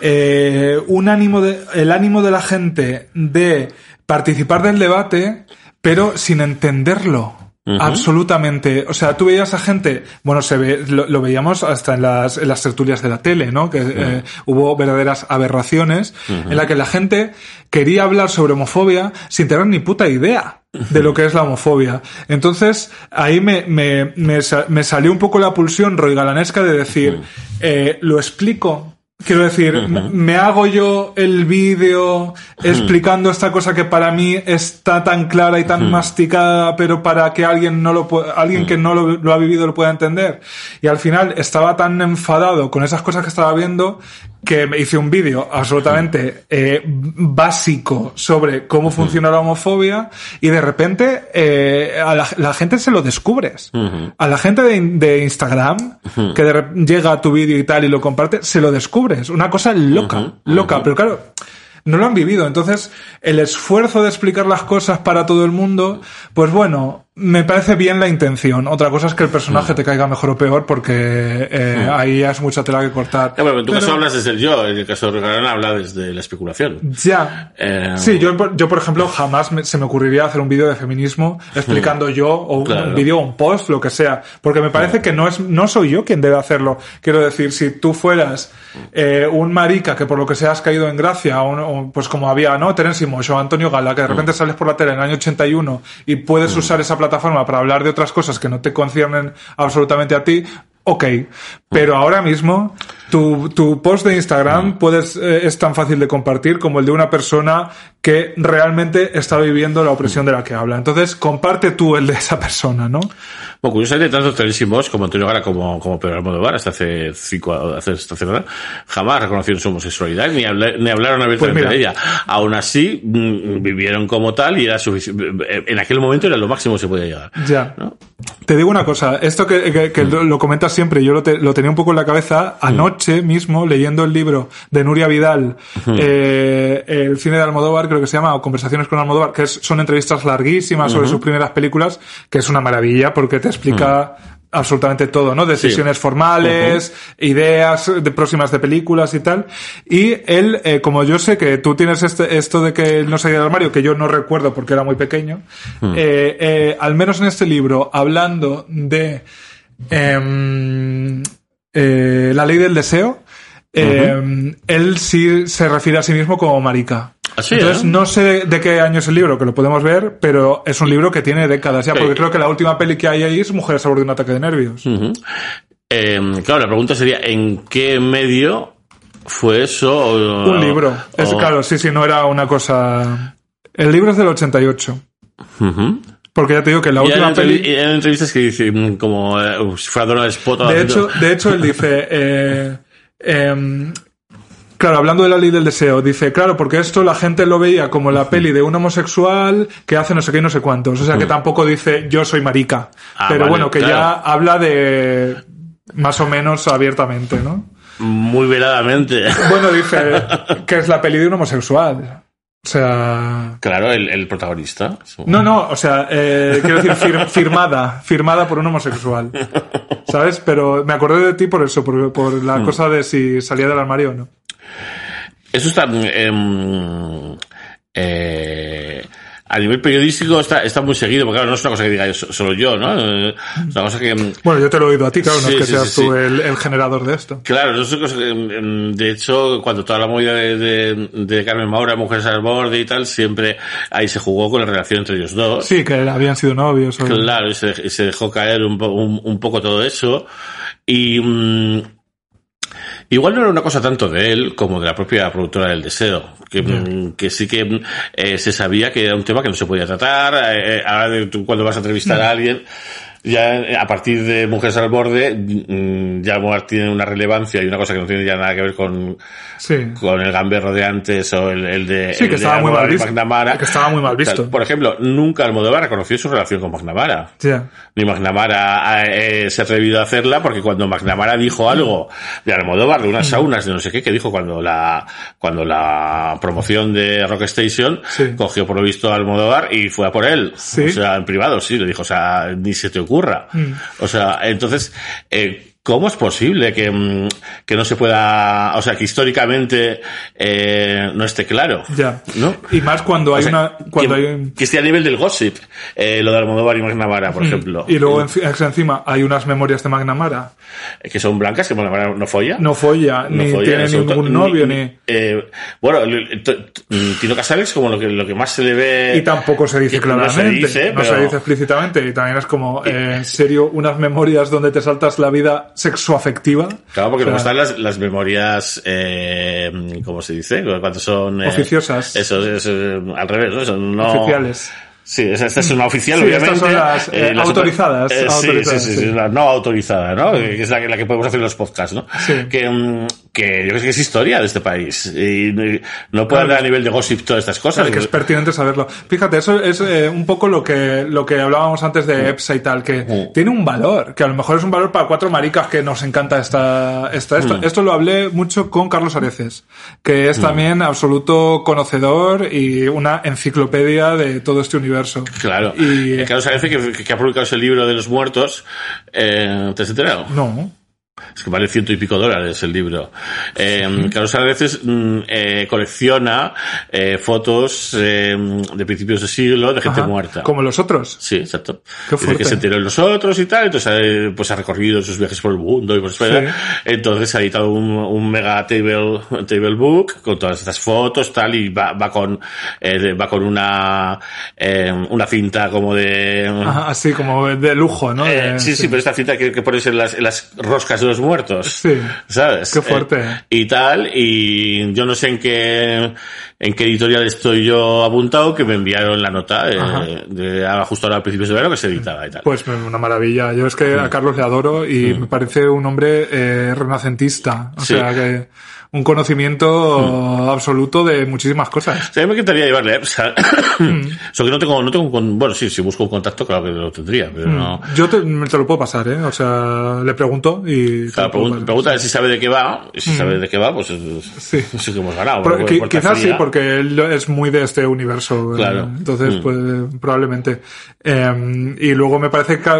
eh, un ánimo de, el ánimo de la gente de participar del debate, pero sin entenderlo. Absolutamente. O sea, tú veías a gente, bueno, se ve, lo, lo veíamos hasta en las, en las tertulias de la tele, ¿no? Que eh, hubo verdaderas aberraciones en la que la gente quería hablar sobre homofobia sin tener ni puta idea de lo que es la homofobia. Entonces, ahí me, me, me, sa- me salió un poco la pulsión roigalanesca de decir, eh, lo explico. Quiero decir, me- me hago yo el vídeo explicando esta cosa que para mí está tan clara y tan masticada, pero para que alguien no lo alguien que no lo, lo ha vivido lo pueda entender. Y al final estaba tan enfadado con esas cosas que estaba viendo que me hice un vídeo absolutamente eh, básico sobre cómo funciona la homofobia y de repente eh, a la, la gente se lo descubres. A la gente de, de Instagram que de llega a tu vídeo y tal y lo comparte, se lo descubres. Una cosa loca, loca. Pero claro, no lo han vivido. Entonces, el esfuerzo de explicar las cosas para todo el mundo, pues bueno, me parece bien la intención. Otra cosa es que el personaje te caiga mejor o peor porque eh, ahí ya es mucha tela que cortar. Ya, bueno, en tu Pero- caso hablas desde el yo, en el caso de Roy Galán habla desde la especulación. Ya. Eh, Sí, yo, yo por ejemplo jamás me- se me ocurriría hacer un vídeo de feminismo explicando yo o un- Claro. un vídeo o un post, lo que sea, porque me parece que no es no soy yo quien debe hacerlo. Quiero decir, si tú fueras eh, un marica que por lo que sea has caído en gracia, o, o, pues como había, ¿no? Terence Moix o Antonio Gala, que de repente sales por la tele en el año 81 y puedes usar esa plataforma para hablar de otras cosas que no te conciernen absolutamente a ti, ok. Pero ahora mismo, tu, tu post de Instagram puedes, eh, es tan fácil de compartir como el de una persona que realmente está viviendo la opresión de la que habla. Entonces, comparte tú el de esa persona, ¿no? Bueno, curiosamente, tanto Moss como Antonio Gala como, como Pedro Almodóvar, hasta hace cinco, hace, hace nada, jamás reconocieron su homosexualidad, ni, ni hablaron abiertamente Pues de ella. Aún así, mm, vivieron como tal y era suficiente, en aquel momento era lo máximo que se podía llegar. Ya. ¿no? Te digo una cosa, esto que, que- que lo, lo comentas siempre, yo lo, te- lo tenía un poco en la cabeza anoche mismo leyendo el libro de Nuria Vidal, eh, el cine de Almodóvar, creo que se llama, o Conversaciones con Almodóvar, que es- son entrevistas larguísimas sobre sus primeras películas, que es una maravilla porque te explica absolutamente todo, ¿no? Decisiones formales, ideas de próximas de películas y tal. Y él, eh, como yo sé que tú tienes este, esto de que él no salía del armario, que yo no recuerdo porque era muy pequeño, eh, eh, al menos en este libro, hablando de em, eh, la ley del deseo, eh, él sí se refiere a sí mismo como marica. Así, Entonces, ¿eh? no sé de, qué año es el libro, que lo podemos ver, pero es un libro que tiene décadas ya, porque creo que la última peli que hay ahí es Mujeres a bordo de un ataque de nervios. Eh, claro, la pregunta sería, ¿en qué medio fue eso? O- Un libro. Es, claro, sí, sí, no era una cosa... El libro es del 88. Ujú. Porque ya te digo que la Y última peli... y hay entrevistas que dicen como eh, si fuera Donald Spot De hecho, de hecho, él dice... eh, em, Claro, hablando de la ley del deseo, dice, claro, porque esto la gente lo veía como la peli de un homosexual que hace no sé qué y no sé cuántos. O sea, que tampoco dice yo soy marica. Ah, Pero vale, bueno, que ya habla de más o menos abiertamente, ¿no? muy veladamente. Bueno, dice que es la peli de un homosexual. O sea... Claro, el, el protagonista. No, no, o sea, eh, quiero decir fir- firmada, firmada por un homosexual. ¿Sabes? Pero me acordé de ti por eso, por, por la cosa de si salía del armario o no. Eso está. em, eh, a nivel periodístico está, está muy seguido, porque claro, no es una cosa que diga yo- solo yo, ¿no? Es una cosa que. em, Bueno, yo te lo he oído a ti, claro, no Sí, es que sí, seas sí, tú. El, el generador de esto. Claro, no es una cosa que, em, de hecho, cuando toda la movida de, de, de Carmen Maura, Mujeres al Borde y tal, siempre ahí se jugó con la relación entre ellos dos. Sí, que habían sido novios. o- Claro, y se, y se dejó caer un, un, un poco todo eso. Y mm, igual no era una cosa tanto de él como de la propia productora del deseo. Que, mm, que sí que eh, se sabía que era un tema que no se podía tratar. eh, eh, ahora de- tú cuando vas a entrevistar a alguien, ya eh, a partir de Mujeres al Borde, mm, ya tiene una relevancia y una cosa que no tiene ya nada que ver con, Sí. con el gamberro de antes o el, el de, Sí, el que de estaba muy mal visto. McNamara. Que estaba muy mal visto. Tal. Por ejemplo, nunca Almodóvar reconoció su relación con McNamara ni McNamara eh, se ha atrevido a hacerla porque cuando McNamara dijo algo de Almodóvar, de unas saunas, de no sé qué, que dijo cuando la, cuando la promoción de Rock Station Sí. cogió por lo visto a Almodóvar y fue a por él. Sí. O sea, en privado, sí, le dijo, o sea, ni se te ocurra. Mm. O sea, entonces, eh, ¿Cómo es posible que, mm, que no se pueda, o sea, que históricamente eh, no esté claro? Ya. ¿No? Y más cuando hay O sea, una. Cuando que, hay que esté a nivel del gossip, eh, lo de Almodóvar y McNamara, por ejemplo. Mm. Y luego enci- es encima hay unas memorias de McNamara. Eh, que son blancas, que McNamara no folla. No folla, No ni folla, tiene en absoluto. ningún novio, ni. eh, bueno, Tino Casares como lo que, lo que más se le ve... Y tampoco se dice no claramente. se dice, no se dice explícitamente. Y también es como, en serio, unas memorias donde te saltas la vida sexoafectiva. Claro, porque O sea, luego están las, las memorias, eh, ¿cómo se dice? Cuando son... eh, Oficiosas. Eso, eso, al revés, ¿no? Eso no... Oficiales. Sí, esa- esta es una oficial, Sí, obviamente. estas son las, eh, autorizadas, eh, sí, autorizadas, sí, sí, sí. la no autorizada, ¿no? Que es la que, la que podemos hacer en los podcasts, ¿no? Sí. Que, mm, que yo creo que es historia de este país. Y no puede andar a nivel de gossip todas estas cosas. Claro, que es pertinente saberlo. Fíjate, eso es eh, un poco lo que, lo que hablábamos antes de EPSA y tal, que Mm. tiene un valor, que a lo mejor es un valor para cuatro maricas que nos encanta esta, esta, esto. Mm. Esto lo hablé mucho con Carlos Areces, que es también absoluto conocedor y una enciclopedia de todo este universo. Claro. Y- Eh, Carlos Arece, que, que ha publicado ese libro de los muertos, eh, ¿te has enterado? No. Es que vale ciento y pico dólares el libro. Eh, Carlos a veces mm, eh, colecciona eh, fotos eh, de principios de siglo de gente Ajá. muerta. Como los otros. Sí, exacto. Qué Dice que se enteró en los otros y tal, entonces eh, pues ha recorrido sus viajes por el mundo y por España. Entonces ha editado un, un mega table, table book con todas estas fotos, tal, y va, va con, eh, va con una, eh, una cinta como de, Ajá, así como de lujo, ¿no? eh, De- sí, sí, pero esta cinta que, que pones en las, en las roscas de los muertos. Sí. ¿Sabes? Qué fuerte. Eh, y tal, y yo no sé en qué, en qué editorial estoy yo apuntado, que me enviaron la nota eh, de, justo ahora a principios de verano que se editaba y tal. Pues una maravilla. Yo es que Mm. a Carlos le adoro y me parece un hombre eh, renacentista. O Sí. sea que un conocimiento absoluto de muchísimas cosas. O sea, a mí me encantaría llevarle a Epsa. Mm. Solo que no tengo, no tengo, con- bueno, sí, si busco un contacto, claro que lo tendría, pero no. Yo te, te lo puedo pasar, ¿eh? O sea, le pregunto y pregun- pregunta si sabe de qué va, y si sabe de qué va, pues es- Sí. sí que hemos ganado. Pero quizás sí, porque él es muy de este universo. eh, Claro. Entonces, Mm. pues probablemente. Eh, y luego me parece que,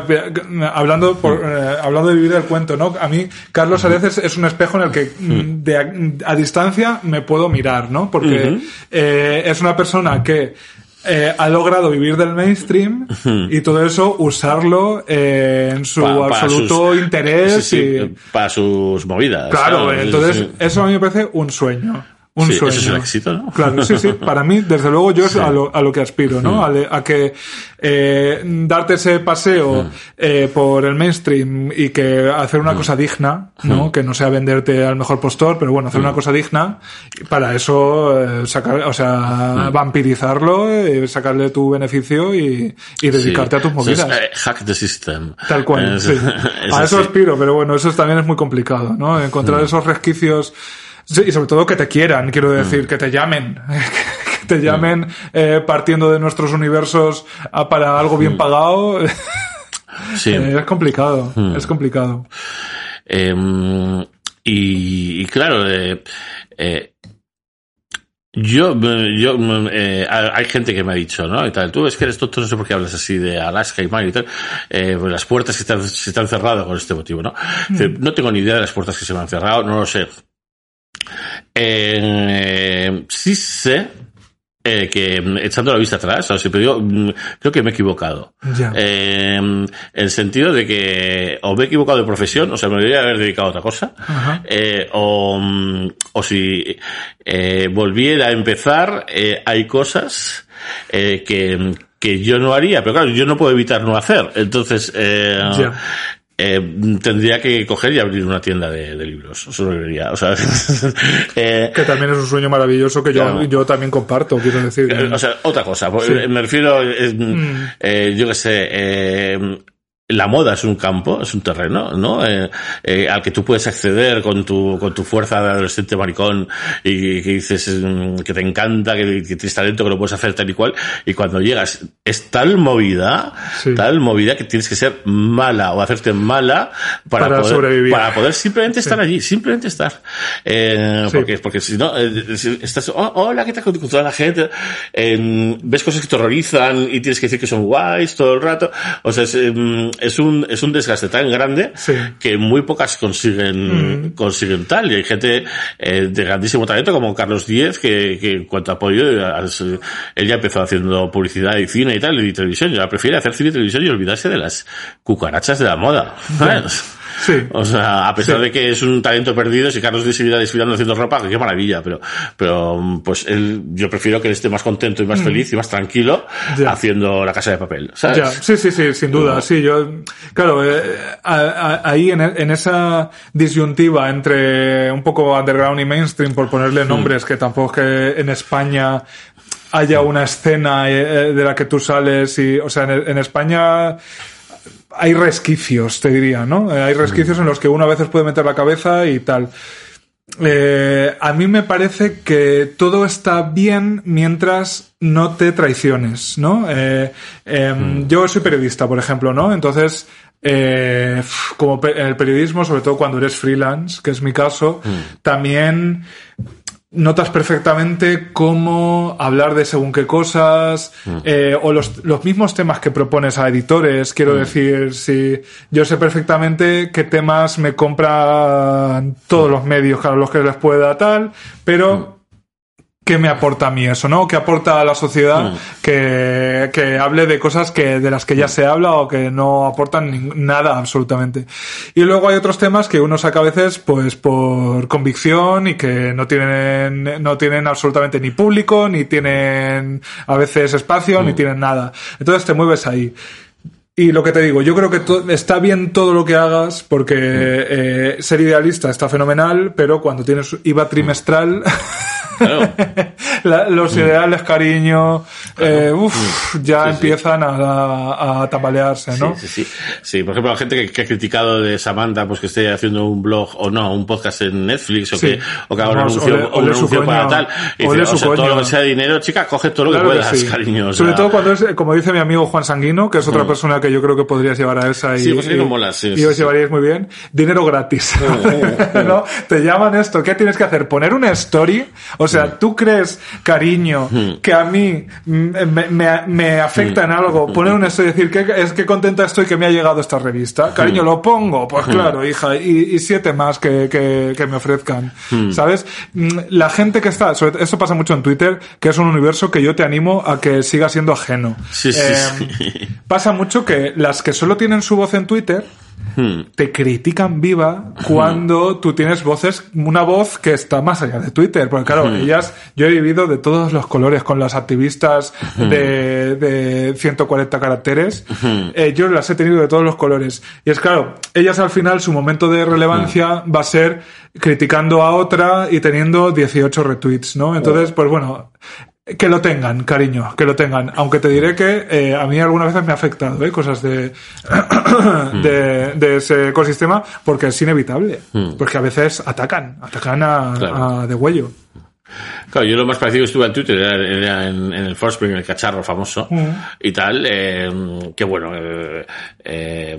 hablando, por, Mm. eh, hablando de vivir el cuento, ¿no? A mí, Carlos a veces es un espejo en el que mm, de a, distancia me puedo mirar, ¿no? Porque eh, es una persona que eh, ha logrado vivir del mainstream y todo eso usarlo eh, en su Pa- absoluto sus- interés. sí, sí, y- para sus movidas. Claro, ¿sabes? entonces eso a mí me parece un sueño. Un Sí, eso sueño. es el éxito, ¿no? Claro, sí, sí. Para mí, desde luego, yo es a, lo, a lo que aspiro, ¿no? A, le- a que eh, darte ese paseo eh, por el mainstream y que hacer una cosa digna, ¿no? Que no sea venderte al mejor postor, pero bueno, hacer una cosa digna. y Para eso, eh, sacar, o sea, vampirizarlo, eh, sacarle tu beneficio y, y dedicarte Sí. a tus movidas. eh, hack the system. Tal cual, Es- sí. es A eso aspiro, pero bueno, eso también es muy complicado, ¿no? Encontrar esos resquicios sí, y sobre todo que te quieran, quiero decir, que te llamen, que te llamen eh, partiendo de nuestros universos a- para algo bien pagado. Sí. Eh, es complicado, es complicado. Eh, y, y claro, eh, eh, yo, yo eh, hay gente que me ha dicho, ¿no? Y tal, tú es que eres tonto, no sé por qué hablas así de Alaska y Mario y tal. Eh, pues las puertas que están, se están cerrado con este motivo, ¿no? No tengo ni idea de las puertas que se me han cerrado, no lo sé. Eh, sí sé eh, que mm, echando la vista atrás, o sea, siempre digo, mm, creo que me he equivocado. Ya. Eh, en el sentido de que o me he equivocado de profesión, o sea, me debería haber dedicado a otra cosa, eh, o, mm, o si volviera a empezar, hay cosas que, que yo no haría, pero claro, yo no puedo evitar no hacer. Entonces, eh. Eh, tendría que coger y abrir una tienda de, de libros, eso lo diría, o sea, eh, Que también es un sueño maravilloso que yo, Claro. yo también comparto, quiero decir. eh, O sea, otra cosa. porque Sí. Me refiero, eh, Mm. eh, yo qué sé, eh, la moda es un campo, es un terreno, ¿no? Eh, eh, al que tú puedes acceder con tu, con tu fuerza de adolescente maricón y que dices mm, que te encanta, que, que tienes talento, que lo puedes hacer tal y cual. Y cuando llegas, es tal movida, Sí. tal movida que tienes que ser mala o hacerte mala para, Para poder, sobrevivir. para poder simplemente estar allí, simplemente estar. Eh, Sí. porque, porque si no, eh, si estás, oh, hola, ¿qué tal con toda la gente? Eh, ves cosas que te horrorizan y tienes que decir que son guays todo el rato. O sea, es, em, es un, es un desgaste tan grande Sí. que muy pocas consiguen, consiguen tal. Y hay gente eh, de grandísimo talento como Carlos Díez que, que en cuanto a apoyo, él ya empezó haciendo publicidad y cine y tal, y televisión. Ya prefiere hacer cine y televisión y olvidarse de las cucarachas de la moda. Sí. O sea, a pesar Sí. de que es un talento perdido, si Carlos seguirá desfilando haciendo ropa, qué maravilla, pero, pero, pues él, yo prefiero que él esté más contento y más feliz y más tranquilo Mm. Haciendo la casa de papel, ¿sabes? Sí, sí, sí, sin duda, sí, yo, claro, eh, a- a- ahí en, en esa disyuntiva entre un poco underground y mainstream, por ponerle nombres, que tampoco es que en España haya una escena eh, de la que tú sales y, o sea, en, en España hay resquicios, te diría, ¿no? Eh, Hay resquicios en los que uno a veces puede meter la cabeza y tal. Eh, a mí me parece que todo está bien mientras no te traiciones, ¿no? Eh, em, Yo soy periodista, por ejemplo, ¿no? Entonces, como en el periodismo, sobre todo cuando eres freelance, que es mi caso, también notas perfectamente cómo hablar de según qué cosas eh, o los, los mismos temas que propones a editores. Quiero decir, si yo sé perfectamente qué temas me compran todos los medios a los que les pueda tal, pero ¿qué me aporta a mí eso, no? ¿Qué aporta a la sociedad que, que hable de cosas que, de las que ya se habla o que no aportan nada absolutamente? Y luego hay otros temas que uno saca a veces, pues, por convicción y que no tienen, no tienen absolutamente ni público, ni tienen a veces espacio, ni tienen nada. Entonces te mueves ahí. Y lo que te digo, yo creo que está bien todo lo que hagas porque eh, ser idealista está fenomenal, pero cuando tienes IVA trimestral Claro. La- los Mm. ideales, cariño, eh, uf, ya empiezan a, a tambalearse, ¿no? Sí, sí, sí. Por ejemplo, la gente que, que ha criticado de Samantha, pues que esté haciendo un blog o no, un podcast en Netflix o que, o que haga un Vamos, anuncio, para tal. Y dice, o sea, todo lo que sea dinero, chica, coge todo lo Claro que puedas, cariño. o Sobre todo cuando es, como dice mi amigo Juan Sanguino, que es otra persona que yo creo que podrías llevar a esa y, Sí, Sanguino y- mola, sí, y sí, os llevaríais muy bien. Dinero gratis. ¿No? Te llaman esto, ¿qué tienes que hacer? Poner una story. O sea, Mm. ¿tú crees, cariño, que a mí mm, me, me- me afecta en algo? Poner una story y decir, que es que contenta estoy que me ha llegado esta revista. Cariño, Mm. lo pongo. Pues claro, hija. Y, y siete más que, que, que me ofrezcan. Mm. ¿Sabes? Mm, La gente que está, sobre- esto pasa mucho en Twitter, que es un universo que yo te animo a que siga siendo ajeno. Sí, sí, sí. Pasa mucho que las que solo tienen su voz en Twitter Hmm. te critican viva cuando tú tienes voces, una voz que está más allá de Twitter. Porque claro, ellas, yo he vivido de todos los colores con las activistas de, de 140 caracteres. Eh, yo las he tenido de todos los colores. Y es claro, ellas al final su momento de relevancia va a ser criticando a otra y teniendo 18 retweets, ¿no? Entonces, pues bueno, que lo tengan, cariño, que lo tengan. Aunque te diré que eh, a mí algunas veces me ha afectado, ¿eh? Cosas de, de, de ese ecosistema, porque es inevitable. Porque a veces atacan, atacan a, Claro. a de huello. Claro, yo lo más parecido que estuve en Twitter era, en, en el Forspring, el cacharro famoso y tal, eh, que bueno, eh,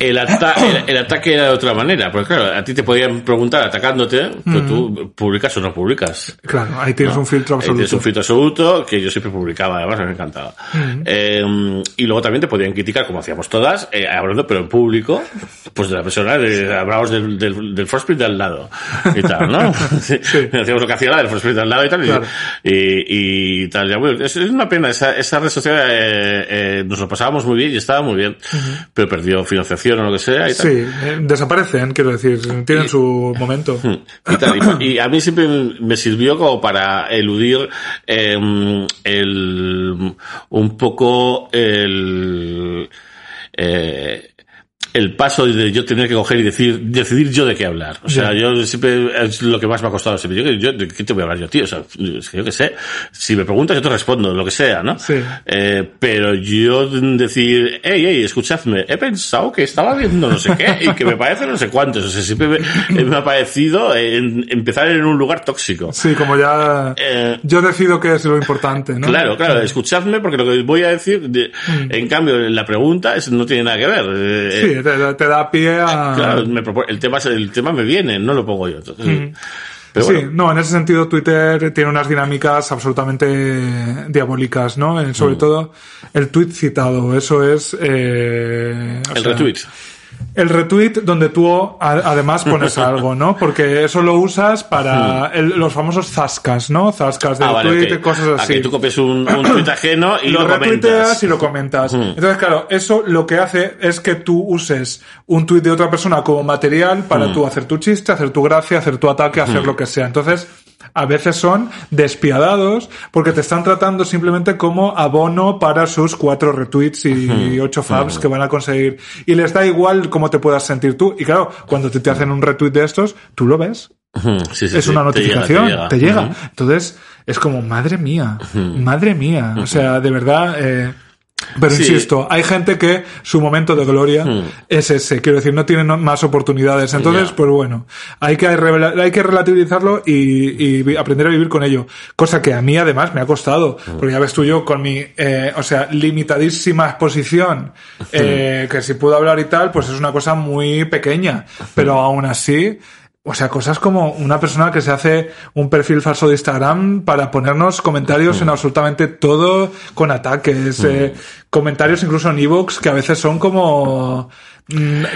el, ata- el, el ataque era de otra manera, porque claro, a ti te podían preguntar atacándote, pero tú publicas o no publicas. Claro, ahí tienes un filtro Ahí absoluto. Tienes un filtro absoluto que yo siempre publicaba, además me encantaba. Eh, y luego también te podían criticar, como hacíamos todas, eh, hablando, pero en público, pues de la persona, de, hablamos del, del, del de al lado y tal, ¿no? Hacíamos lo que hacía la del first print de al lado y tal, y- Claro. y, y, tal. Ya, bueno, es, es una pena, esa, esa red social eh, eh, nos lo pasábamos muy bien y estaba muy bien, pero perdió financiación o lo que sea y tal. Sí, eh, desaparecen, quiero decir, tienen su momento. y, tal, y- y a mí siempre me sirvió como para eludir eh, el un poco el eh, el paso de yo tener que coger y decir, decidir yo de qué hablar. O sea, yo siempre, es lo que más me ha costado siempre. Yo, yo, ¿de qué te voy a hablar yo, tío? O sea, es que yo qué sé. Si me preguntas, yo te respondo, lo que sea, ¿no? Sí. Eh, pero yo decir, hey, hey, escuchadme, he pensado que estaba viendo no sé qué y que me parece no sé cuántos. O sea, siempre me, me ha parecido en- empezar en un lugar tóxico. Sí, como ya Eh, yo decido qué es lo importante, ¿no? Claro, claro, escuchadme porque lo que voy a decir, de- en cambio, la pregunta es, no tiene nada que ver. Eh, Sí, te, te da pie a... Claro, me propo- el tema el tema me viene, no lo pongo yo. Entonces, Pero sí, bueno, no, en ese sentido Twitter tiene unas dinámicas absolutamente diabólicas, ¿no? Eh, Mm. Sobre todo el tweet citado, eso es... eh, el sea, retweet. El retweet donde tú además pones algo, ¿no? Porque eso lo usas para el- los famosos zascas, ¿no? Zascas de Hmm. Ah, vale, tweet, ok. cosas así. que tú copies un, un tweet ajeno y lo, lo retuiteas comentas. y lo comentas. Mm. Entonces, claro, eso lo que hace es que tú uses un tuit de otra persona como material para Mm. tú hacer tu chiste, hacer tu gracia, hacer tu ataque, hacer lo que sea. Entonces, a veces son despiadados porque te están tratando simplemente como abono para sus cuatro retweets y ocho fabs que van a conseguir. Y les da igual cómo te puedas sentir tú. Y claro, cuando te, te hacen un retweet de estos, tú lo ves Ujú, sí, sí, es sí, una te llega, notificación, te llega. Entonces, es como, madre mía, madre mía. O sea, de verdad, eh, pero Sí. insisto, hay gente que su momento de gloria es ese, quiero decir, no tienen más oportunidades. Entonces, pues bueno, hay que, hay que relativizarlo y, aprender a vivir con ello. Cosa que a mí además me ha costado, porque ya ves tú yo con mi, eh, o sea, limitadísima exposición, eh, que si puedo hablar y tal, pues es una cosa muy pequeña, pero aún así, o sea, cosas como una persona que se hace un perfil falso de Instagram para ponernos comentarios en absolutamente todo con ataques, eh, comentarios incluso en Evox que a veces son como mm,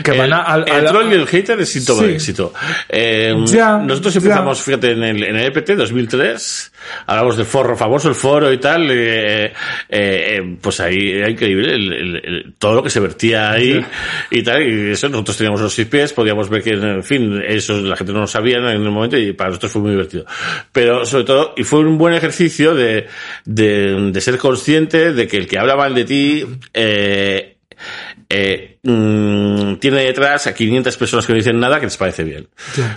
que van el, a, el troll y el hater es síntoma Sí. de éxito. Eh, Ya, nosotros ya. empezamos, fíjate, en el, en el EPT 2003, hablamos del foro famoso, el foro y tal, eh, eh, eh, pues ahí era increíble el- todo lo que se vertía ahí y tal, y eso nosotros teníamos los pies, podíamos ver que, en fin, eso la gente no lo sabía en el momento y para nosotros fue muy divertido. Pero sobre todo, y fue un buen ejercicio de, de, de ser consciente de que el que habla mal de ti, eh, eh, mm, tiene detrás a 500 personas que no dicen nada que les parece bien.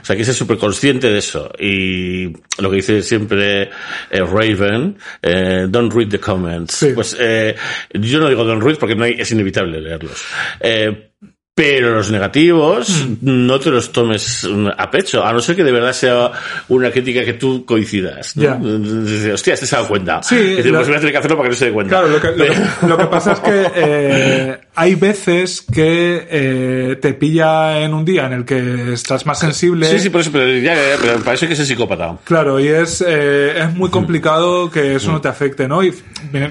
O sea, que es súper consciente de eso. Y lo que dice siempre eh, Raven, eh, don't read the comments. Sí. Pues yo no digo don't read porque no hay, es inevitable leerlos. Eh, pero los negativos Mm. no te los tomes a pecho, a no ser que de verdad sea una crítica que tú coincidas. ¿no? Dices, Hostia, este se ha dado cuenta. Sí, Y dices, la- pues voy a tener que hacerlo para que no se dé cuenta. Claro, lo que, lo que- lo que pasa es que eh, hay veces que eh, te pilla en un día en el que estás más sensible. Sí, sí, por eso, pero, ya, ya, pero para eso hay que ser psicópata. Claro, y es, eh, es Mm. muy complicado que eso no te afecte, ¿no? Y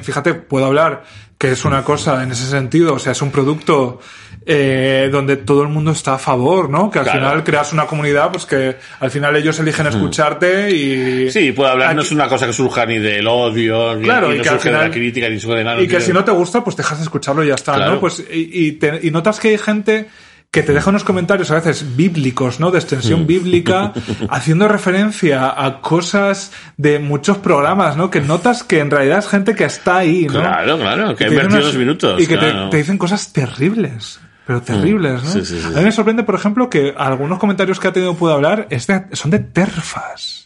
fíjate, puedo hablar que es una cosa en ese sentido, o sea, es un producto eh, donde todo el mundo está a favor, ¿no? Que al Claro. final creas una comunidad, pues que al final ellos eligen escucharte y... Mm. Sí, puede hablar, no es una cosa que surja ni del odio, ni, Claro, ni y no que al surge de final- la crítica, ni surge de nada. Y que si no te gusta, pues dejas de escucharlo y ya está, Claro. ¿no? Pues, y, y te- y notas que hay gente que te deja unos comentarios a veces bíblicos, ¿no? De extensión Mm. bíblica, haciendo referencia a cosas de muchos programas, ¿no? Que notas que en realidad es gente que está ahí, ¿no? Claro, claro, que ha invertido dos minutos. Y que te, dicen cosas terribles. Pero terribles, ¿no? Sí, sí, sí, a mí me sorprende, por ejemplo, que algunos comentarios que ha tenido Puedo Hablar es de- son de terfas.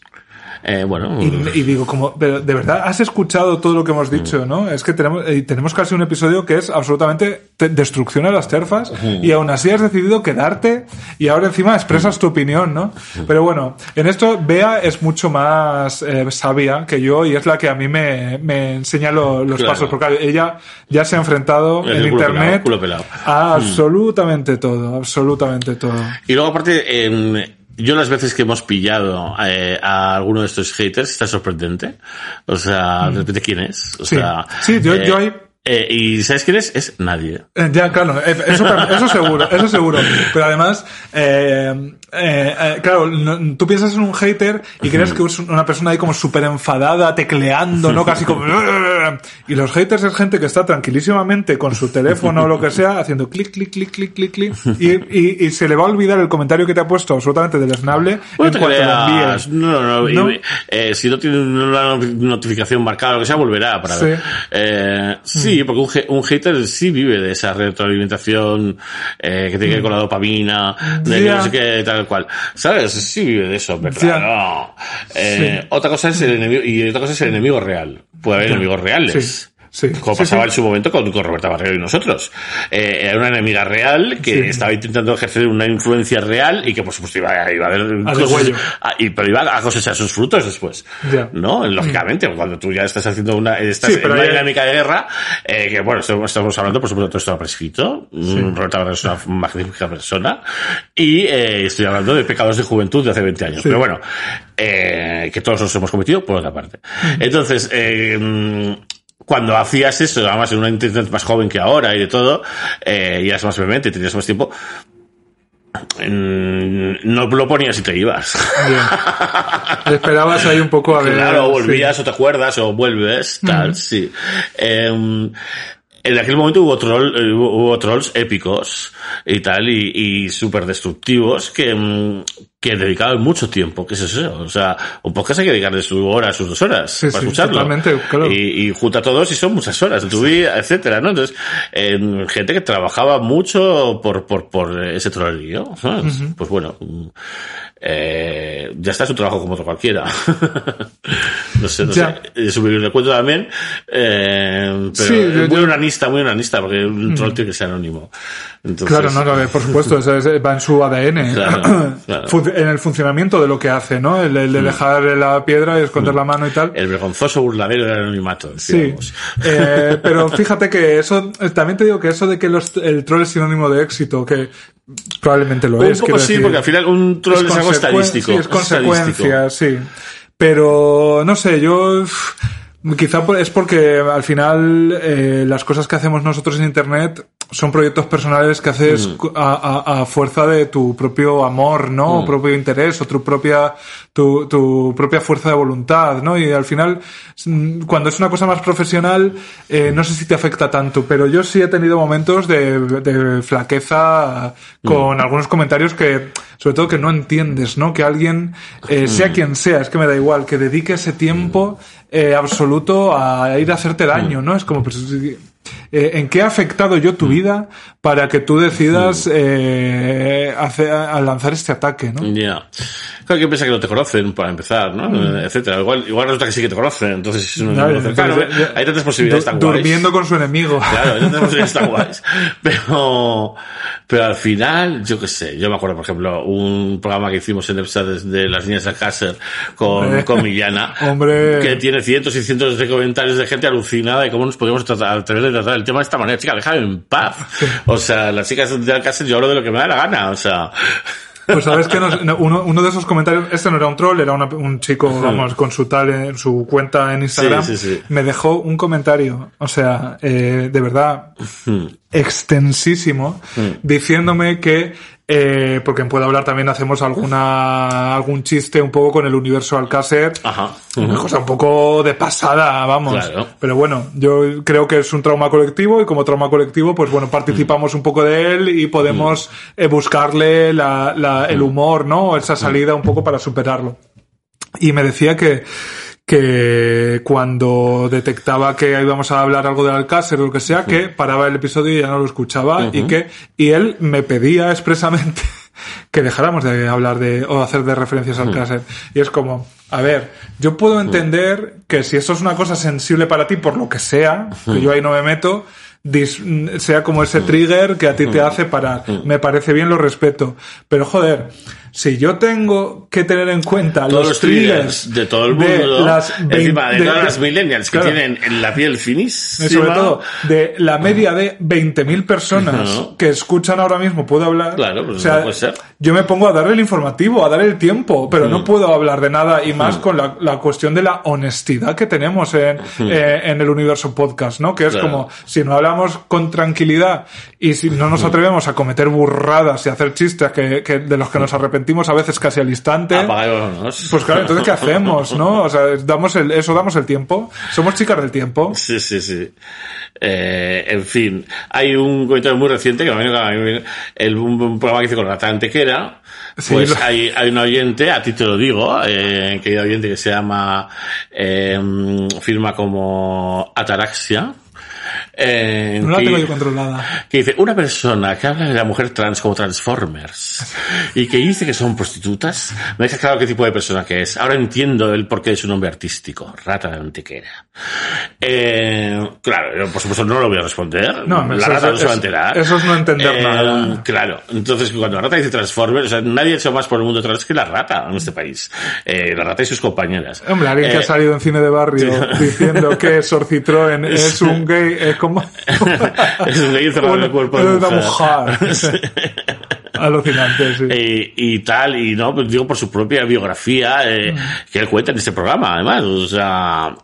Eh, bueno, Y, y digo, como, pero de verdad has escuchado todo lo que hemos dicho, ¿no? Es que tenemos, eh, tenemos casi un episodio que es absolutamente te- destrucción a las terfas y aún así has decidido quedarte y ahora encima expresas tu opinión, ¿no? Pero bueno, en esto Bea es mucho más eh, sabia que yo y es la que a mí me, me enseña lo- los Claro. pasos, porque ella ya se ha enfrentado en el culo internet pelado, pelado. a absolutamente todo, absolutamente todo. Y luego aparte, em, yo las veces que hemos pillado eh, a alguno de estos haters está sorprendente. O sea, de repente quién es. O Mm. Sí. sea, Sí, yo- yo ahí- eh, y ¿sabes quién es? Es nadie. Eh, Ya, claro, eh, eso, eso seguro, eso seguro. Pero además, eh, eh, claro, no- tú piensas en un hater y crees que es una persona ahí como súper enfadada, tecleando, ¿no? Casi como... Y los haters es gente que está tranquilísimamente con su teléfono o lo que sea, haciendo clic, clic, clic, clic, clic, clic, y, y, y se le va a olvidar el comentario que te ha puesto absolutamente deleznable Bueno, en cuanto lo creas. envíes. No, no, y- ¿No? eh, si no tiene una notificación marcada o lo que sea, volverá para Sí. ver. Eh, sí, porque un, un hater sí vive de esa retroalimentación eh, que tiene que ver con la dopamina, de no sé qué, tal cual. ¿Sabes? Sí vive de eso, pero claro. Eh, Otra cosa es el enemigo, y otra cosa es el enemigo real. Puede haber enemigos reales. Sí. Sí, Como sí, pasaba sí. en su momento con, con Roberta Barrero y nosotros. Eh, era una enemiga real que estaba intentando ejercer una influencia real y que por supuesto iba, iba a haber A cosas- degüello. a- y, pero iba a cosechar sus frutos después. Ya. ¿No? Lógicamente, cuando tú ya estás haciendo una, estás en una dinámica de guerra, eh, que bueno, estamos, hablando, por supuesto, todo esto prescrito. Mm, Roberta Barrero es una magnífica persona. Y eh, estoy hablando de pecados de juventud de hace 20 años. Pero bueno, que todos los hemos cometido, por otra parte. Entonces, eh, mm, cuando hacías eso, además en una internet más joven que ahora y de todo, eh, y eras más vehemente, tenías más tiempo, mm, no lo ponías y te ibas. Bien. Esperabas ahí un poco a ver... Claro, sí. volvías o te acuerdas o vuelves, tal, sí. Em, en aquel momento hubo, troll, eh, hubo, hubo trolls épicos y tal, y, y súper destructivos que, mm, que dedicaban mucho tiempo, que es eso. O sea, un podcast hay que dedicarle su hora, sus dos horas Sí, para sí, escucharlo. claro. Y, y junta a todos y son muchas horas tu vida, etcétera, ¿no? Entonces, gente que trabajaba mucho por, por, por ese trollerío, ¿sabes? Pues bueno, eh, ya está su trabajo como otro cualquiera. no sé, no Ya. sé. Eh, Subir de cuento también, eh, pero Sí, yo- muy yo- unanista, muy unanista, porque un troll tiene que ser anónimo. Entonces, Claro, no, no, por supuesto, eso es- va en su ADN, Claro, claro. En el funcionamiento de lo que hace, ¿no? El, el de dejar la piedra y esconder la mano y tal. El vergonzoso burladero del anonimato, Sí, eh, pero fíjate que eso, eh, también te digo que eso de que los- el troll es sinónimo de éxito, que probablemente lo Un es. poco quiero sí, decir. porque al final un troll es, algo consecu- estadístico. Sí, es consecuencia, estadístico. sí. Pero, no sé, yo... Quizá es porque al final eh, las cosas que hacemos nosotros en Internet son proyectos personales que haces Mm. a, a- a fuerza de tu propio amor, ¿no? Mm. O propio interés o tu propia, tu, tu propia fuerza de voluntad, ¿no? Y al final, mm, cuando es una cosa más profesional, eh, no sé si te afecta tanto, pero yo sí he tenido momentos de, de flaqueza con Mm. algunos comentarios que, sobre todo que no entiendes, ¿no? Que alguien, eh, Mm. sea quien sea, es que me da igual, que dedique ese tiempo eh, absoluto a ir a hacerte Mm. daño, ¿no? Es como, pues, eh, ¿en qué ha afectado yo tu vida para que tú decidas eh, hacer, a lanzar este ataque, ¿no? Ya. Claro, que piensa que no te conocen, para empezar, ¿no? Etcétera. Igual, igual resulta que sí que te conocen, entonces no Claro, hay tantas posibilidades tan guays. Durmiendo con su enemigo. Claro, hay tantas posibilidades tan guays. Pero, pero al final, yo qué sé, yo me acuerdo, por ejemplo, un programa que hicimos en EPSA desde las niñas de Alcácer con, Hombre. con Millana, Hombre. que tiene cientos y cientos de comentarios de gente alucinada de cómo nos podíamos tratar, atrever a tratar el tema de esta manera. Chica, déjame en paz. O sea, las chicas de Alcácer yo hablo de lo que me da la gana, o sea. Pues sabes que nos- uno, uno de esos comentarios, este no era un troll, era una- un chico, vamos, con su tal, en su cuenta en Instagram, Sí, sí, sí. me dejó un comentario, o sea, eh, de verdad, extensísimo, diciéndome que, eh, porque en Puedo Hablar también hacemos alguna, algún chiste un poco con el universo Alcácer, Ajá. una cosa un poco de pasada, vamos. Claro. Pero bueno, yo creo que es un trauma colectivo y como trauma colectivo, pues bueno, participamos un poco de él y podemos eh, buscarle la, la- el humor, ¿no? Esa salida un poco para superarlo. Y me decía que, que cuando detectaba que íbamos a hablar algo del Alcácer o lo que sea, que paraba el episodio y ya no lo escuchaba y que, y él me pedía expresamente que dejáramos de hablar de, o hacer de referencias al Alcácer. Y es como, a ver, yo puedo entender que si esto es una cosa sensible para ti por lo que sea, que yo ahí no me meto, dis- sea como ese trigger que a ti te hace parar. Me parece bien, lo respeto. Pero joder, si yo tengo que tener en cuenta Todos los, triggers de todo el mundo, las encima de, vein- todas las millennials que claro, tienen en la piel finísima. sobre todo, de la media de 20.000 personas que escuchan ahora mismo, puedo hablar. Claro, pues o sea, no puede ser. yo me pongo a darle el informativo, a dar el tiempo, pero Mm. no puedo hablar de nada y más con la, la cuestión de la honestidad que tenemos en, eh, en el universo podcast, ¿no? Que es Mm. Claro. como, si no hablamos con tranquilidad y si no Mm. nos atrevemos a cometer burradas y hacer chistes que, que- de los que nos arrepentimos a veces casi al instante. Pues claro, entonces ¿qué hacemos, no? O sea, damos el, eso damos el tiempo. Somos chicas del tiempo. Sí, sí, sí. Eh, en fin, hay un comentario muy reciente que me viene, el, un, un programa que hice con Rata Antequera. Sí, Pues lo- hay, hay un oyente, a ti te lo digo, eh, que hay un oyente que se llama, eh, firma como Ataraxia. Eh, No la que- tengo yo controlada. que dice, una persona que habla de la mujer trans como Transformers y que dice que son prostitutas, me deja claro qué tipo de persona que es. Ahora entiendo el porqué de su nombre artístico, Rata de Antequera. Eh, claro, yo por supuesto no lo voy a responder. No, la eso- rata no se va a enterar. eso es no entender Eh, nada. Claro, entonces cuando la rata dice Transformers, o sea, nadie ha hecho más por el mundo trans que la rata en este país. Eh, la rata y sus compañeras. Hombre, alguien que Eh, ha salido en cine de barrio diciendo que Sorcitroen es un gay, es como... Es un gay el cuerpo de una mujer. mujer. Alucinante, sí. Y tal, y no, pues digo por su propia biografía eh, que él cuenta en este programa, además, o sea,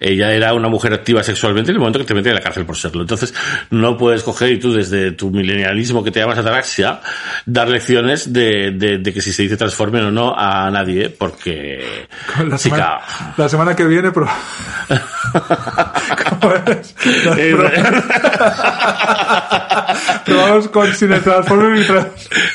ella era una mujer activa sexualmente en el momento que te meten en la cárcel por serlo. Entonces, no puedes coger y tú desde tu milenialismo que te llamas ataraxia, dar lecciones de, de, de que si se dice transformen o no a nadie, porque, La chica, semana, la semana que viene, pero... Eh, pro- Probamos con sin el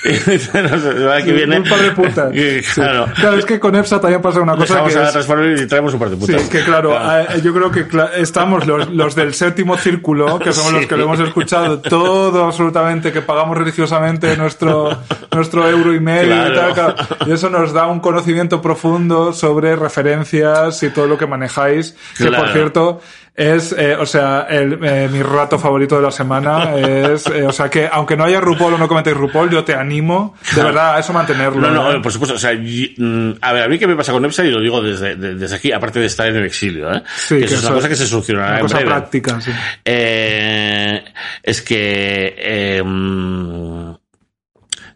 y semana que viene, Un par de putas. Sí. claro, Claro, es que con EPSA también pasa una cosa que a es... y traemos un par de Sí, putas. es que claro, eh, yo creo que estamos los, los del séptimo círculo, que somos Sí. los que lo hemos escuchado todo absolutamente, que pagamos religiosamente nuestro, nuestro euro y medio y Claro. tal, claro. Y eso nos da un conocimiento profundo sobre referencias y todo lo que manejáis, que por Claro. cierto, es, eh, o sea, el, eh, mi rato favorito de la semana es, eh, o sea, que aunque no haya RuPaul o no comentéis RuPaul, yo te animo, de verdad, a eso mantenerlo. No, no, ¿eh? por supuesto. O sea, mm, a ver, a mí qué me pasa con EPSA y lo digo desde, de- desde aquí, aparte de estar en el exilio, ¿eh? Sí, que que eso es una cosa que se solucionará Una en cosa breve. práctica, sí. Eh, es que eh, mm,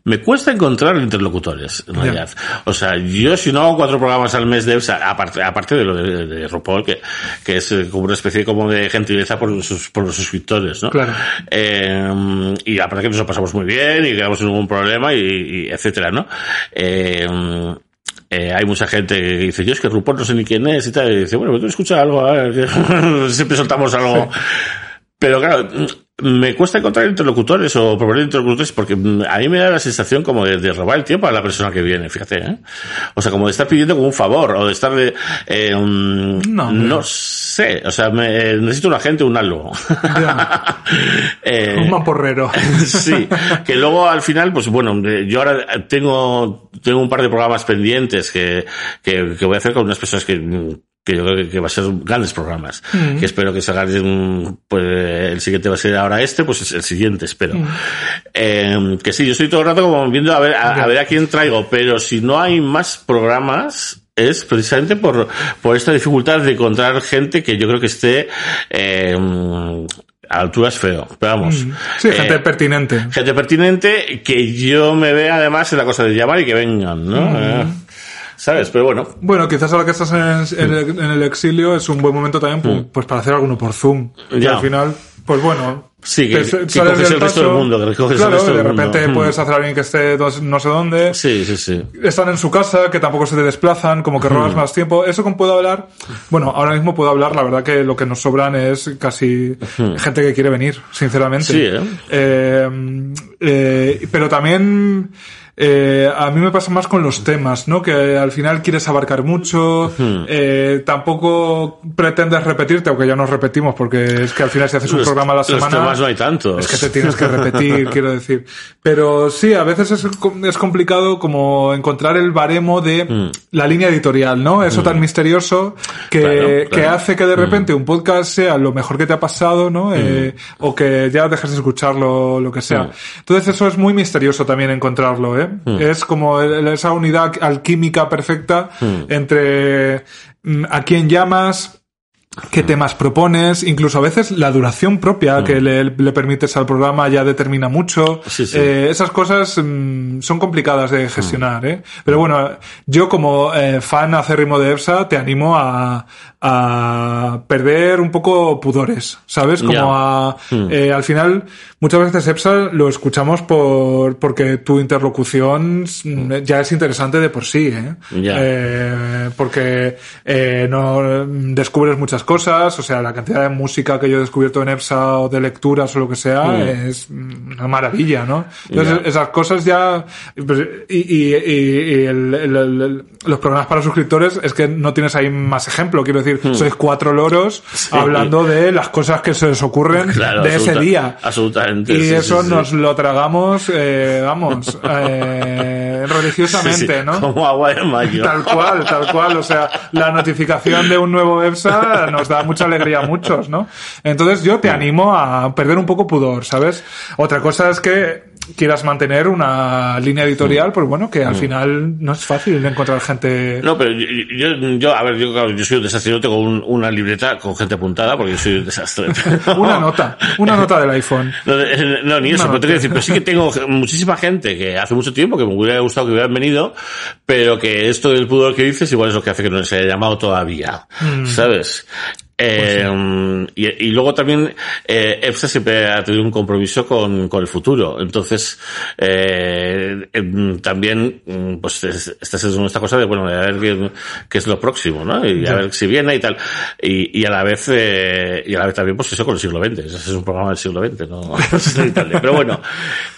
me cuesta encontrar interlocutores, en realidad. O sea, yo si no hago cuatro programas al mes de EPSA, aparte, aparte de lo de, de RuPaul, que, que es eh, como una especie como de gentileza por sus, por los suscriptores, ¿no? Claro. Eh, y aparte que nos lo pasamos muy bien y quedamos sin ningún problema y, y etcétera, ¿no? Eh, eh, hay mucha gente que dice, yo es que RuPaul no sé ni quién es y tal, y dice, bueno, pues tú escucha algo, siempre soltamos algo. Pero claro, me cuesta encontrar interlocutores o proponer interlocutores porque mm, a mí me da la sensación como de, de robar el tiempo a la persona que viene, fíjate, ¿eh? O sea, como de estar pidiendo como un favor o de estar de, eh, un- No, no, sé, o sea, me, necesito un agente, un algo. Eh, Un mamporrero. sí, que luego al final, pues bueno, eh, yo ahora tengo, tengo un par de programas pendientes que, que, que voy a hacer con unas personas que, que yo creo que, va a ser grandes programas, que espero que salgan, pues el siguiente va a ser ahora este, pues es el siguiente, espero. Eh, que sí, yo estoy todo el rato como viendo a ver, a, a ver a quién traigo, pero si no hay más programas, es precisamente por, por esta dificultad de encontrar gente que yo creo que esté, eh, a alturas feo, pero vamos. Sí, gente Eh, pertinente. gente pertinente que yo me vea además en la cosa de llamar y que vengan, ¿no? Eh, ¿Sabes? Pero bueno, Bueno, quizás ahora que estás en, en el, en el exilio es un buen momento también pu- pues, para hacer alguno por Zoom. Y Mm. Ya. al final, pues bueno. Sí, que- que coges el resto del mundo, que recoges el claro, resto de del mundo. repente Mm. puedes hacer a alguien que esté no sé dónde. sí, sí, sí. Están en su casa, que tampoco se te desplazan, como que robas más tiempo. Eso con puedo hablar. Bueno, ahora mismo puedo hablar, la verdad que lo que nos sobran es casi gente que quiere venir, sinceramente. Sí, ¿eh? Eh, eh, pero también eh, a mí me pasa más con los temas, ¿no? Que al final quieres abarcar mucho, eh, tampoco pretendes repetirte, aunque ya nos repetimos, porque es que al final si haces un Los- programa a la los semana... temas no hay tantos. Es que te tienes que repetir, quiero decir. Pero sí, a veces es, com- es complicado como encontrar el baremo de la línea editorial, ¿no? Eso tan misterioso que. Claro, que claro. Hace que de repente un podcast sea lo mejor que te ha pasado, ¿no? Eh, o que ya dejes de escucharlo, lo que sea. Entonces eso es muy misterioso también encontrarlo, ¿eh? Es como esa unidad alquímica perfecta Mm. entre mm, a quién llamas, qué temas propones, incluso a veces la duración propia que le, le permites al programa ya determina mucho. Sí, sí. Eh, esas cosas mm, son complicadas de gestionar, ¿eh? Pero bueno, yo como eh, fan acérrimo de EPSA te animo a, a perder un poco pudores, ¿sabes? Como a... eh, al final, muchas veces EPSA lo escuchamos por porque tu interlocución mm, ya es interesante de por sí, ¿eh? Eh, porque eh, no descubres muchas cosas, o sea, la cantidad de música que yo he descubierto en EPSA o de lecturas o lo que sea es una maravilla, ¿no? Entonces, esas cosas ya... pues, Y, y, y- y el- el- el- el- los programas para suscriptores es que no tienes ahí más ejemplo, quiero decir, sois cuatro loros hablando de las cosas que se les ocurren Claro, de ese día. absolutamente, Y sí, eso sí, nos lo tragamos, eh, vamos, eh, religiosamente, ¿no? Como agua de mayo. Tal cual, tal cual. O sea, la notificación de un nuevo EPSA nos da mucha alegría a muchos, ¿no? Entonces yo te animo a perder un poco pudor, ¿sabes? Otra cosa es que quieras mantener una línea editorial, pues bueno, que al final no es fácil encontrar gente... No, pero yo, yo, yo- a ver, yo, claro, yo soy un desastre, yo tengo un- una libreta con gente apuntada porque yo soy un desastre. Una nota, una nota del iPhone. No, eh, no, ni eso, pero te decir, pero sí que tengo muchísima gente que hace mucho tiempo que me hubiera gustado que hubieran venido, pero que esto del pudor que dices igual es lo que hace que no se haya llamado todavía, ¿sabes? Eh, y, y luego también eh, EFSA siempre ha tenido un compromiso con, con el futuro. Entonces, eh, em, también, mm, pues es- esta es esta cosa de, bueno, de a ver qué, qué es lo próximo, ¿no? Y a ver si viene y tal. Y, y a la vez, eh, y a la vez también, pues eso con el siglo XX. Ese es un programa del siglo XX, ¿no? Pero bueno,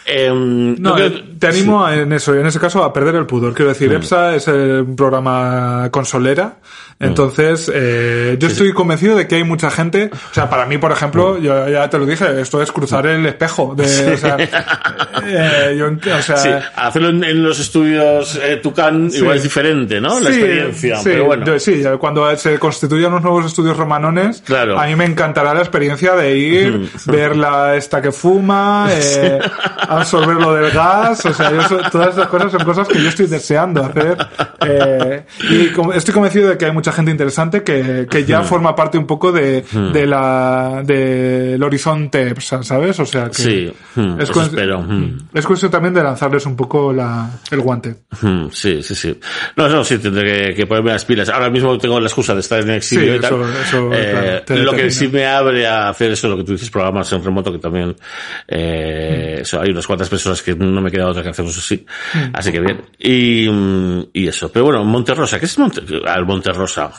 em, No, lo que- eh, te animo a- en eso, en ese caso a perder el pudor. Quiero decir, EPSA es eh, un programa consolera. Entonces, eh, yo estoy convencido de que hay mucha gente. O sea, para mí, por ejemplo, yo ya te lo dije, esto es cruzar el espejo. De, o sea, eh, yo, o sea, Sí, hacerlo en, en los estudios eh, Tucán Sí. igual es diferente, ¿no? La Sí, experiencia, sí, pero bueno. yo- sí, cuando se constituyan los nuevos estudios romanones, Claro. a mí me encantará la experiencia de ir, ver la esta que fuma, eh, absorber lo del gas, o sea, yo todas esas cosas son cosas que yo estoy deseando hacer. eh, y como- estoy convencido de que hay mucha gente interesante que, que ya forma parte un poco de, de la del horizonte, ¿sabes? O sea, que Sí, hmm, espero, hmm. es cuestión también de lanzarles un poco la, el guante. Mm, Sí, sí, sí. No, no, sí, tendré que, que ponerme las pilas. Ahora mismo tengo la excusa de estar en exilio Sí, y tal. eso- eso, Eh, claro, te lo que sí me abre a hacer eso, lo que tú dices, programas en remoto, que también, eh, Mm. eso, hay unas cuantas personas que no me queda otra que hacerlos así. Mm. Así que bien. Y, mm, y eso. Pero bueno, Monterrosa, ¿qué es Monte, al Monterrosa?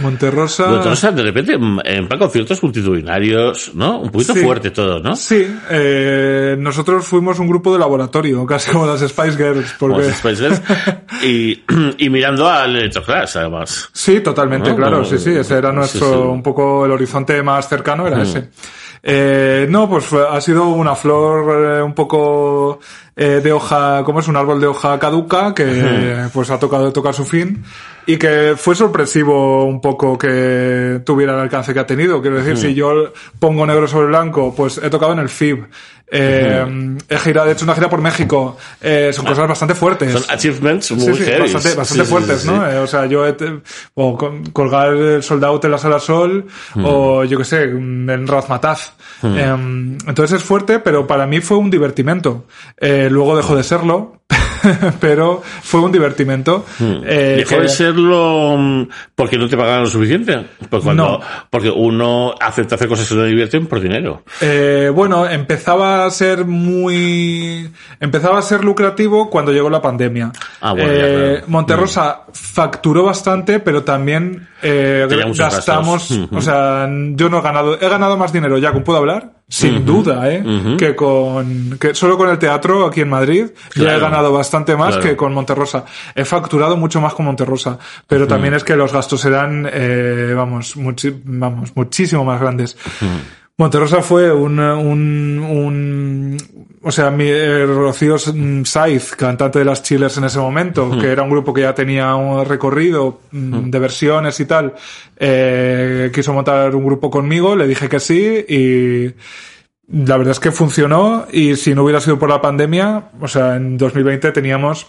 Monterrosa. Monterrosa, de repente, mm, en plan conciertos multitudinarios, ¿no? Un poquito Sí. fuerte todo, ¿no? Sí, eh, nosotros fuimos un grupo de laboratorio, casi como las Spice Girls, Como porque... Spice Girls. y, y mirando al Electroclash, además. Sí, totalmente, No, claro, no, sí, sí, ese era nuestro, sí. un poco el horizonte más cercano era ese. Eh, no, pues ha sido una flor eh, un poco eh, de hoja, como es un árbol de hoja caduca que pues ha tocado tocar su fin y que fue sorpresivo un poco que tuviera el alcance que ha tenido. Quiero decir, si yo pongo negro sobre blanco, pues he tocado en el FIB. Eh, he girado, he hecho una gira por México. Eh, son cosas bastante fuertes. Son achievements muy Sí, bastante, bastante Sí, fuertes, ¿no? Eh, o sea, yo he o colgar el soldado en la sala Sol o yo que sé, en Razmataz. Em, entonces es fuerte, pero para mí fue un divertimento. Eh, luego dejó de serlo, pero fue un divertimento. eh, Dejó que- de serlo mm, porque no te pagaban lo suficiente. Porque, cuando, No. porque uno acepta hacer cosas que no divierten por dinero. Eh, bueno, empezaba a ser muy, empezaba a ser lucrativo cuando llegó la pandemia. Ah, bueno, Eh, claro. Monterrosa facturó bastante, pero también eh, gastamos, o sea, yo no he ganado, he ganado más dinero ya con Puedo Hablar, sin duda, eh, que con, que solo con el teatro aquí en Madrid ya he Claro. ganado bastante más Claro. que con Monterrosa. He facturado mucho más con Monterrosa, pero también es que los gastos eran, eh, vamos, muchi- vamos, muchísimo más grandes. Monterrosa fue un, un, un o sea, mi, eh, Rocío Saiz, cantante de las Chillers en ese momento, que era un grupo que ya tenía un recorrido mm, de versiones y tal, eh, quiso montar un grupo conmigo, le dije que sí y la verdad es que funcionó y si no hubiera sido por la pandemia, o sea, en 2020 teníamos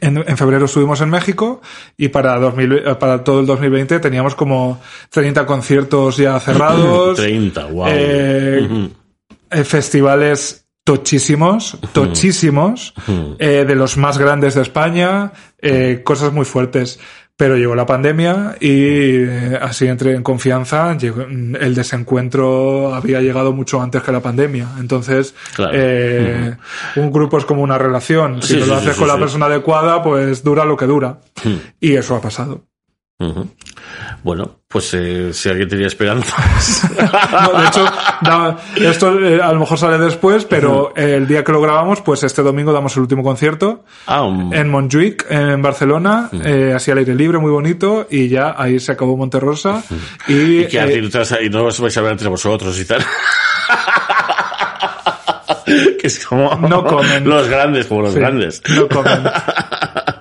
en, en febrero estuvimos en México y para, 2000, para todo el 2020 teníamos como 30 conciertos ya cerrados. 30, wow. eh, eh, festivales tochísimos, tochísimos, eh, de los más grandes de España, eh, cosas muy fuertes. Pero llegó la pandemia y eh, así entré en confianza. Llegó- el desencuentro había llegado mucho antes que la pandemia. Entonces, Claro. eh, un grupo es como una relación. Si Sí, no sí, lo sí, haces sí, con la persona adecuada, pues dura lo que dura. Y eso ha pasado. Bueno, pues eh, si alguien tenía esperanzas. No, de hecho, da- esto eh, a lo mejor sale después, pero el día que lo grabamos, pues este domingo damos el último concierto ah, un- en Montjuic, en Barcelona, eh, así al aire libre, muy bonito, y ya ahí se acabó Monterrosa. Y, y que eh, y no os vais a ver entre vosotros y tal. que es como No comen. los grandes, como los sí, grandes. no comen.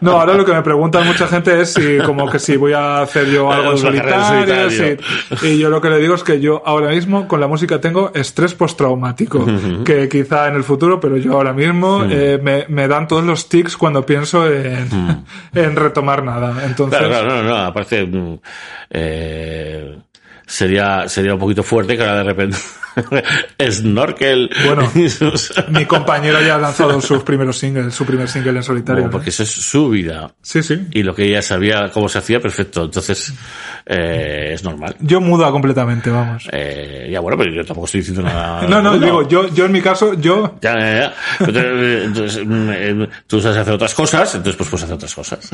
No, ahora lo que me preguntan mucha gente es si como que si voy a hacer yo algo en solitario. Y yo lo que le digo es que yo ahora mismo con la música tengo estrés postraumático, que quizá en el futuro, pero yo ahora mismo eh, me, me dan todos los tics cuando pienso en, en retomar nada. Entonces, Claro, claro, no, no, aparte, mm, eh, sería, sería un poquito fuerte que ahora de repente snorkel. Bueno, mi compañera ya ha lanzado sus primeros singles, su primer single en solitario. bueno, ¿no? porque eso es su vida. Sí, sí. Y lo que ella sabía cómo se hacía, perfecto. Entonces, eh, es normal. Yo muda completamente, vamos. Eh, ya bueno, pero yo tampoco estoy diciendo nada. No, no, bueno. digo, yo, yo en mi caso, yo Ya, ya, ya. Entonces, entonces, mm, eh, tú sabes hacer otras cosas, entonces pues puedes hacer otras cosas.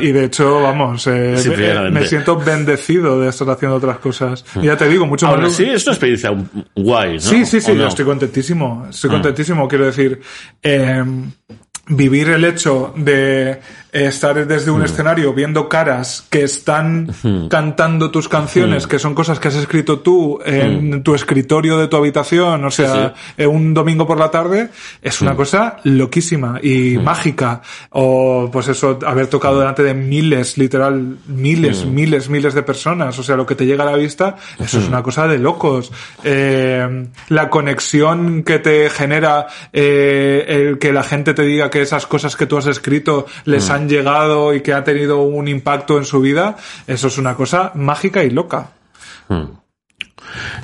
Y de hecho, vamos, eh, me- me siento bendecido de estar haciendo otras cosas. Y ya te digo, mucho Ahora más. sí, es una experiencia guay, ¿no? Sí, sí, sí, estoy contentísimo. Estoy contentísimo, quiero decir. eh, vivir el hecho de estar desde un escenario viendo caras que están cantando tus canciones, que son cosas que has escrito tú en tu escritorio de tu habitación, o sea, eh, un domingo por la tarde, es una cosa loquísima y mágica. O, pues eso, haber tocado delante de miles, literal, miles, miles, miles de personas, o sea, lo que te llega a la vista, eso es una cosa de locos. Eh, la conexión que te genera eh, el que la gente te diga que esas cosas que tú has escrito les han llegado y que ha tenido un impacto en su vida, eso es una cosa mágica y loca.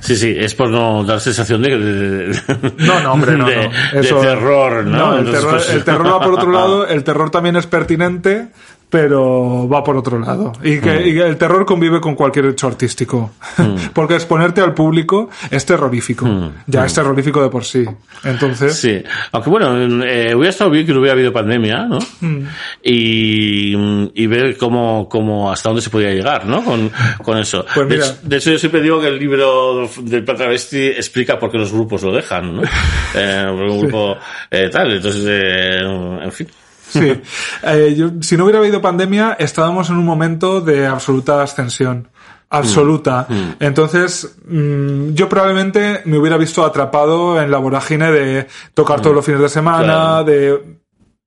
Sí, sí, es por no dar sensación de... de- de- No, no, hombre, no. de, no. terror, ¿no? el, Entonces, terror pues- el terror va por otro lado, el terror también es pertinente, pero va por otro lado. Y que, y el terror convive con cualquier hecho artístico. Porque exponerte al público es terrorífico. Ya es terrorífico de por sí. Entonces, Sí, aunque bueno, eh, hubiera estado bien que no hubiera habido pandemia, ¿no? Mm. Y, y ver cómo, cómo, hasta dónde se podía llegar, ¿no? Con, con eso. Pues de, mira. hecho, de hecho, yo siempre digo que el libro del Travesti explica por qué los grupos lo dejan, ¿no? Eh, un grupo, eh, tal, entonces, eh, en fin. Sí. Eh, yo- si no hubiera habido pandemia, estábamos en un momento de absoluta ascensión. Absoluta. Entonces, mm, yo probablemente me hubiera visto atrapado en la vorágine de tocar todos los fines de semana, Claro. de...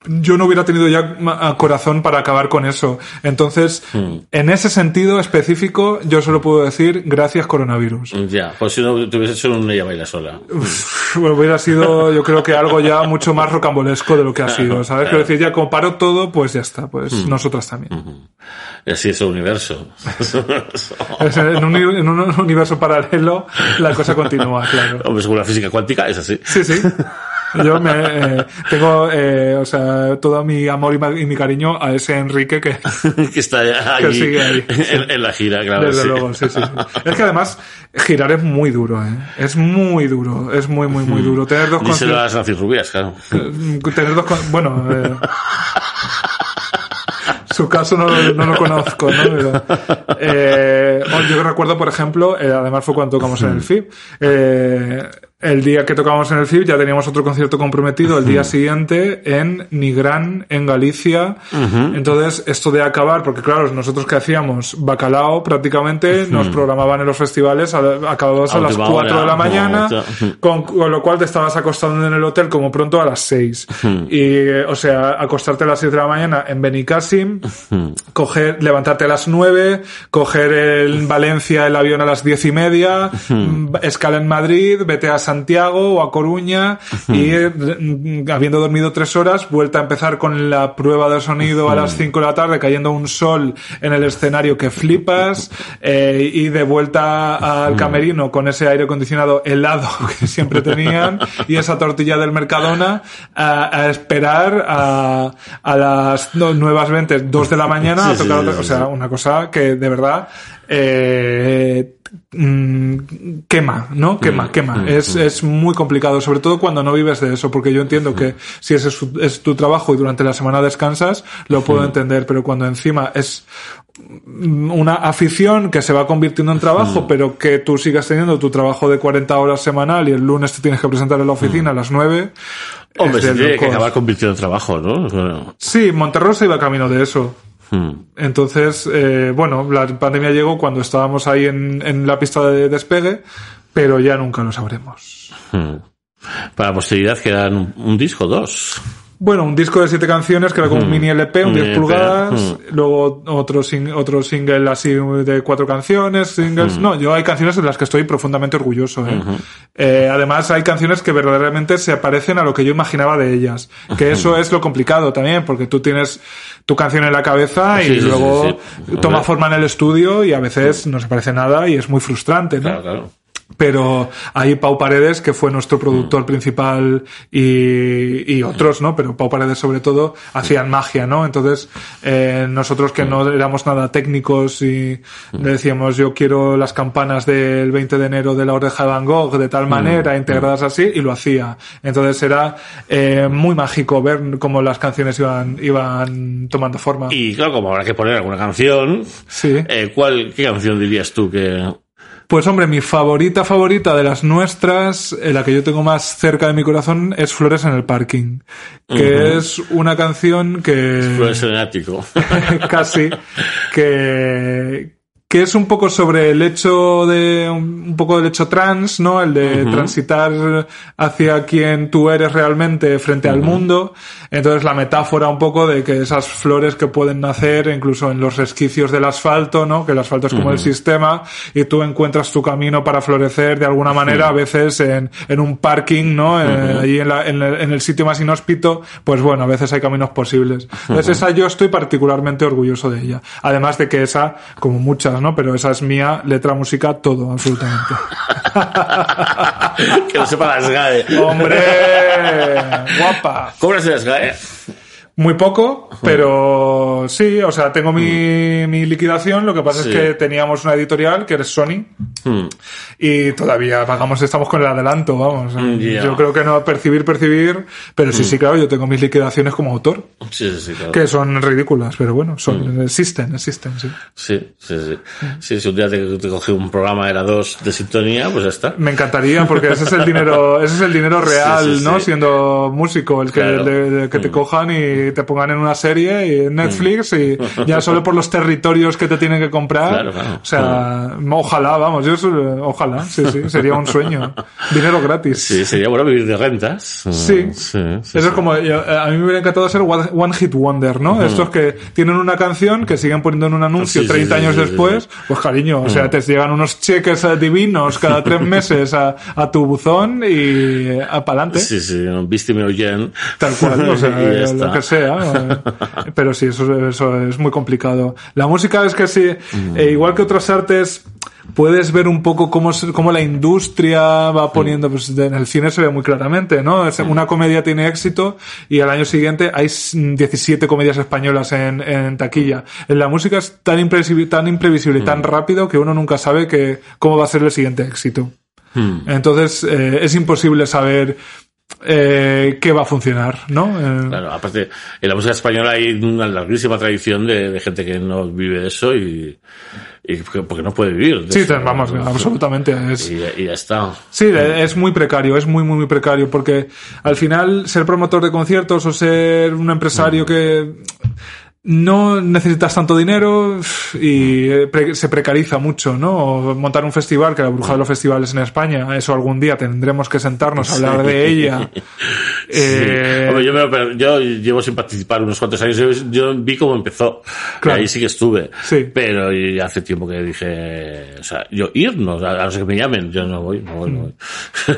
Yo no hubiera tenido ya corazón para acabar con eso. Entonces, en ese sentido específico, yo solo puedo decir gracias coronavirus. Ya, pues si no te hubiese hecho un ella baila sola. Bueno, hubiera sido, yo creo que algo ya mucho más rocambolesco de lo que ha sido, ¿sabes? Quiero decir, ya como paró todo, pues ya está, pues nosotras también. Y así es el universo. Es en, un, en un universo paralelo la cosa continúa, claro. Hombre, según la física cuántica, es así. Sí, sí. Yo me, eh, tengo, eh, o sea, todo mi amor y, mi cariño a ese Enrique que, que está ahí, Que sigue ahí. En, en la gira, claro. desde sí. luego, sí, sí, sí. Es que además, girar es muy duro, ¿eh? Es muy duro, es muy, muy, muy duro. Tener dos conciertos, las Rubias, claro. tener dos, con- bueno, eh, su caso no, lo- no lo conozco, ¿no? Pero, eh, oh, yo recuerdo, por ejemplo, eh, además fue cuando tocamos en el FIB, eh, el día que tocamos en el FIB ya teníamos otro concierto comprometido el día siguiente en Nigrán, en Galicia. Entonces, esto de acabar, porque claro, nosotros que hacíamos bacalao prácticamente, nos programaban en los festivales acabados a, A las última 4 de hora, la mañana, con, con lo cual te estabas acostando en el hotel como pronto a las 6. Y, o sea, acostarte a las 7 de la mañana en Benicassim, coger, levantarte a las 9, coger en Valencia el avión a las 10 y media, escala en Madrid, vete a Santiago o a Coruña y mm, habiendo dormido tres horas, vuelta a empezar con la prueba de sonido a las 5 de la tarde, cayendo un sol en el escenario que flipas eh, y de vuelta al camerino con ese aire acondicionado helado que siempre tenían y esa tortilla del Mercadona a, a esperar a, a las no- nuevas 20, 2 de la mañana a Sí, tocar, sí, otra- o sea, una cosa que de verdad eh, quema, ¿no? Quema, quema. Es, es muy complicado, sobre todo cuando no vives de eso, porque yo entiendo que si ese es, su- es tu trabajo y durante la semana descansas, lo puedo entender, pero cuando encima es mm, una afición que se va convirtiendo en trabajo, pero que tú sigas teniendo tu trabajo de 40 horas semanal y el lunes te tienes que presentar en la oficina a las 9. Hombre, se tiene que acabar convirtiendo en trabajo, ¿no? Bueno, Sí, Monterrosa iba camino de eso. Hmm. Entonces, eh, bueno, la pandemia llegó cuando estábamos ahí en, en la pista de despegue, pero ya nunca lo sabremos. Hmm. Para la posteridad quedan un, un disco, dos. Bueno, un disco de siete canciones que era como un mini LP, un Un 10 LP, pulgadas, luego otro, sing- otro single así de cuatro canciones, singles. No, yo hay canciones de las que estoy profundamente orgulloso. ¿eh? Eh, además, hay canciones que verdaderamente se parecen a lo que yo imaginaba de ellas. Que eso es lo complicado también, porque tú tienes tu canción en la cabeza y Sí, sí, sí, luego sí. toma forma en el estudio y a veces no se parece nada y es muy frustrante, ¿no? Claro, claro. Pero hay Pau Paredes, que fue nuestro productor principal y, y otros, ¿no? Pero Pau Paredes sobre todo hacían magia, ¿no? Entonces, eh, nosotros que no éramos nada técnicos y le decíamos yo quiero las campanas del 20 de enero de la oreja de Van Gogh de tal manera, integradas así, y lo hacía. Entonces era eh, muy mágico ver cómo las canciones iban, iban tomando forma. Y claro, como habrá que poner alguna canción, Sí. eh, ¿cuál, ¿qué canción dirías tú que, Pues hombre, mi favorita favorita de las nuestras, la que yo tengo más cerca de mi corazón, es Flores en el Parking, que es una canción que Flores en el ático? casi que que es un poco sobre el hecho de un poco del hecho trans, ¿no? El de transitar hacia quien tú eres realmente frente al mundo. Entonces la metáfora un poco de que esas flores que pueden nacer incluso en los resquicios del asfalto, ¿no? Que el asfalto es como el sistema y tú encuentras tu camino para florecer de alguna manera, a veces en, en un parking, ¿no? Eh, allí en, la- en el, en el sitio más inhóspito, pues bueno, a veces hay caminos posibles. Entonces esa yo estoy particularmente orgulloso de ella. Además de que esa, como muchas, ¿no? Pero esa es mía, letra, música, todo, absolutamente. que no sepa las GAE. ¡Hombre! ¡Guapa! ¿Cómo las de las GAE? Muy poco, pero sí, o sea, tengo mi, mi liquidación. Lo que pasa Sí. es que teníamos una editorial que es Sony Hmm. y todavía pagamos, estamos con el adelanto, vamos. Mm. Yo creo que no percibir, percibir, pero sí, sí, claro, yo tengo mis liquidaciones como autor, Sí, sí, sí, claro. que son ridículas, pero bueno, son, Mm. existen, existen, sí. Sí, sí, sí. Sí, si un día te, te cogí un programa, era dos de sintonía, pues ya está. Me encantaría porque ese es el dinero, ese es el dinero real, Sí, ¿no? Siendo músico, el que, Claro. te Mm. cojan y te pongan en una serie y en Netflix y ya solo por los territorios que te tienen que comprar. Claro, claro. O sea, ojalá, vamos, yo ojalá, sí, sí, sería un sueño. Dinero gratis. Sí, sería bueno vivir de rentas. Sí. sí, sí, Eso sí. es como, yo- a mí me hubiera encantado ser One One Hit Wonder, ¿no? Estos que tienen una canción que siguen poniendo en un anuncio Sí, sí, 30 sí, años después, pues cariño, o sea, te llegan unos cheques eh, divinos cada tres meses a, a tu buzón y eh, a pa'lante. Sí, sí, vísteme oyen. Tal cual, o sea, eh, lo que sea. eh. Pero sí, eso, eso es muy complicado. La música es que sí, Mm. eh, igual que otras artes, puedes ver un poco cómo, cómo la industria va poniendo, pues en el cine se ve muy claramente, ¿no? Mm. Una comedia tiene éxito y al año siguiente hay s- 17 comedias españolas en, en taquilla. En la música es tan imprevisible, tan imprevisible y Mm. tan rápido que uno nunca sabe que, cómo va a ser el siguiente éxito. Hmm. Entonces, eh, es imposible saber eh, qué va a funcionar, ¿no? Eh, Claro, aparte, en la música española hay una larguísima tradición de, de gente que no vive de eso y, y porque no puede vivir. Sí, eso. vamos, absolutamente. Es, Y, y ya está. sí, es muy precario, es muy, muy, muy precario, porque al final ser promotor de conciertos o ser un empresario que no necesitas tanto dinero y eh, pre- se precariza mucho, ¿no? O montar un festival, que la bruja de los festivales en España, eso algún día tendremos que sentarnos a hablar de ella. Eh, Hombre, yo, me llevo sin participar unos cuantos años. Yo, yo vi cómo empezó. Claro. Y ahí sí que estuve. Sí. Pero ya hace tiempo que dije, o sea, yo irnos, a, ser que me llamen, yo no voy, no voy, no voy.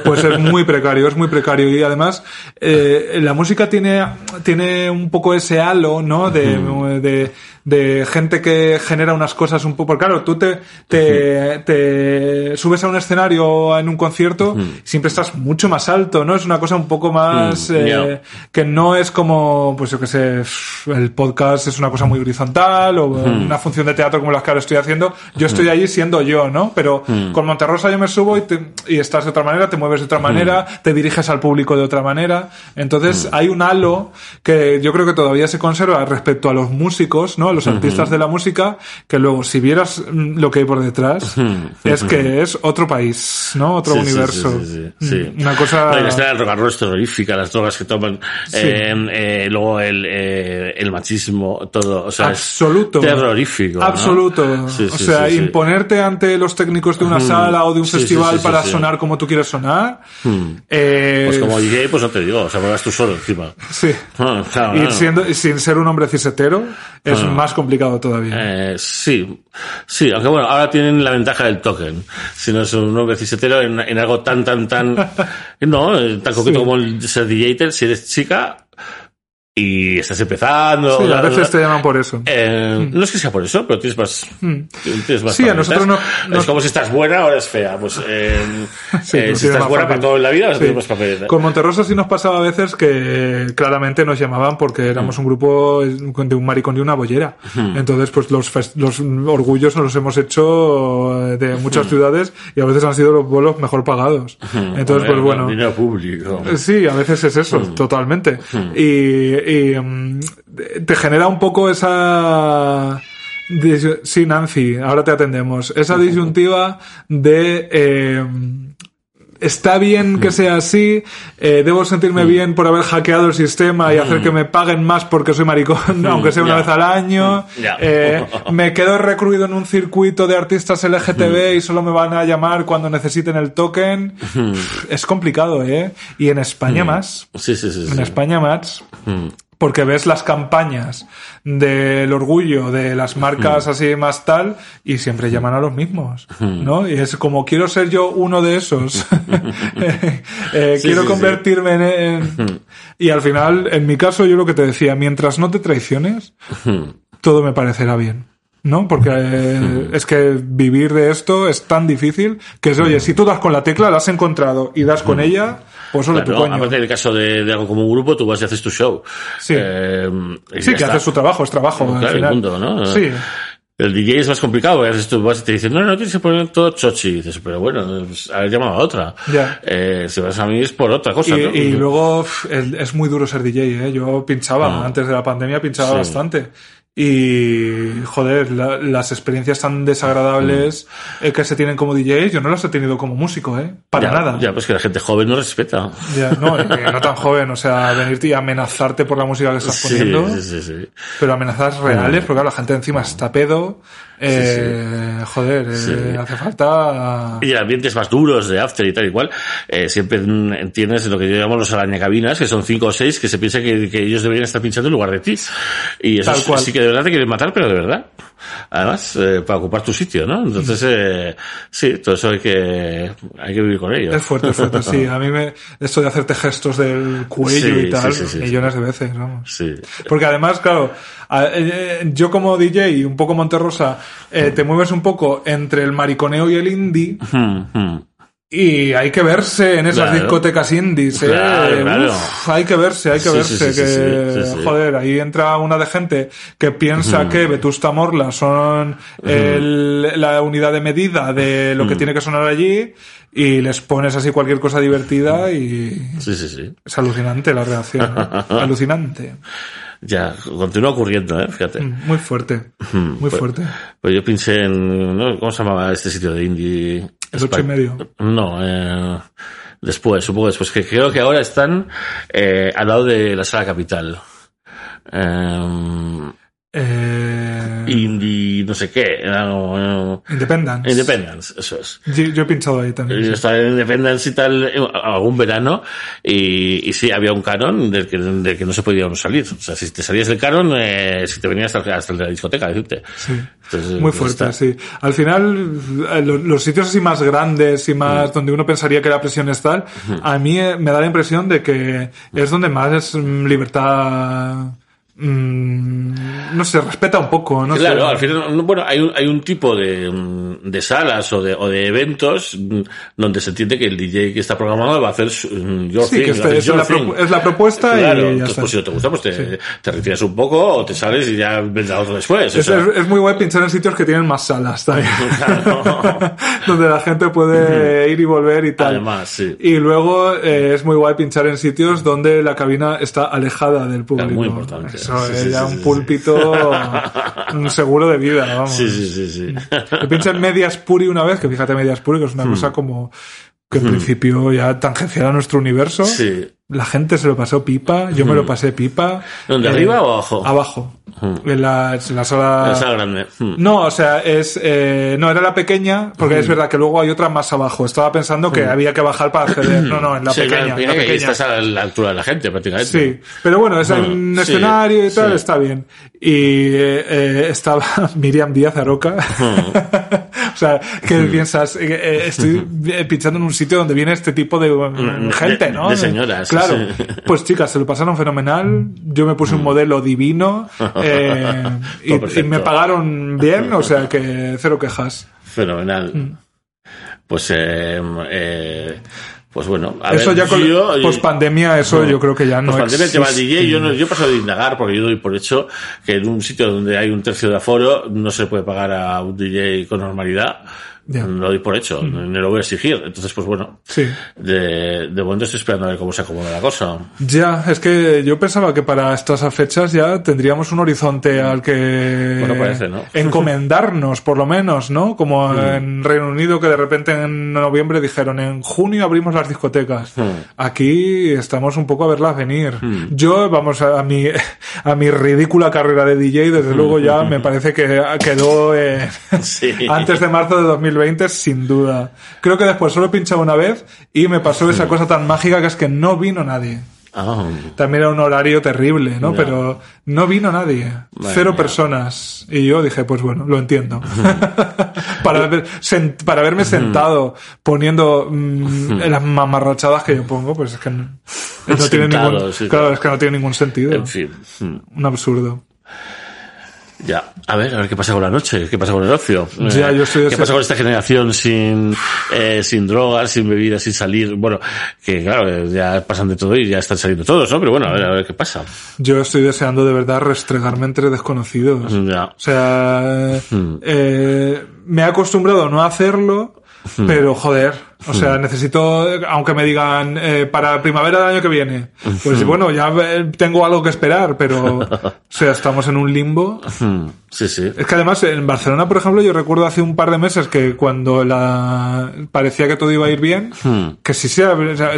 Pues es muy precario, es muy precario. Y además, eh, la música tiene, tiene un poco ese halo, ¿no? De, de, de gente que genera unas cosas un poco. Porque claro, tú te, te, te subes a un escenario en un concierto, siempre estás mucho más alto, ¿no? Es una cosa un poco más, Mm, eh, que no es como, pues yo que sé, el podcast es una cosa muy horizontal o una función de teatro como las que ahora estoy haciendo. Yo estoy allí siendo yo, ¿no? Pero con Monterrosa yo me subo y, te- y estás de otra manera, te mueves de otra manera, te diriges al público de otra manera. Entonces hay un halo que yo creo que todavía se conserva respecto a los músicos, ¿no? A los artistas de la música, que luego si vieras mm, lo que hay por detrás, es que es otro país, ¿no? Otro Sí, universo. sí, sí. Mm, Una cosa... No, la escena del rock and roll es terrorífica, las drogas que toman, eh, eh, luego el, eh, el machismo, todo, o sea, Absoluto. es terrorífico. Absoluto. O sea, imponerte ante los técnicos de una sala o de un festival para sonar como tú quieres sonar. Hmm. Pues como DJ, pues no te digo, o sea, vas tú solo encima. Sí. Ah, claro, Y, claro. siendo, sin ser un hombre cisetero, es Ah. más complicado todavía. Eh, sí, sí, aunque bueno, ahora tienen la ventaja del token. Si no es un hombre cisetero en, en algo tan, tan, tan, no, eh, tan Sí. como el ser DJ, si eres chica y estás empezando. Sí, a la- veces te llaman por eso. Eh, No es que sea por eso, pero tienes más. Tienes más Sí, a nosotros no- Es como si estás buena o eres fea. Pues eh, Sí, eh, si estás buena papel. para todo en la vida, vas a Sí. tener más papeletas. Con Monterrosa sí nos pasaba a veces que claramente nos llamaban porque éramos un grupo de un maricón y una bollera. Entonces, pues los, los orgullos nos los hemos hecho de muchas ciudades y a veces han sido los vuelos mejor pagados. Entonces, pues bueno. Dinero público. Sí, a veces es eso, totalmente. Y, y, mm, te genera un poco esa... Sí, Nancy, ahora te atendemos. Esa disyuntiva de... eh, Está bien que sea así, eh, debo sentirme bien por haber hackeado el sistema y hacer que me paguen más porque soy maricón, aunque sea una vez al año. Eh, me quedo recluido en un circuito de artistas LGTB y solo me van a llamar cuando necesiten el token. Es complicado, ¿eh? Y en España más. Sí, sí. sí. En España más. Porque ves las campañas del orgullo de las marcas así más tal y siempre llaman a los mismos, ¿no? Y es como quiero ser yo uno de esos. Eh, Sí, quiero sí, sí. convertirme en, en- Y al final, en mi caso, yo lo que te decía, mientras no te traiciones, todo me parecerá bien. ¿No? Porque eh, es que vivir de esto es tan difícil que es, oye, si tú das con la tecla, la has encontrado y das con ella, Pues tu Claro, coño. aparte del caso de, de algo como un grupo, tú vas y haces tu show. Sí. Eh, Sí, que está. hace su trabajo, es trabajo. al Claro, y final. punto, ¿no? Sí. El DJ es más complicado, porque haces tú vas y te dicen, no, no, tienes que poner todo chochi. Y dices, pero bueno, pues, haber llamado a otra. Ya. Eh, si vas a mí es por otra cosa, Y, ¿no? y luego es, es muy duro ser DJ, ¿eh? Yo pinchaba, antes de la pandemia pinchaba Ah. Sí. bastante. Y, joder, la- las experiencias tan desagradables eh, que se tienen como DJ, yo no las he tenido como músico, ¿eh? Para ya, nada. Ya, pues que la gente joven no respeta. Ya, no, no tan joven, o sea, venirte y amenazarte por la música que estás Sí, poniendo. sí, sí, sí. Pero amenazas reales, porque claro, la gente encima está pedo. Eh, Joder, eh, Sí. hace falta. Y en ambientes más duros de after y tal y cual, eh, siempre entiendes lo que yo llamo los arañacabinas, que son cinco o seis que se piensa que, que ellos deberían estar pinchando en lugar de ti. Y eso sí que de verdad te quieren matar, pero de verdad. Además, eh, para ocupar tu sitio, ¿no? Entonces, eh, sí, todo eso hay que, hay que vivir con ello. Es fuerte, es fuerte, sí. A mí me. Esto de hacerte gestos del cuello Sí, y tal, sí, sí, sí, millones de veces, vamos. Sí. Porque además, claro, a- eh, yo como DJ y un poco Monterrosa, eh, te mueves un poco entre el mariconeo y el indie. Y hay que verse en esas Claro. discotecas indies, ¿eh? Claro, claro. Uf, hay que verse, hay que Sí, verse. sí, sí, que. Joder, ahí entra una de gente que piensa que Vetusta Morla son el- la unidad de medida de lo que tiene que sonar allí y les pones así cualquier cosa divertida y Sí, sí, sí. es alucinante la reacción. alucinante. Ya, continúa ocurriendo, ¿eh? Fíjate. Mm, Muy fuerte. Muy pues- fuerte. Pues yo pensé en, ¿no? ¿cómo se llamaba este sitio de indie? El ocho y medio. No, eh, después, supongo después, que creo que ahora están eh, al lado de la sala capital. Eh, Eh, indie, no sé qué, no, Independence. Independence, eso es. Yo, yo he pinchado ahí también. Yo sí. estaba en Independence y tal eh, algún verano y, y sí, había un canon del que, del que no se podía salir. O sea, si te salías del canon, eh, si te venías hasta, hasta el de la discoteca, decirte. Sí. Entonces, Muy fuerte, está. sí. Al final, eh, lo- los, sitios así más grandes y más donde uno pensaría que la presión es tal, a mí eh, me da la impresión de que es donde más mm, libertad, mm, no sé, respeta un poco, no Claro, sé. al final, no, bueno, hay un, hay un tipo de, mm, de salas o de, o de eventos mm, donde se entiende que el DJ que está programado va a hacer su, your Sí, thing, que este- hacer es, your la thing. propu- es la propuesta Claro, y ya entonces, pues si no te gusta, pues te, te retiras un poco o te sales y ya vendrá otro después. o Es, sea. es- es muy guay pinchar en sitios que tienen más salas también. Claro. donde la gente puede ir y volver y tal. Además, sí. Y luego eh, es muy guay pinchar en sitios donde la cabina está alejada del público. muy importante. Eso Sí, es sí, ya sí, un púlpito, un seguro de vida, vamos. Sí, sí, sí, sí. Yo pinché en Medias Puri una vez, que fíjate, Medias Puri, que es una cosa como que en principio ya tangencial a nuestro universo. Hmm. Sí. La gente se lo pasó pipa, yo me lo pasé pipa. ¿Dónde, arriba o abajo? Abajo. En la, en la sala... La sala grande. No, o sea, es eh, no era la pequeña, porque es verdad que luego hay otra más abajo. Estaba pensando que había que bajar para acceder. No, no, en la Sí, pequeña. claro, en la que pequeña. estás a la altura de la gente, prácticamente. Sí, pero bueno, es un sí, escenario y tal, sí. está bien. Y eh, eh, estaba Miriam Díaz Aroca. o sea, que piensas, eh, eh, estoy eh, pinchando en un sitio donde viene este tipo de mm, de- gente, ¿no? de señoras, Claro. Sí. Pues chicas, se lo pasaron fenomenal. Yo me puse un modelo divino. eh, y, me pagaron bien, o sea que cero quejas. Fenomenal. Mm. Pues, eh, eh, pues bueno. A eso ver, ya con yo, post pandemia, eso yo creo que ya no Pues pandemia el tema existe. DJ, yo, no, yo paso de indagar porque yo doy por hecho que en un sitio donde hay un tercio de aforo no se puede pagar a un DJ con normalidad. Ya. Mm. Lo doy por hecho, no lo voy a exigir. Entonces, pues bueno, Sí. de, de momento estoy esperando a ver cómo se acomoda la cosa. Ya, es que yo pensaba que para estas fechas ya tendríamos un horizonte al que Bueno, parece, ¿no? encomendarnos, por lo menos, ¿no? Como en Reino Unido que de repente en noviembre dijeron en junio abrimos las discotecas. Aquí estamos un poco a verlas venir. Yo, vamos, a, a mi a mi ridícula carrera de DJ, desde luego ya me parece que quedó eh, Sí. antes de marzo de 2020 sin duda. Creo que después solo he pinchado una vez y me pasó esa cosa tan mágica que es que no vino nadie. Ah, También era un horario terrible, ¿no? Ya. Pero no vino nadie. Madre Cero mía. personas. Y yo dije, pues bueno, lo entiendo. para, ver- para verme sentado poniendo mm, las mamarrachadas que yo pongo, pues es que no, no tiene ningún, sí, claro, claro. es que no tiene ningún sentido. en fin. Un absurdo. Ya, a ver, a ver qué pasa con la noche, qué pasa con el ocio. Ya, yo estoy ¿Qué pasa con esta generación sin, eh, sin drogas, sin bebidas, sin salir? Bueno, que claro, eh, ya pasan de todo y ya están saliendo todos, ¿no? Pero bueno, a ver, a ver qué pasa. Yo estoy deseando de verdad restregarme entre desconocidos. Ya. O sea, Hmm. eh, me he acostumbrado a no hacerlo, Hmm. pero joder, o sea, necesito, aunque me digan eh, para primavera del año que viene, pues Hmm. bueno, ya eh, tengo algo que esperar, pero, o sea, estamos en un limbo. Hmm, Sí, sí. Es que además en Barcelona, por ejemplo, yo recuerdo hace un par de meses que cuando la parecía que todo iba a ir bien, Hmm. que sí se,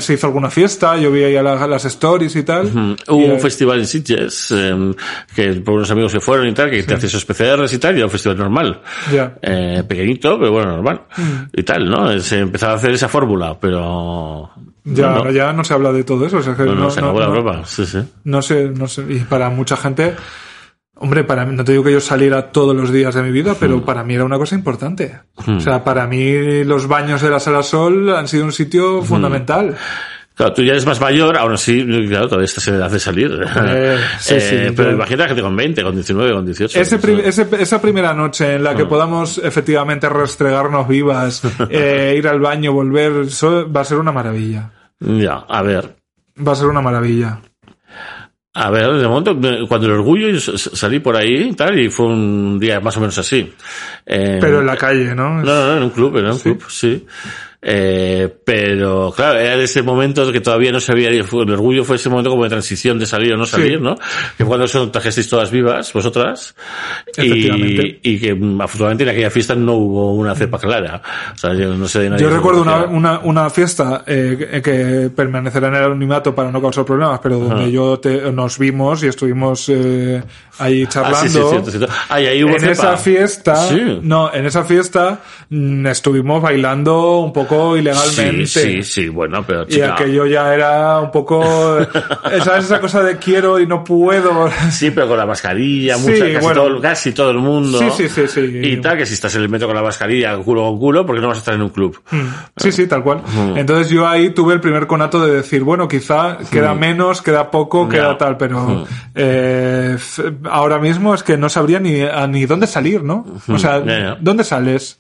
se hizo alguna fiesta, yo vi ahí a la- las stories y tal. Mm, y, Hubo eh, un festival en Sitges, eh, que por unos amigos que fueron y tal, que te hacías esos PCRs y tal, y era un festival normal. Ya. Eh, pequeñito, pero bueno, normal. Mm. Y tal, ¿no? Se empezaba a hacer esa fórmula, pero... Ya, no, ya no se habla de todo eso. o sea, que no, se no- acabó la no- broma. Sí, sí. no sé, no sé. Y para mucha gente, hombre, para mí, no te digo que yo saliera todos los días de mi vida, pero Mm. para mí era una cosa importante. O sea, para mí los baños de la Sala Sol han sido un sitio Mm. Claro, tú ya eres más mayor, aún así, claro, todavía estás en edad de salir. Eh, sí, sí, pero imagínate a gente con 20, con 19, con 18. Ese ¿no? ese- esa primera noche en la que podamos efectivamente restregarnos vivas, eh, ir al baño, volver, eso va a ser una maravilla. Ya, a ver. Va a ser una maravilla. A ver, de momento, cuando el orgullo, yo salí por ahí y tal, y fue un día más o menos así. Eh, Pero en la calle, ¿no? No, no, no, en un club, en un club, sí. Eh, pero claro, era ese momento que todavía no sabía, el orgullo fue ese momento como de transición de salir o no salir, ¿no? Que cuando son trajesteis todas vivas, vosotras, y, y que mm, afortunadamente en aquella fiesta no hubo una cepa clara. O sea, yo no sé de nadie. Yo recuerdo una, una, una fiesta eh, que- permanecerá en el anonimato para no causar problemas, pero donde yo te- nos vimos y estuvimos eh, ahí Ah, charlando. sí, sí, cierto, cierto. Ah, ahí hubo en cepa. esa fiesta, Sí. no, en esa fiesta mm, estuvimos bailando un poco ilegalmente. Sí, sí, sí, bueno, pero Y chica, aquello ya era un poco, ¿sabes? Esa cosa de quiero y no puedo. Sí, pero con la mascarilla, Sí, mucha, casi, bueno. todo, casi todo el mundo. Sí, sí, sí, sí. Y tal, que si estás en el metro con la mascarilla, culo con culo, porque no vas a estar en un club. Sí, sí, tal cual. Entonces yo ahí tuve el primer conato de decir, bueno, quizá queda menos, queda poco, queda tal, pero eh, ahora mismo es que no sabría ni, a- ni dónde salir, ¿no? O sea. ¿dónde sales?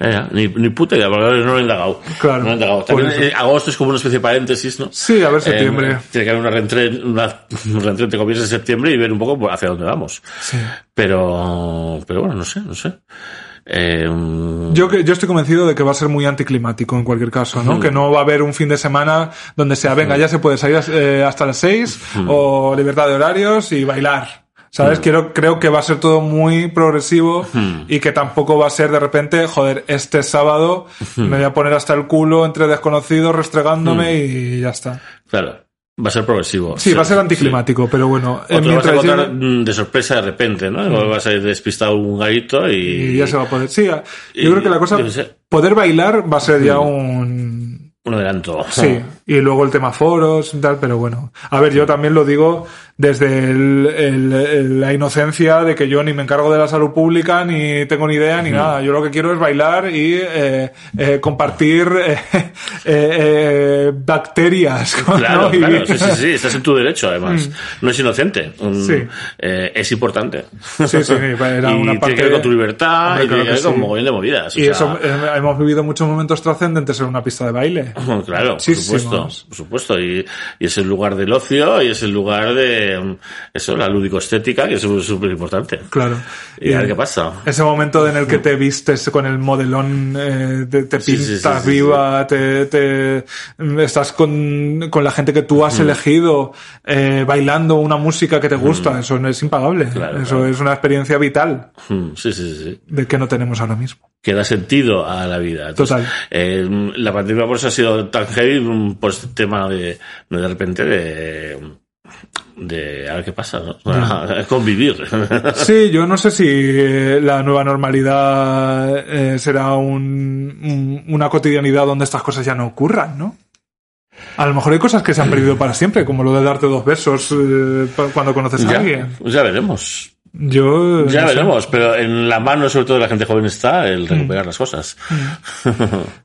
Ya, ni, ni puta idea, porque no lo he indagado. Claro. No lo he indagado. También, eso. eh, agosto es como una especie de paréntesis, ¿no? Sí, a ver septiembre. Eh, tiene que haber una reentré, una, un reentré entre comillas de septiembre y ver un poco hacia dónde vamos. Sí. Pero, pero bueno, no sé, no sé. Eh, mm, Yo, que- yo estoy convencido de que va a ser muy anticlimático en cualquier caso, ¿no? Que no va a haber un fin de semana donde sea, venga, ya se puede salir eh, hasta las seis o libertad de horarios y bailar. ¿Sabes? Quiero, creo que va a ser todo muy progresivo y que tampoco va a ser de repente, joder, este sábado me voy a poner hasta el culo entre desconocidos restregándome y ya está. claro, va a ser progresivo. Sí, va a ser anticlimático, pero bueno, O te vas a encontrar mm, de sorpresa de repente, ¿no? Vas a ir despistado un garito y... y ya se va a poder. Sí, yo y- creo que la cosa, poder bailar va a ser ya un, Un adelanto. Sí, y luego el tema foros y tal, pero bueno. A ver, yo también lo digo desde el- el- el- la inocencia de que yo ni me encargo de la salud pública, ni tengo ni idea, ni nada. Yo lo que quiero es bailar y eh, eh, compartir eh, eh, bacterias. Claro, ¿no? Y- claro, sí, sí, sí, estás en tu derecho, además. No es inocente. Un- Sí. es importante. Sí, sí, era y una tiene parte- que ver con tu libertad, Hombre, y tiene claro que ver que con sí. mogollón de movidas. o Y sea, eso, hemos vivido muchos momentos trascendentes en una pista de baile. Claro, por supuesto, por supuesto. Y, y es el lugar del ocio y es el lugar de mm, eso, la lúdico-estética, que es súper importante. Claro. Y a ver qué pasa. Ese momento en el que te vistes con el modelón, eh, te, te pintas sí, sí, viva, Te, te- estás con, con la gente que tú Mm. has elegido, eh, bailando una música que te gusta, eso no es impagable. Mm. Claro, eso claro. es una experiencia vital Mm, Sí, sí, sí, de que no tenemos ahora mismo. Que da sentido a la vida. Entonces, Total. eh, la pandemia por eso ha sido tan heavy mm, por este tema de, de, de repente de, de a ver qué pasa, ¿no? convivir. Sí, yo no sé si eh, la nueva normalidad eh, será un- un- una cotidianidad donde estas cosas ya no ocurran, ¿no? A lo mejor hay cosas que se han perdido para siempre, como lo de darte dos besos eh, cuando conoces a ya, alguien. ya veremos. Yo Ya no sé. veremos, pero en la mano, sobre todo de la gente joven, está el recuperar las cosas.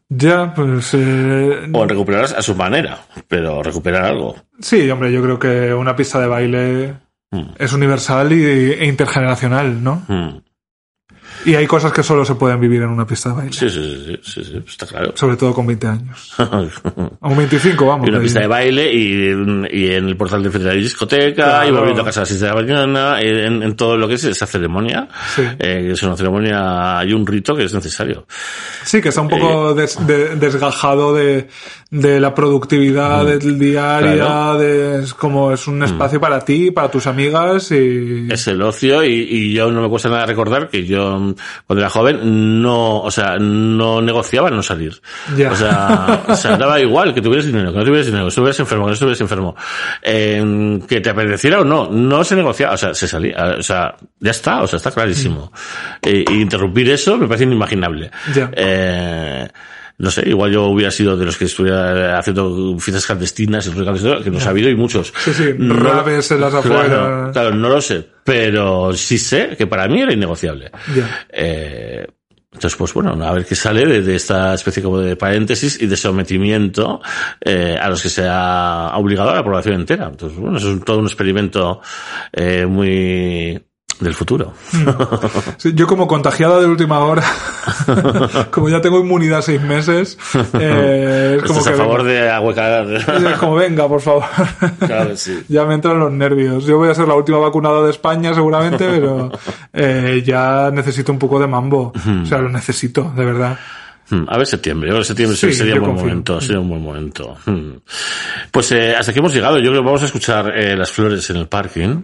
Ya, pues eh, O recuperarlas a su manera, pero recuperar algo. sí, hombre, yo creo que una pista de baile Es universal y, e intergeneracional, ¿no? Mm. Y hay cosas que solo se pueden vivir en una pista de baile. Sí, sí, sí, sí, está claro. Sobre todo con 20 años. O 25, vamos. y una pista de baile y, y en el portal de la discoteca y volviendo a casa a las 6 de la mañana en, todo lo que es esa ceremonia Sí. eh, es una ceremonia y un rito que es necesario Sí, que está un Eh, poco de- desgajado de, de la productividad del diaria, Mm. Claro. Mm. de, es como es un espacio para ti, para tus amigas y... es el ocio y, y yo no me cuesta nada recordar que yo cuando era joven no o sea no negociaba no salir. O sea o sea daba igual que tuvieras dinero que no tuvieras dinero que estuvieras enfermo que no estuvieras enfermo. Eh, que te apeteciera o no no se negociaba o sea se salía o sea ya está o sea está clarísimo. Eh, y interrumpir eso me parece inimaginable. Eh, no sé, igual yo hubiera sido de los que estuviera haciendo fiestas clandestinas que nos ha habido y muchos. Sí, sí, No- raves en las afueras. Claro, claro, no lo sé, pero sí sé que para mí era innegociable. Ya. Eh, entonces, pues bueno, a ver qué sale de, de esta especie como de paréntesis y de sometimiento eh, a los que se ha obligado a la población entera. Entonces, bueno, eso es todo un experimento eh, muy del futuro. Sí, yo como contagiada de última hora, como ya tengo inmunidad seis meses, eh, es como Estás que a favor venga. de ahuecar. Es como venga, por favor. Claro sí. Ya me entran los nervios. Yo voy a ser la última vacunada de España seguramente, pero eh, ya necesito un poco de mambo. O sea, lo necesito, de verdad. Hmm, A ver septiembre, a ver septiembre Sí, sería un buen momento, sería un buen momento. Hmm. Pues eh, hasta aquí hemos llegado. Yo creo que vamos a escuchar eh, las flores en el parking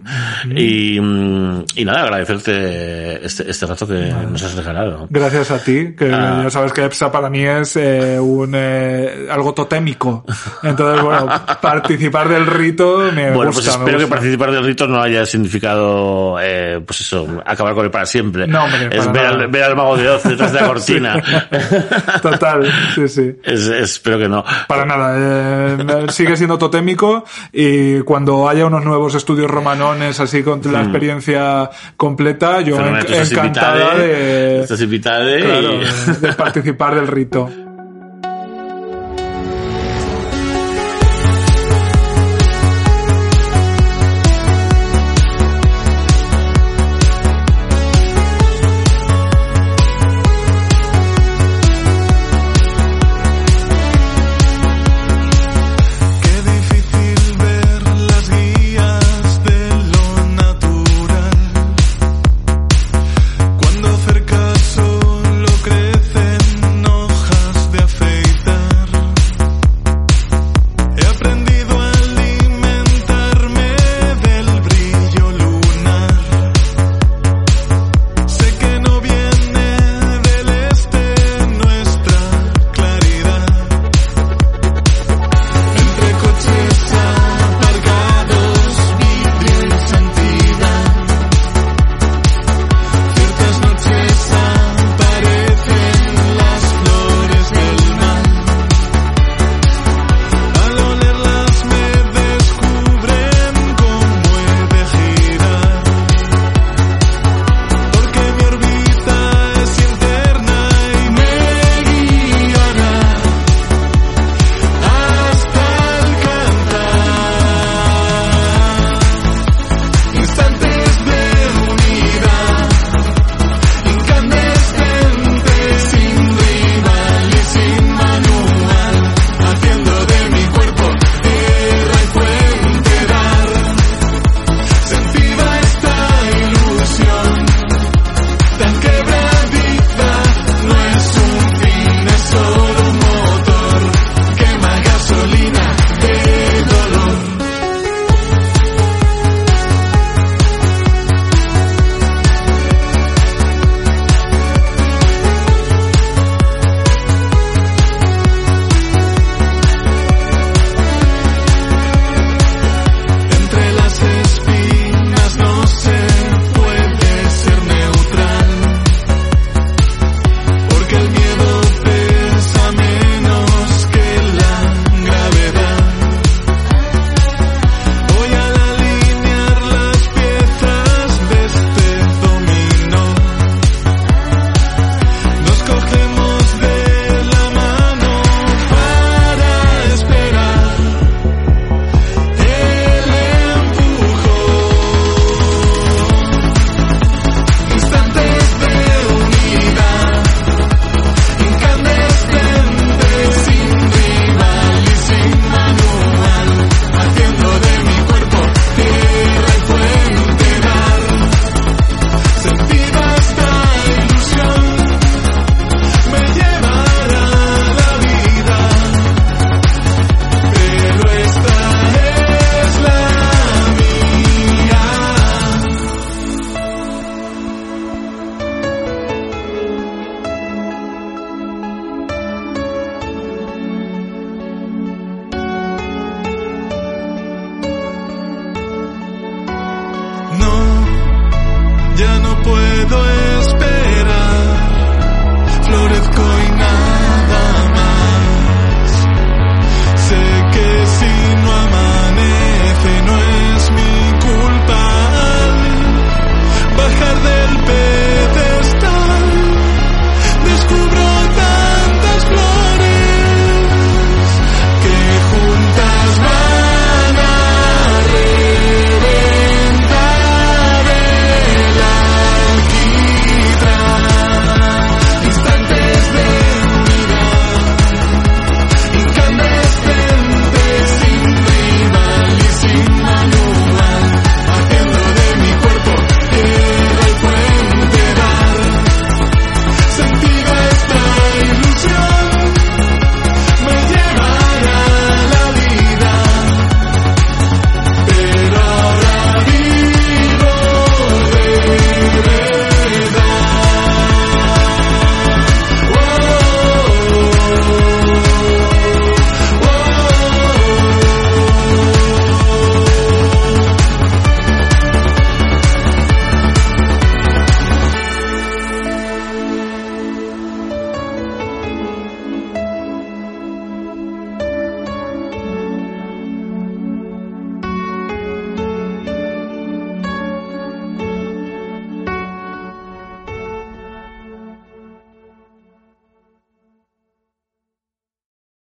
y, mm, y nada, agradecerte este, este rato que nos has regalado. Gracias a ti, que Ah. ya sabes que EPSA para mí es eh, un eh, algo totémico. Entonces, bueno, participar del rito me Bueno, gusta. pues espero que participar del rito no haya significado, eh, pues eso, acabar con él para siempre. No, hombre, es para ver al, ver al mago de Oz detrás de la cortina. Total, sí, sí. Es- espero que no. Para nada, eh, sigue siendo totémico y cuando haya unos nuevos estudios romanones así con la experiencia completa, yo enc- encantada de, claro, de participar del rito.